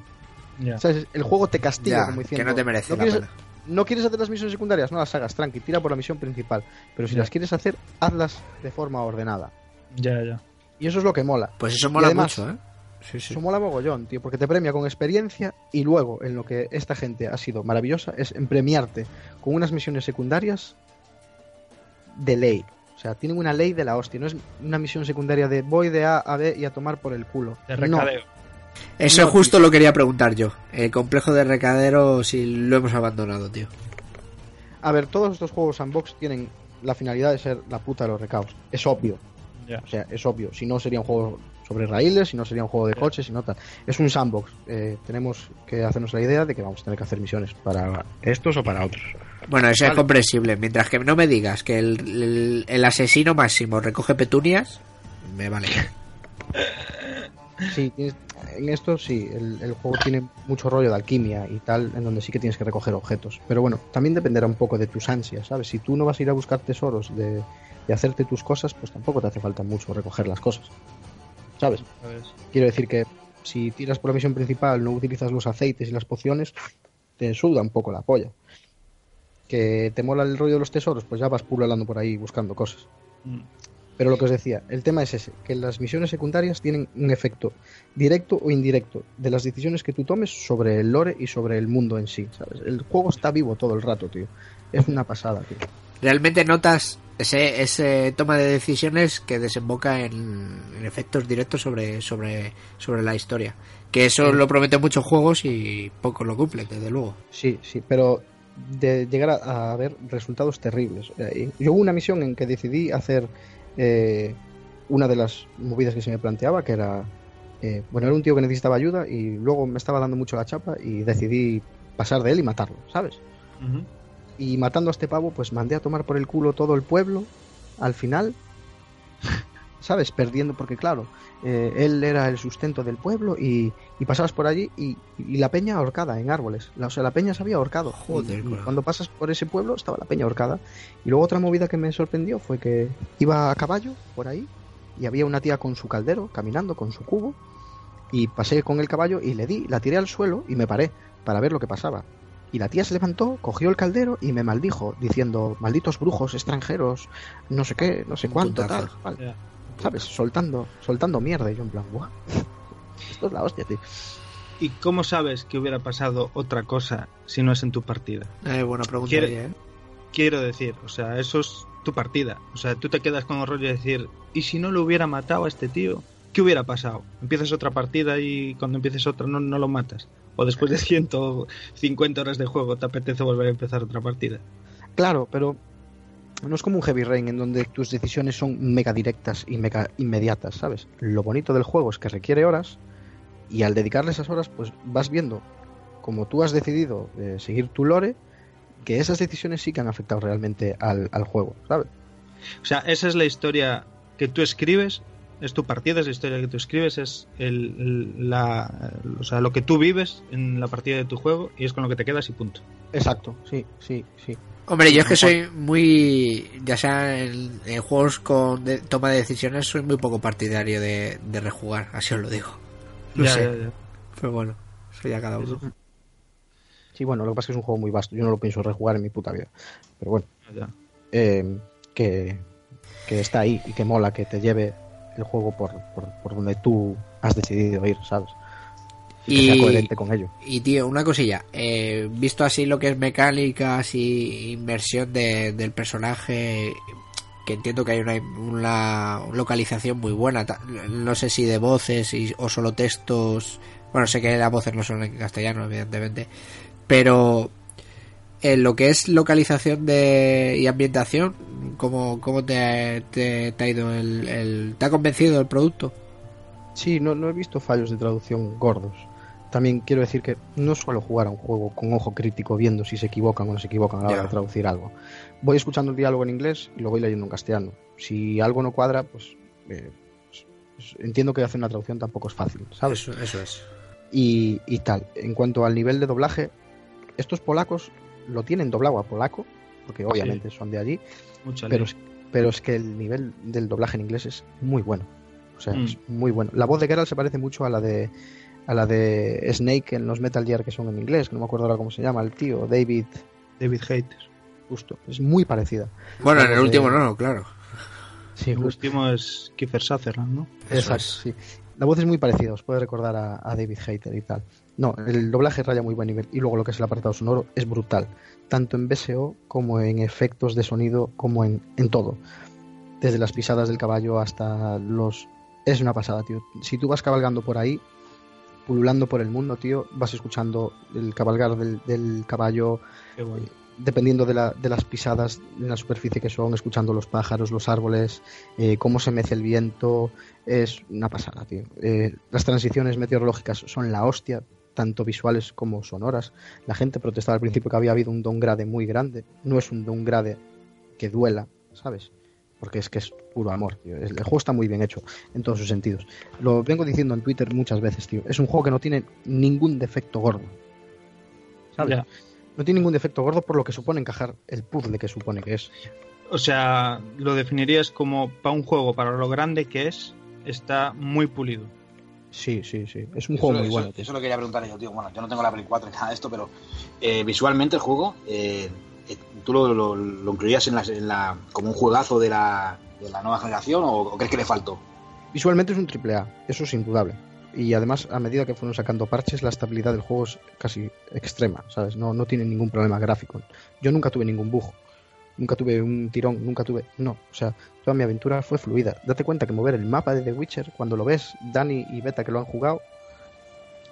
B: Ya.
D: ¿Sabes? El juego te castiga como
A: que
D: diciendo,
A: no te merece
D: "¿No
A: la
D: quieres-
A: pena.
D: no quieres hacer las misiones secundarias, no las hagas, tranqui, tira por la misión principal. Pero si las quieres hacer, hazlas de forma ordenada.
B: Ya, ya.
D: Y eso es lo que mola.
A: Pues eso mola
D: además-
A: mucho, ¿eh? Sí, sí.
D: Eso mola mogollón, tío, porque te premia con experiencia y luego en lo que esta gente ha sido maravillosa es en premiarte con unas misiones secundarias de ley. O sea, tienen una ley de la hostia. No es una misión secundaria de voy de A a B y a tomar por el culo.
B: De
D: No.
B: recadeo.
A: Eso
D: No,
A: justo lo quería preguntar yo. El complejo de recadero, si lo hemos abandonado, tío.
D: A ver, todos estos juegos sandbox tienen la finalidad de ser la puta de los recaos. Es obvio. O sea, es obvio. Si no sería un juego sobre raíles, si no sería un juego de coches, si no tal. Es un sandbox. Eh, tenemos que hacernos la idea de que vamos a tener que hacer misiones para estos o para otros.
A: Bueno, eso es comprensible. Mientras que no me digas que el, el- el asesino máximo recoge petunias, me vale.
D: Sí, tienes- en esto sí, el, el juego tiene mucho rollo de alquimia y tal, en donde sí que tienes que recoger objetos. Pero bueno, también dependerá un poco de tus ansias, ¿sabes? Si tú no vas a ir a buscar tesoros de, de hacerte tus cosas, pues tampoco te hace falta mucho recoger las cosas. ¿Sabes?
B: ¿sabes?
D: Quiero decir que si tiras por la misión principal, no utilizas los aceites y las pociones, te suda un poco la polla. Que te mola el rollo de los tesoros, pues ya vas pululando por ahí buscando cosas.
B: Mm.
D: Pero lo que os decía, el tema es ese, que las misiones secundarias tienen un efecto directo o indirecto de las decisiones que tú tomes sobre el lore y sobre el mundo en sí, ¿sabes? El juego está vivo todo el rato, tío. Es una pasada, tío.
A: Realmente notas ese, ese toma de decisiones que desemboca en, en efectos directos sobre, sobre, sobre la historia. Que eso lo prometen muchos juegos y pocos lo cumplen, desde luego.
D: Sí, sí, pero de llegar a, a ver resultados terribles. Eh, Yo hubo una misión en que decidí hacer eh, una de las movidas que se me planteaba, que era, eh, bueno, era un tío que necesitaba ayuda y luego me estaba dando mucho la chapa y decidí pasar de él y matarlo, ¿sabes? Y matando a este pavo, pues mandé a tomar por el culo todo el pueblo. Al final, ¿sabes? Perdiendo, porque claro, eh, él era el sustento del pueblo y, y pasabas por allí y, y la peña ahorcada en árboles. La- o sea, la peña se había ahorcado.
A: Joder,
D: Y- cuando pasas por ese pueblo estaba la peña ahorcada. Y luego otra movida que me sorprendió fue que iba a caballo por ahí y había una tía con su caldero caminando con su cubo y pasé con el caballo y le di, la tiré al suelo y me paré para ver lo que pasaba. Y la tía se levantó, cogió el caldero y me maldijo, diciendo, malditos brujos extranjeros, no sé qué, no sé cuánto, tal, cual".
B: Ya.
D: ¿Sabes? Soltando, soltando mierda. Y yo en plan, "Buah, Esto es la hostia, tío.
B: ¿Y cómo sabes que hubiera pasado otra cosa si no es en tu partida?
A: Eh, buena pregunta. Ahí, ¿eh?
B: Quiero decir, o sea, eso es tu partida. O sea, tú te quedas con el rollo de decir, ¿y si no lo hubiera matado a este tío? ¿Qué hubiera pasado? Empiezas otra partida y cuando empieces otra no, no lo matas. O después de 150 horas de juego te apetece volver a empezar otra partida.
D: Claro, pero no es como un Heavy Rain en donde tus decisiones son mega directas y mega inmediatas, ¿sabes? Lo bonito del juego es que requiere horas y al dedicarle esas horas, pues vas viendo, como tú has decidido eh, seguir tu lore, que esas decisiones sí que han afectado realmente al, al juego, ¿sabes?
B: O sea, esa es la historia que tú escribes, es tu partida, es la historia que tú escribes, es el, la, o sea, lo que tú vives en la partida de tu juego y es con lo que te quedas y punto.
D: Exacto, sí, sí, sí.
A: Hombre, yo es que soy muy. Ya sea en, en juegos con de- toma de decisiones, soy muy poco partidario de, de rejugar, así os lo digo. No
B: Ya,
A: sé,
B: ya, ya.
A: pero bueno, eso ya cada uno.
D: Sí, bueno, lo que pasa es que es un juego muy vasto, yo no lo pienso rejugar en mi puta vida. Pero bueno,
B: Ya.
D: eh, que, que está ahí y que mola que te lleve el juego por, por, por donde tú has decidido ir, ¿sabes? Y, que
A: Y-
D: sea coherente con ello.
A: Y tío, una cosilla, eh, visto así lo que es mecánicas y inversión de- del personaje, que entiendo que hay una, una localización muy buena, no sé si de voces y- o solo textos, bueno, sé que las voces no son en castellano, evidentemente, pero en lo que es localización de, y ambientación, ¿cómo, cómo te, te, te ha ido el, el- ¿Te ha convencido el producto?
D: Sí, no, no he visto fallos de traducción gordos. También quiero decir que no suelo jugar a un juego con ojo crítico viendo si se equivocan o no se equivocan a la hora de traducir algo. Voy escuchando el diálogo en inglés y lo voy leyendo en castellano. Si algo no cuadra, pues, eh, pues- pues entiendo que hacer una traducción tampoco es fácil, ¿sabes?
A: Eso, eso es.
D: y, y tal. En cuanto al nivel de doblaje, estos polacos lo tienen doblado a polaco, porque obviamente son de allí,
B: Mucha
D: pero es, pero es que el nivel del doblaje en inglés es muy bueno. O sea,
B: Mm.
D: es muy bueno. La voz de Geralt se parece mucho a la de a la de Snake en los Metal Gear que son en inglés, que no me acuerdo ahora cómo se llama, el tío, David,
B: David Hater.
D: justo. Es muy parecida.
A: Bueno, en el
D: de-
A: último no, claro.
D: Sí,
B: El
D: justo.
B: último es Kiefer Sutherland, ¿no?
A: Eso
D: Exacto,
A: es.
D: sí. La voz es muy parecida, os puede recordar a, a David Hayter y tal. No, el doblaje raya muy buen nivel y luego lo que es el apartado sonoro es brutal, tanto en BSO como en efectos de sonido, como en, en todo. Desde las pisadas del caballo hasta los... Es una pasada, tío. Si tú vas cabalgando por ahí, pululando por el mundo, tío, vas escuchando el cabalgar del, del caballo, dependiendo de, la- de las pisadas en la superficie que son, escuchando los pájaros, los árboles, eh, cómo se mece el viento, es una pasada, tío. Eh, las transiciones meteorológicas son la hostia, tanto visuales como sonoras. La gente protestaba al principio que había habido un downgrade muy grande. No es un downgrade que duela, ¿sabes? Porque es que es puro amor, tío. El juego está muy bien hecho en todos sus sentidos. Lo vengo diciendo en Twitter muchas veces, tío. Es un juego que no tiene ningún defecto gordo. ¿Sabes?
B: Ya.
D: No tiene ningún defecto gordo por lo que supone encajar el puzzle que supone que es.
B: O sea, lo definirías como para un juego, para lo grande que es, está muy pulido.
D: Sí, sí, sí. Es un
E: Eso,
D: juego muy
E: eso-
D: bueno. tío.
E: eso lo quería preguntar yo, tío. Bueno, yo no tengo la Play 4 ni nada de esto, pero eh, visualmente el juego, eh, eh, ¿tú lo, lo- lo incluirías en la, en la- como un juegazo de la, de la nueva generación o, o crees que le faltó?
D: Visualmente es un triple A, eso es indudable. Y además, a medida que fueron sacando parches, la estabilidad del juego es casi extrema, ¿sabes? No, no tiene ningún problema gráfico. Yo nunca tuve ningún bug. Nunca tuve un tirón, nunca tuve... No, o sea, toda mi aventura fue fluida. Date cuenta que mover el mapa de The Witcher, cuando lo ves, Dani y Beta que lo han jugado,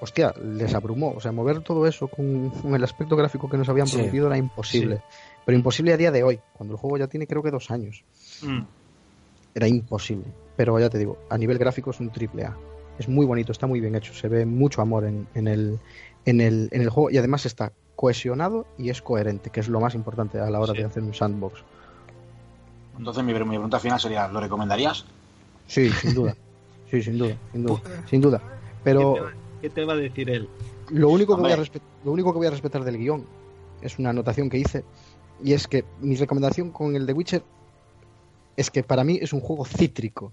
D: hostia, les abrumó. O sea, mover todo eso con, con el aspecto gráfico que nos habían
A: Sí.
D: prometido era imposible. Pero imposible a día de hoy, cuando el juego ya tiene creo que dos años.
B: Mm.
D: Era imposible. Pero ya te digo, a nivel gráfico es un triple A. Es muy bonito, está muy bien hecho. Se ve mucho amor en, en el, en, el, en el juego y además está cohesionado y es coherente, que es lo más importante a la hora
C: Sí.
D: de hacer un sandbox.
E: Entonces mi, mi pregunta final sería, ¿lo recomendarías?
D: Sí, sin duda. Sí, sin duda, sin duda, sin duda. Pero
B: ¿Qué, te va, qué te va a decir él?
D: Lo único, que voy a lo único que voy a respetar del guion es una anotación que hice y es que mi recomendación con el de Witcher es que para mí es un juego cítrico.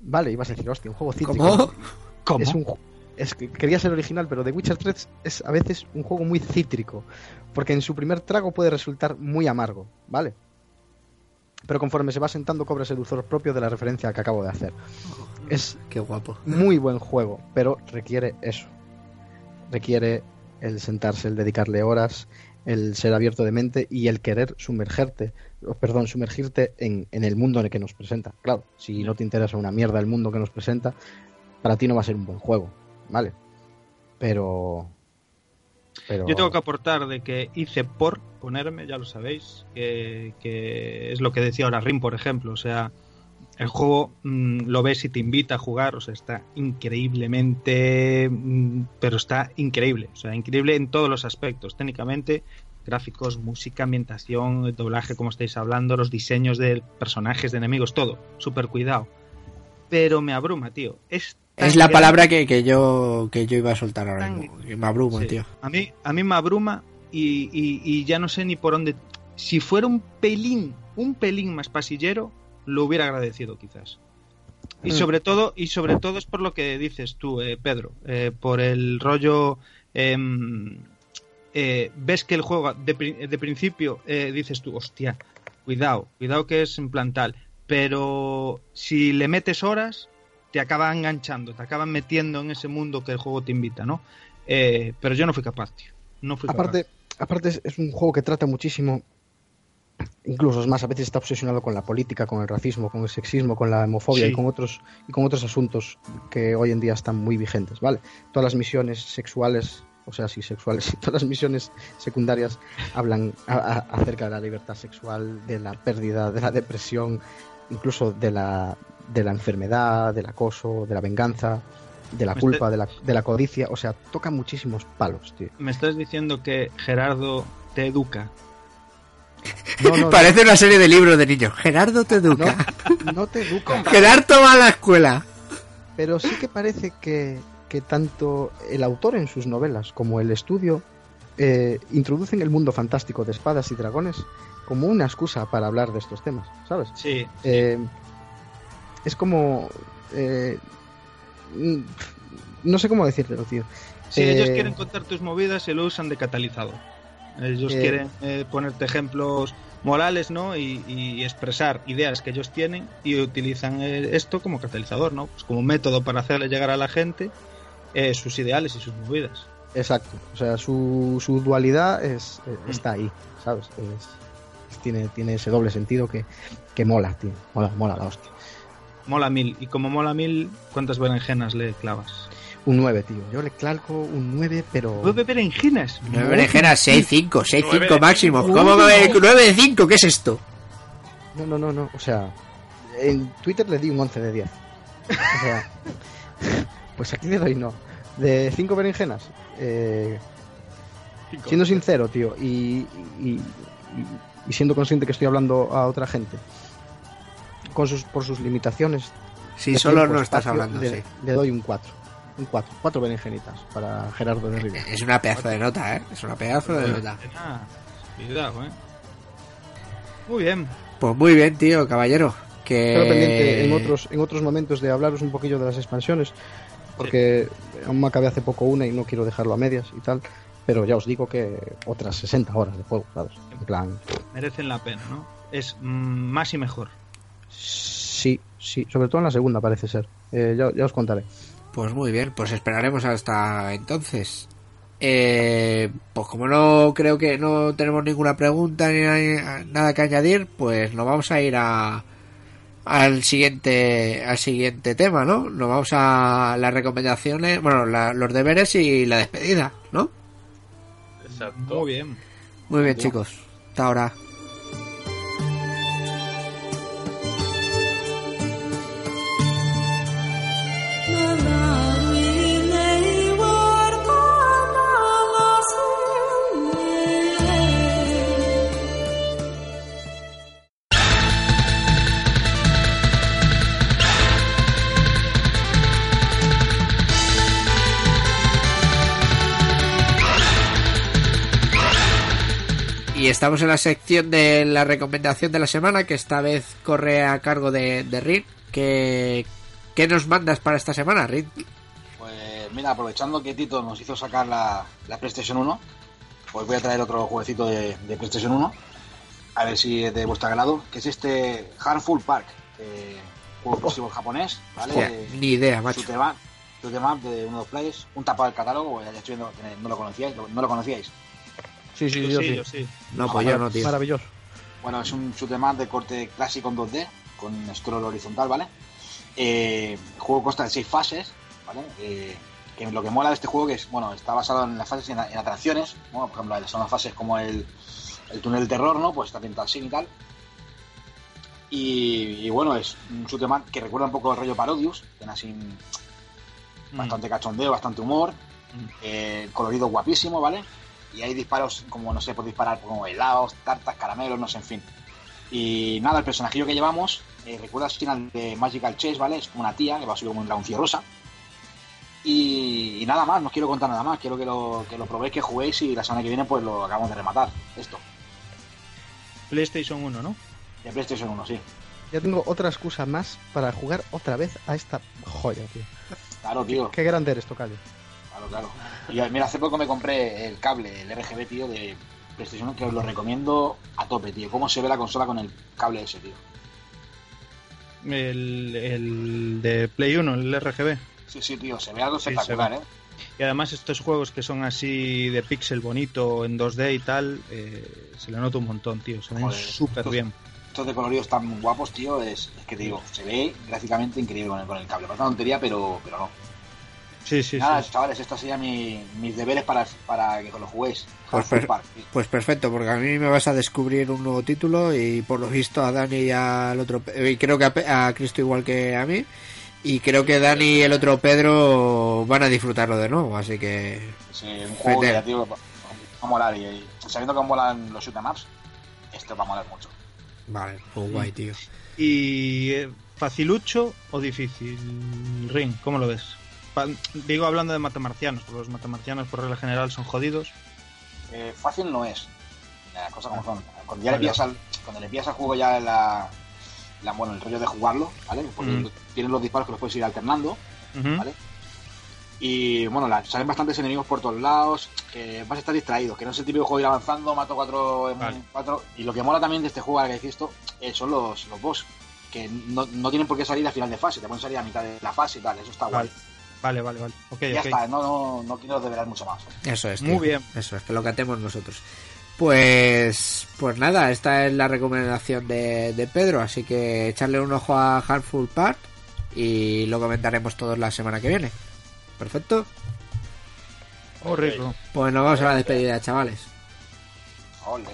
D: Vale, ibas a decir, hostia, un juego cítrico.
A: ¿Cómo?
D: Es un es que quería ser original, pero The Witcher 3 es a veces un juego muy cítrico, porque en su primer trago puede resultar muy amargo, ¿vale? Pero conforme se va sentando cobra ese dulzor propio de la referencia que acabo de hacer. Es
A: Qué guapo.
D: muy buen juego, pero requiere eso. Requiere el sentarse, el dedicarle horas, el ser abierto de mente y el querer sumergirte, perdón, sumergirte en, en el mundo en el que nos presenta. Claro, si no te interesa una mierda el mundo que nos presenta, para ti no va a ser un buen juego, ¿vale? Pero...
B: Yo tengo que aportar de que hice por ponerme, ya lo sabéis, que, es lo que decía ahora Rim, por ejemplo. O sea, el juego mm, lo ves y te invita a jugar, o sea, está increíblemente, mm, pero está increíble, o sea, increíble en todos los aspectos, técnicamente, gráficos, música, ambientación, doblaje, como estáis hablando, los diseños de personajes, de enemigos, todo, súper cuidado. Pero me abruma, tío. Es
A: la palabra que, que yo que yo iba a soltar ahora mismo. Me abrumo,
B: Sí.
A: tío.
B: A mí, a mí me abruma y, y- y ya no sé ni por dónde. Si fuera un pelín, un pelín más pasillero, lo hubiera agradecido quizás. Y
D: Mm.
B: sobre todo, y sobre todo es por lo que dices tú, eh, Pedro, eh, por el rollo. em, eh, ves que el juego de, de principio eh, dices tú, hostia, cuidado, cuidado que es en plan tal. Pero si le metes horas, te acaba enganchando, te acaban metiendo en ese mundo que el juego te invita, ¿no? Eh, pero yo no fui capaz, tío. No fui
D: Aparte, aparte es, un juego que trata muchísimo, incluso es más, a veces está obsesionado con la política, con el racismo, con el sexismo, con la homofobia
B: Sí.
D: y con otros y con otros asuntos que hoy en día están muy vigentes, ¿vale? Todas las misiones sexuales, o sea, sí, sexuales, todas las misiones secundarias hablan a- a- acerca de la libertad sexual, de la pérdida, de la depresión, incluso de la de la enfermedad, del acoso, de la venganza, de la
B: Me
D: culpa, de la, de la codicia, o sea, toca muchísimos palos, tío.
B: Me estás diciendo que Gerardo te educa.
D: No, no, no.
A: Parece una serie de libros de niños. Gerardo te educa.
D: No te educa,
A: Gerardo va a la escuela.
D: pero sí que parece que, que tanto el autor en sus novelas como el estudio eh, introducen el mundo fantástico de espadas y dragones como una excusa para hablar de estos temas, ¿sabes?
B: Sí.
D: Eh, es como... eh, mm, no sé cómo decírtelo, tío.
B: Si
D: Eh,
B: ellos quieren contar tus movidas, se lo usan de catalizador. Ellos
D: Eh,
B: quieren eh, ponerte ejemplos morales, ¿no? Y, y expresar ideas que ellos tienen y utilizan eh, esto como catalizador, ¿no? Pues como método para hacerle llegar a la gente eh, sus ideales y sus movidas.
D: Exacto. O sea, su, su dualidad es, eh, está ahí, ¿sabes? Es- tiene, tiene ese doble sentido que, que mola, tío. Mola, mola la hostia.
B: Mola mil. Y como mola mil, ¿cuántas berenjenas le clavas?
D: Un 9, tío. Yo le clavo un 9, pero...
B: ¿Nueve berenjenas?
A: Nueve berenjenas, 6-5, 6-5
C: Nueve.
A: máximo.
D: Nueve.
A: ¿Cómo que 9 de 5? ¿Qué es esto?
D: No, no, no, no. O sea, en Twitter le di un 11 de 10. O sea, pues aquí le doy no. De 5 berenjenas. Eh, siendo sincero, tío, y, y, y- y siendo consciente que estoy hablando a otra gente, con sus, por sus limitaciones.
A: Si
D: de
A: solo
D: tiempo,
A: no estás hablando,
D: le,
A: sí.
D: le doy un 4. Un 4. 4 berenjenitas para Gerardo de Rivera.
A: Es una pedazo de nota, ¿eh? Es una pedazo de nota.
B: Cuidado, ¿eh? Muy bien.
A: Pues muy bien, tío, caballero. Que...
D: Pendiente en otros, en otros momentos de hablaros un poquillo de las expansiones, porque aún me acabé hace poco una y no quiero dejarlo a medias y tal, pero ya os digo que otras 60 horas de juego, ¿sabes? En plan,
B: Merecen la pena, ¿no? Es mm, más y mejor.
D: Sí, sí, sobre todo en la segunda parece ser. Eh, ya, ya os contaré.
A: Pues muy bien, pues esperaremos hasta entonces. Eh, pues como no creo que no tenemos ninguna pregunta ni na- nada que añadir, pues nos vamos a ir a al siguiente al siguiente tema, ¿no? Nos vamos a las recomendaciones, bueno, la- los deberes y la despedida, ¿no?
C: Exacto.
B: Muy bien.
A: Muy bien, chicos. Hasta ahora. Estamos en la sección de la recomendación de la semana, que esta vez corre a cargo de, de Rin. ¿Qué, ¿Qué nos mandas para esta semana, Rin?
E: Pues mira, aprovechando que Tito nos hizo sacar la, la PlayStation 1, pues voy a traer otro jueguecito de, de PlayStation 1, a ver si es de vuestro agrado, que es este Harmful Park, eh, juego exclusivo japonés, ¿vale?
A: Hostia,
E: Eh,
A: ni idea, macho.
E: up, shoot 'em up de uno de los players, un tapado del catálogo, ya estoy viendo que no lo conocíais, no lo conocíais.
D: Sí, sí,
B: Yo
D: yo
B: sí,
D: sí.
B: yo sí.
A: No, pues yo no, tío.
D: Maravilloso.
E: Bueno, es un shoot 'em up de corte clásico en 2D, con scroll horizontal, ¿vale? Eh, el juego consta de seis fases, ¿vale? Eh, que lo que mola de este juego que es, bueno, está basado en las fases y en, en atracciones, ¿no? Por ejemplo, son las fases como el, el túnel del terror, ¿no? Pues está pintado así y tal. Y, y bueno, es un shoot 'em up que recuerda un poco el rollo Parodius, tiene así
B: Mm.
E: bastante cachondeo, bastante humor,
B: Mm.
E: eh, colorido guapísimo, ¿vale? Y hay disparos como, no sé, puedes disparar como helados, tartas, caramelos, no sé, en fin. Y nada, el personajillo que llevamos, eh, recuerda al final de Magical Chess, ¿vale? Es como una tía que va a subir como un dragoncillo rosa. Y, y nada más, no os quiero contar nada más, quiero que lo, que lo probéis, que juguéis y la semana que viene pues lo acabamos de rematar. Esto,
B: PlayStation 1, ¿no?
E: de PlayStation 1, sí.
D: Ya tengo otra excusa más para jugar otra vez a esta joya, tío.
E: Claro, tío.
D: Qué grande eres, Tocayo.
E: Claro, claro. Y mira, hace poco me compré el cable, el RGB, tío, de PlayStation 1, que os lo recomiendo a tope, tío. Cómo se ve la consola con el cable ese, tío.
B: El, el de Play 1, el RGB.
E: Sí, sí, tío, se ve algo
B: Sí, se
E: espectacular. ¿eh?
B: Y además estos juegos que son así de pixel bonito en 2D y tal, eh, se le nota un montón, tío. Se ven súper bien.
E: Estos de coloridos tan guapos, tío, es, es que te digo, se ve gráficamente increíble con el, con el cable. Parece una tontería, pero, pero no.
B: Sí, sí,
E: Nada,
B: sí.
E: chavales, estos serían mi- mis deberes para, para que lo juguéis.
A: Pues per-
E: Park.
A: Pues perfecto, porque a mí me vas a descubrir un nuevo título y por lo visto a Dani y al otro, y creo que a, Cristo igual que a mí, y creo que Dani y el otro Pedro van a disfrutarlo de nuevo, así que
E: Sí, un juego tío, va a molar. Y, y sabiendo que molan los shoot 'em ups, esto va a molar mucho.
A: vale, pues guay, tío.
B: ¿Y eh, facilucho o difícil? Ring, ¿cómo lo ves? Digo hablando de matamarcianos, porque los matamarcianos por regla general son jodidos.
E: Eh, fácil no es. Las cosas como son. Cuando ya le pillas al, cuando le pillas al juego ya la, la- bueno, el rollo de jugarlo, ¿vale? Porque
B: Mm.
E: tienes los disparos que los puedes ir alternando. ¿vale? Y bueno, la- salen bastantes enemigos por todos lados, que vas a estar distraído, que no es el típico juego de ir avanzando, mato cuatro
B: Vale.
E: cuatro. Y lo que mola también de este juego, ahora que decís esto, eh, son los, los boss, que no, no tienen por qué salir a final de fase, te pueden salir a mitad de la fase y tal, eso está guay.
B: Vale, vale, vale.
E: ya está, no, no, no quiero develar mucho más.
A: Eso es.
B: Muy
A: tío.
B: bien.
A: Eso es, que lo cantemos nosotros. Pues, pues nada, esta es la recomendación de, de Pedro, así que echarle un ojo a Harmful Part y lo comentaremos todos la semana que viene. Perfecto.
B: Oh, rico.
A: Pues nos vamos a la despedida, chavales.
E: Ole.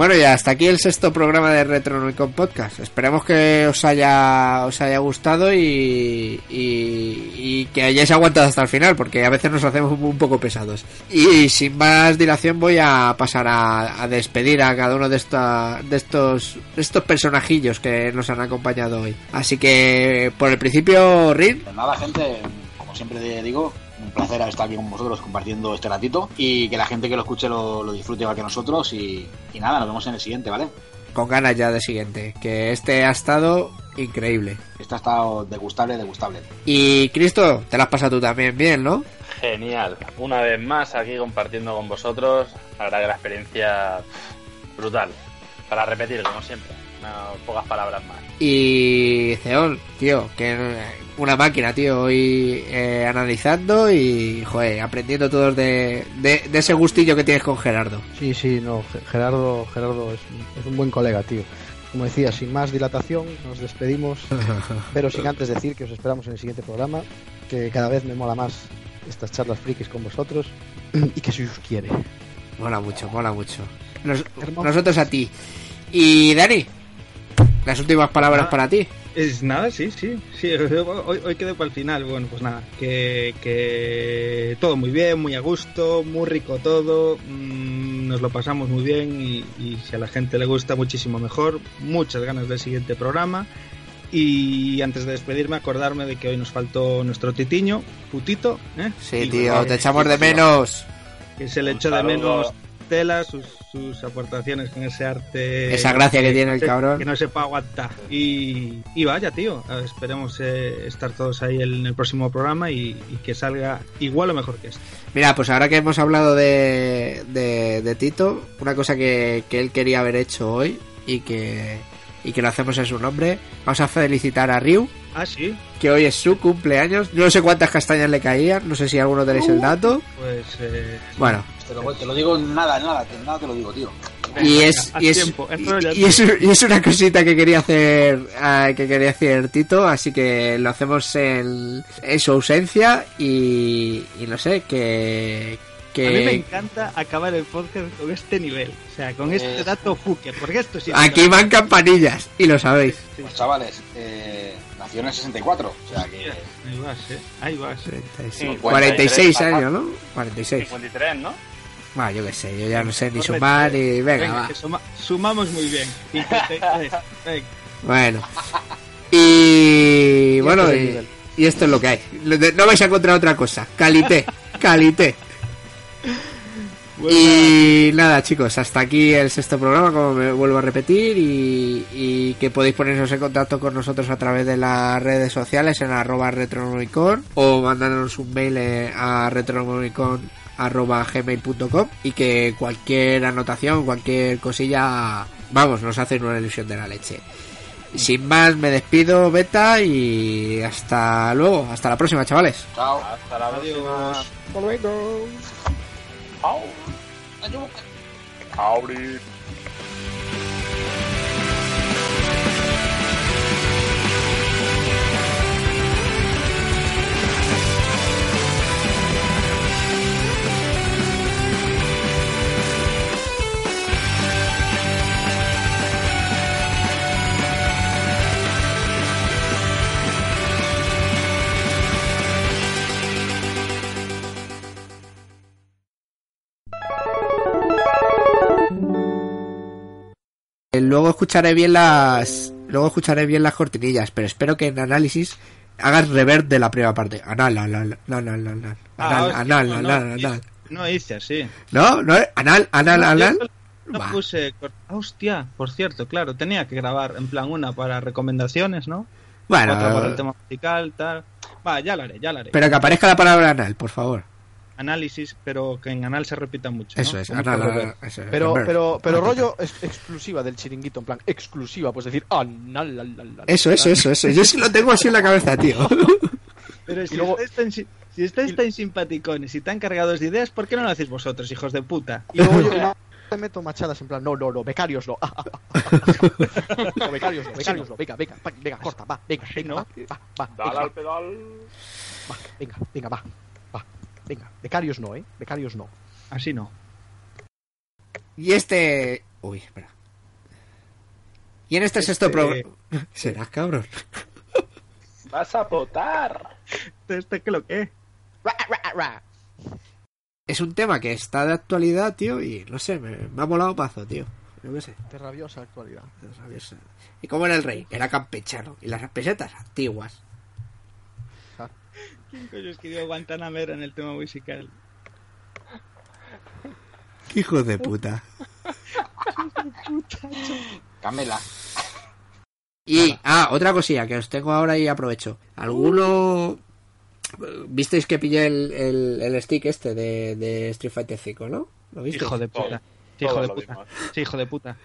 A: Bueno, y hasta aquí el sexto programa de Retronomicon Podcast. Esperemos que os haya, os haya gustado y, y, y que hayáis aguantado hasta el final, porque a veces nos hacemos un poco pesados. Y sin más dilación voy a pasar a, despedir a cada uno de, esta, de estos, de estos personajillos que nos han acompañado hoy. Así que, por el principio, Rin,
E: Pues nada, gente, como siempre digo, un placer estar aquí con vosotros compartiendo este ratito y que la gente que lo escuche lo, lo disfrute igual que nosotros y, y nada, nos vemos en el siguiente, ¿vale?
A: con ganas ya de siguiente, que este ha estado increíble.
E: Este ha estado degustable, degustable.
A: Y Cristo, te la has pasado tú también bien, ¿no?
C: Genial. Una vez más aquí compartiendo con vosotros. La verdad que la experiencia brutal. Para repetir, como siempre. No, pocas palabras más.
A: Y Ceol, tío, que una máquina, tío, hoy eh, analizando y, joder, aprendiendo todos de, de, de ese gustillo que tienes con Gerardo.
D: Sí, sí, no, Ge- Gerardo, Gerardo es un, es un buen colega, tío. Como decía, sin más dilatación, nos despedimos, pero sin antes decir que os esperamos en el siguiente programa, que cada vez me mola más estas charlas frikis con vosotros y que si os quiere.
A: Mola mucho, mola mucho. Nos- nosotros a ti. Y Dani, las últimas palabras
B: Ah.
A: para ti.
B: Es nada, sí, sí, sí. Hoy, hoy quedé para el final. Bueno, pues nada, que, que todo muy bien, muy a gusto, muy rico todo. mm, nos lo pasamos muy bien y, y si a la gente le gusta muchísimo mejor. Muchas ganas del siguiente programa. Y antes de despedirme, acordarme de que hoy nos faltó nuestro titiño, putito, ¿eh?
A: Sí,
B: Y
A: tío, te echamos de menos.
B: que se le echó de
C: saludo.
B: menos tela, sus, sus aportaciones con ese arte.
A: Esa gracia que tiene el cabrón.
B: Que no sepa aguantar. Y, y vaya, tío. Esperemos eh, estar todos ahí en el próximo programa y, y que salga igual o mejor que este.
A: Mira, pues ahora que hemos hablado de, de, de Tito, una cosa que, que él quería haber hecho hoy y que, y que lo hacemos en su nombre, vamos a felicitar a Ryu,
B: Ah, sí.
A: que hoy es su cumpleaños. No sé cuántas castañas le caían, no sé si alguno tenéis el dato.
B: Pues. eh,
A: Bueno,
E: Te lo, te lo digo nada, nada, te- nada te lo digo, tío.
A: y es, y es, y, es, y es una cosita que quería hacer ah, que quería hacer Tito, así que lo hacemos en, en su ausencia y, y no sé, que... que
B: A mí me encanta acabar el podcast con este nivel. O sea, con este
E: Eh.
B: dato fuque. Porque esto sí.
A: Aquí van campanillas, y lo sabéis.
E: Pues chavales, eh, nació en el 64, o sea que.
B: Ahí vas, eh. Ahí vas.
A: 36,
C: 46
A: 46 años, ¿no? 46.
C: 53, ¿no?
A: Bueno, yo qué sé, yo ya no sé ni sumar ni... Venga, va.
B: que suma- sumamos muy bien. 53. Venga.
A: Bueno. Y bueno, y, y esto es lo que hay. No vais a encontrar otra cosa. Calité, calité.
B: Bueno,
A: Y nada, chicos, hasta aquí el sexto programa, como me vuelvo a repetir, y, y que podéis poneros en contacto con nosotros a través de las redes sociales en arroba retronomicon o mandarnos un mail eh, a retronomicon arroba gmail.com y que cualquier anotación, cualquier cosilla, vamos, nos hacen una ilusión de la leche. Sin más, me despido, Beta, y hasta luego, hasta la próxima, chavales.
E: Chao.
C: Hasta la próxima. Au. Auri.
A: Eh, Luego escucharé bien las. Luego escucharé bien las cortinillas, pero espero que en análisis hagas rever de la primera parte. Anal, anal, anal, anal, anal,
B: Ah,
A: anal,
B: hostia,
A: anal,
B: no,
A: anal, anal.
B: No hice así.
A: ¿No? ¿No? ¿Anal, anal, anal?
B: No puse. Ah, Hostia, por cierto, claro, tenía que grabar en plan una para recomendaciones, ¿no?
A: Bueno,
B: Otra para el tema musical, tal. Va, ya lo haré, ya lo haré.
A: pero que aparezca la palabra anal, por favor.
B: Análisis, pero que en anal se repita mucho. ¿no?
A: Eso es, anal, anal, eso es.
D: Pero, pero, pero rollo ex- exclusiva del chiringuito, en plan, exclusiva, pues decir, ah, la, la,
A: Eso, eso, eso, eso. Yo sí lo tengo así en la cabeza, tío.
B: Pero si,
D: luego-
B: estáis tan, si- si estáis tan simpaticones y tan cargados de ideas, ¿por qué no lo hacéis vosotros, hijos de puta?
D: Y luego yo te meto machadas en plan, no, no, no, becarios no. no, becarios no, becarios no. Venga, venga, va, venga, corta, va, venga, venga,
B: no.
D: va, va, va,
C: Dale al pedal.
D: va, venga, venga, va, va, venga, becarios no, eh, becarios no.
B: Así no.
A: Y este. Uy, espera. Y en este, sexto
B: Este-
A: programa. Serás cabrón.
C: Vas a votar.
B: ¿Este qué lo que es?
D: Ra, ra, ra.
A: Es un tema que está de actualidad, tío, y no sé, me, me ha molado pazo, tío. Yo qué sé.
D: De rabiosa actualidad.
A: es rabioso. ¿Y cómo era el rey? Era campechano. Y las pesetas antiguas.
B: ¿Quién coño escribió Guantanamera en el tema musical?
A: ¡Qué hijo de puta!
E: Camela.
A: Y, ah, otra cosilla que os tengo ahora y aprovecho. ¿Alguno. Visteis que pillé el, el, el stick este de, de Street Fighter 5, ¿no? ¿Lo visteis?
B: Hijo de puta. Sí, hijo de puta. Sí, hijo de puta.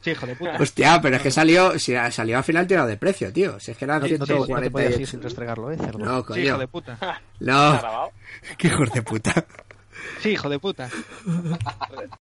B: Sí, hijo de puta.
A: Hostia, pero es que salió, si- salió al final tirado de precio, tío. Si es que eran
D: No, no te, no te podías ir
A: 148.
D: sin restregarlo, eh, cerdo.
A: No,
B: Sí, hijo
A: coño.
B: de puta.
C: ¿Está
A: No, qué hijos de puta.
B: Sí, hijo de puta.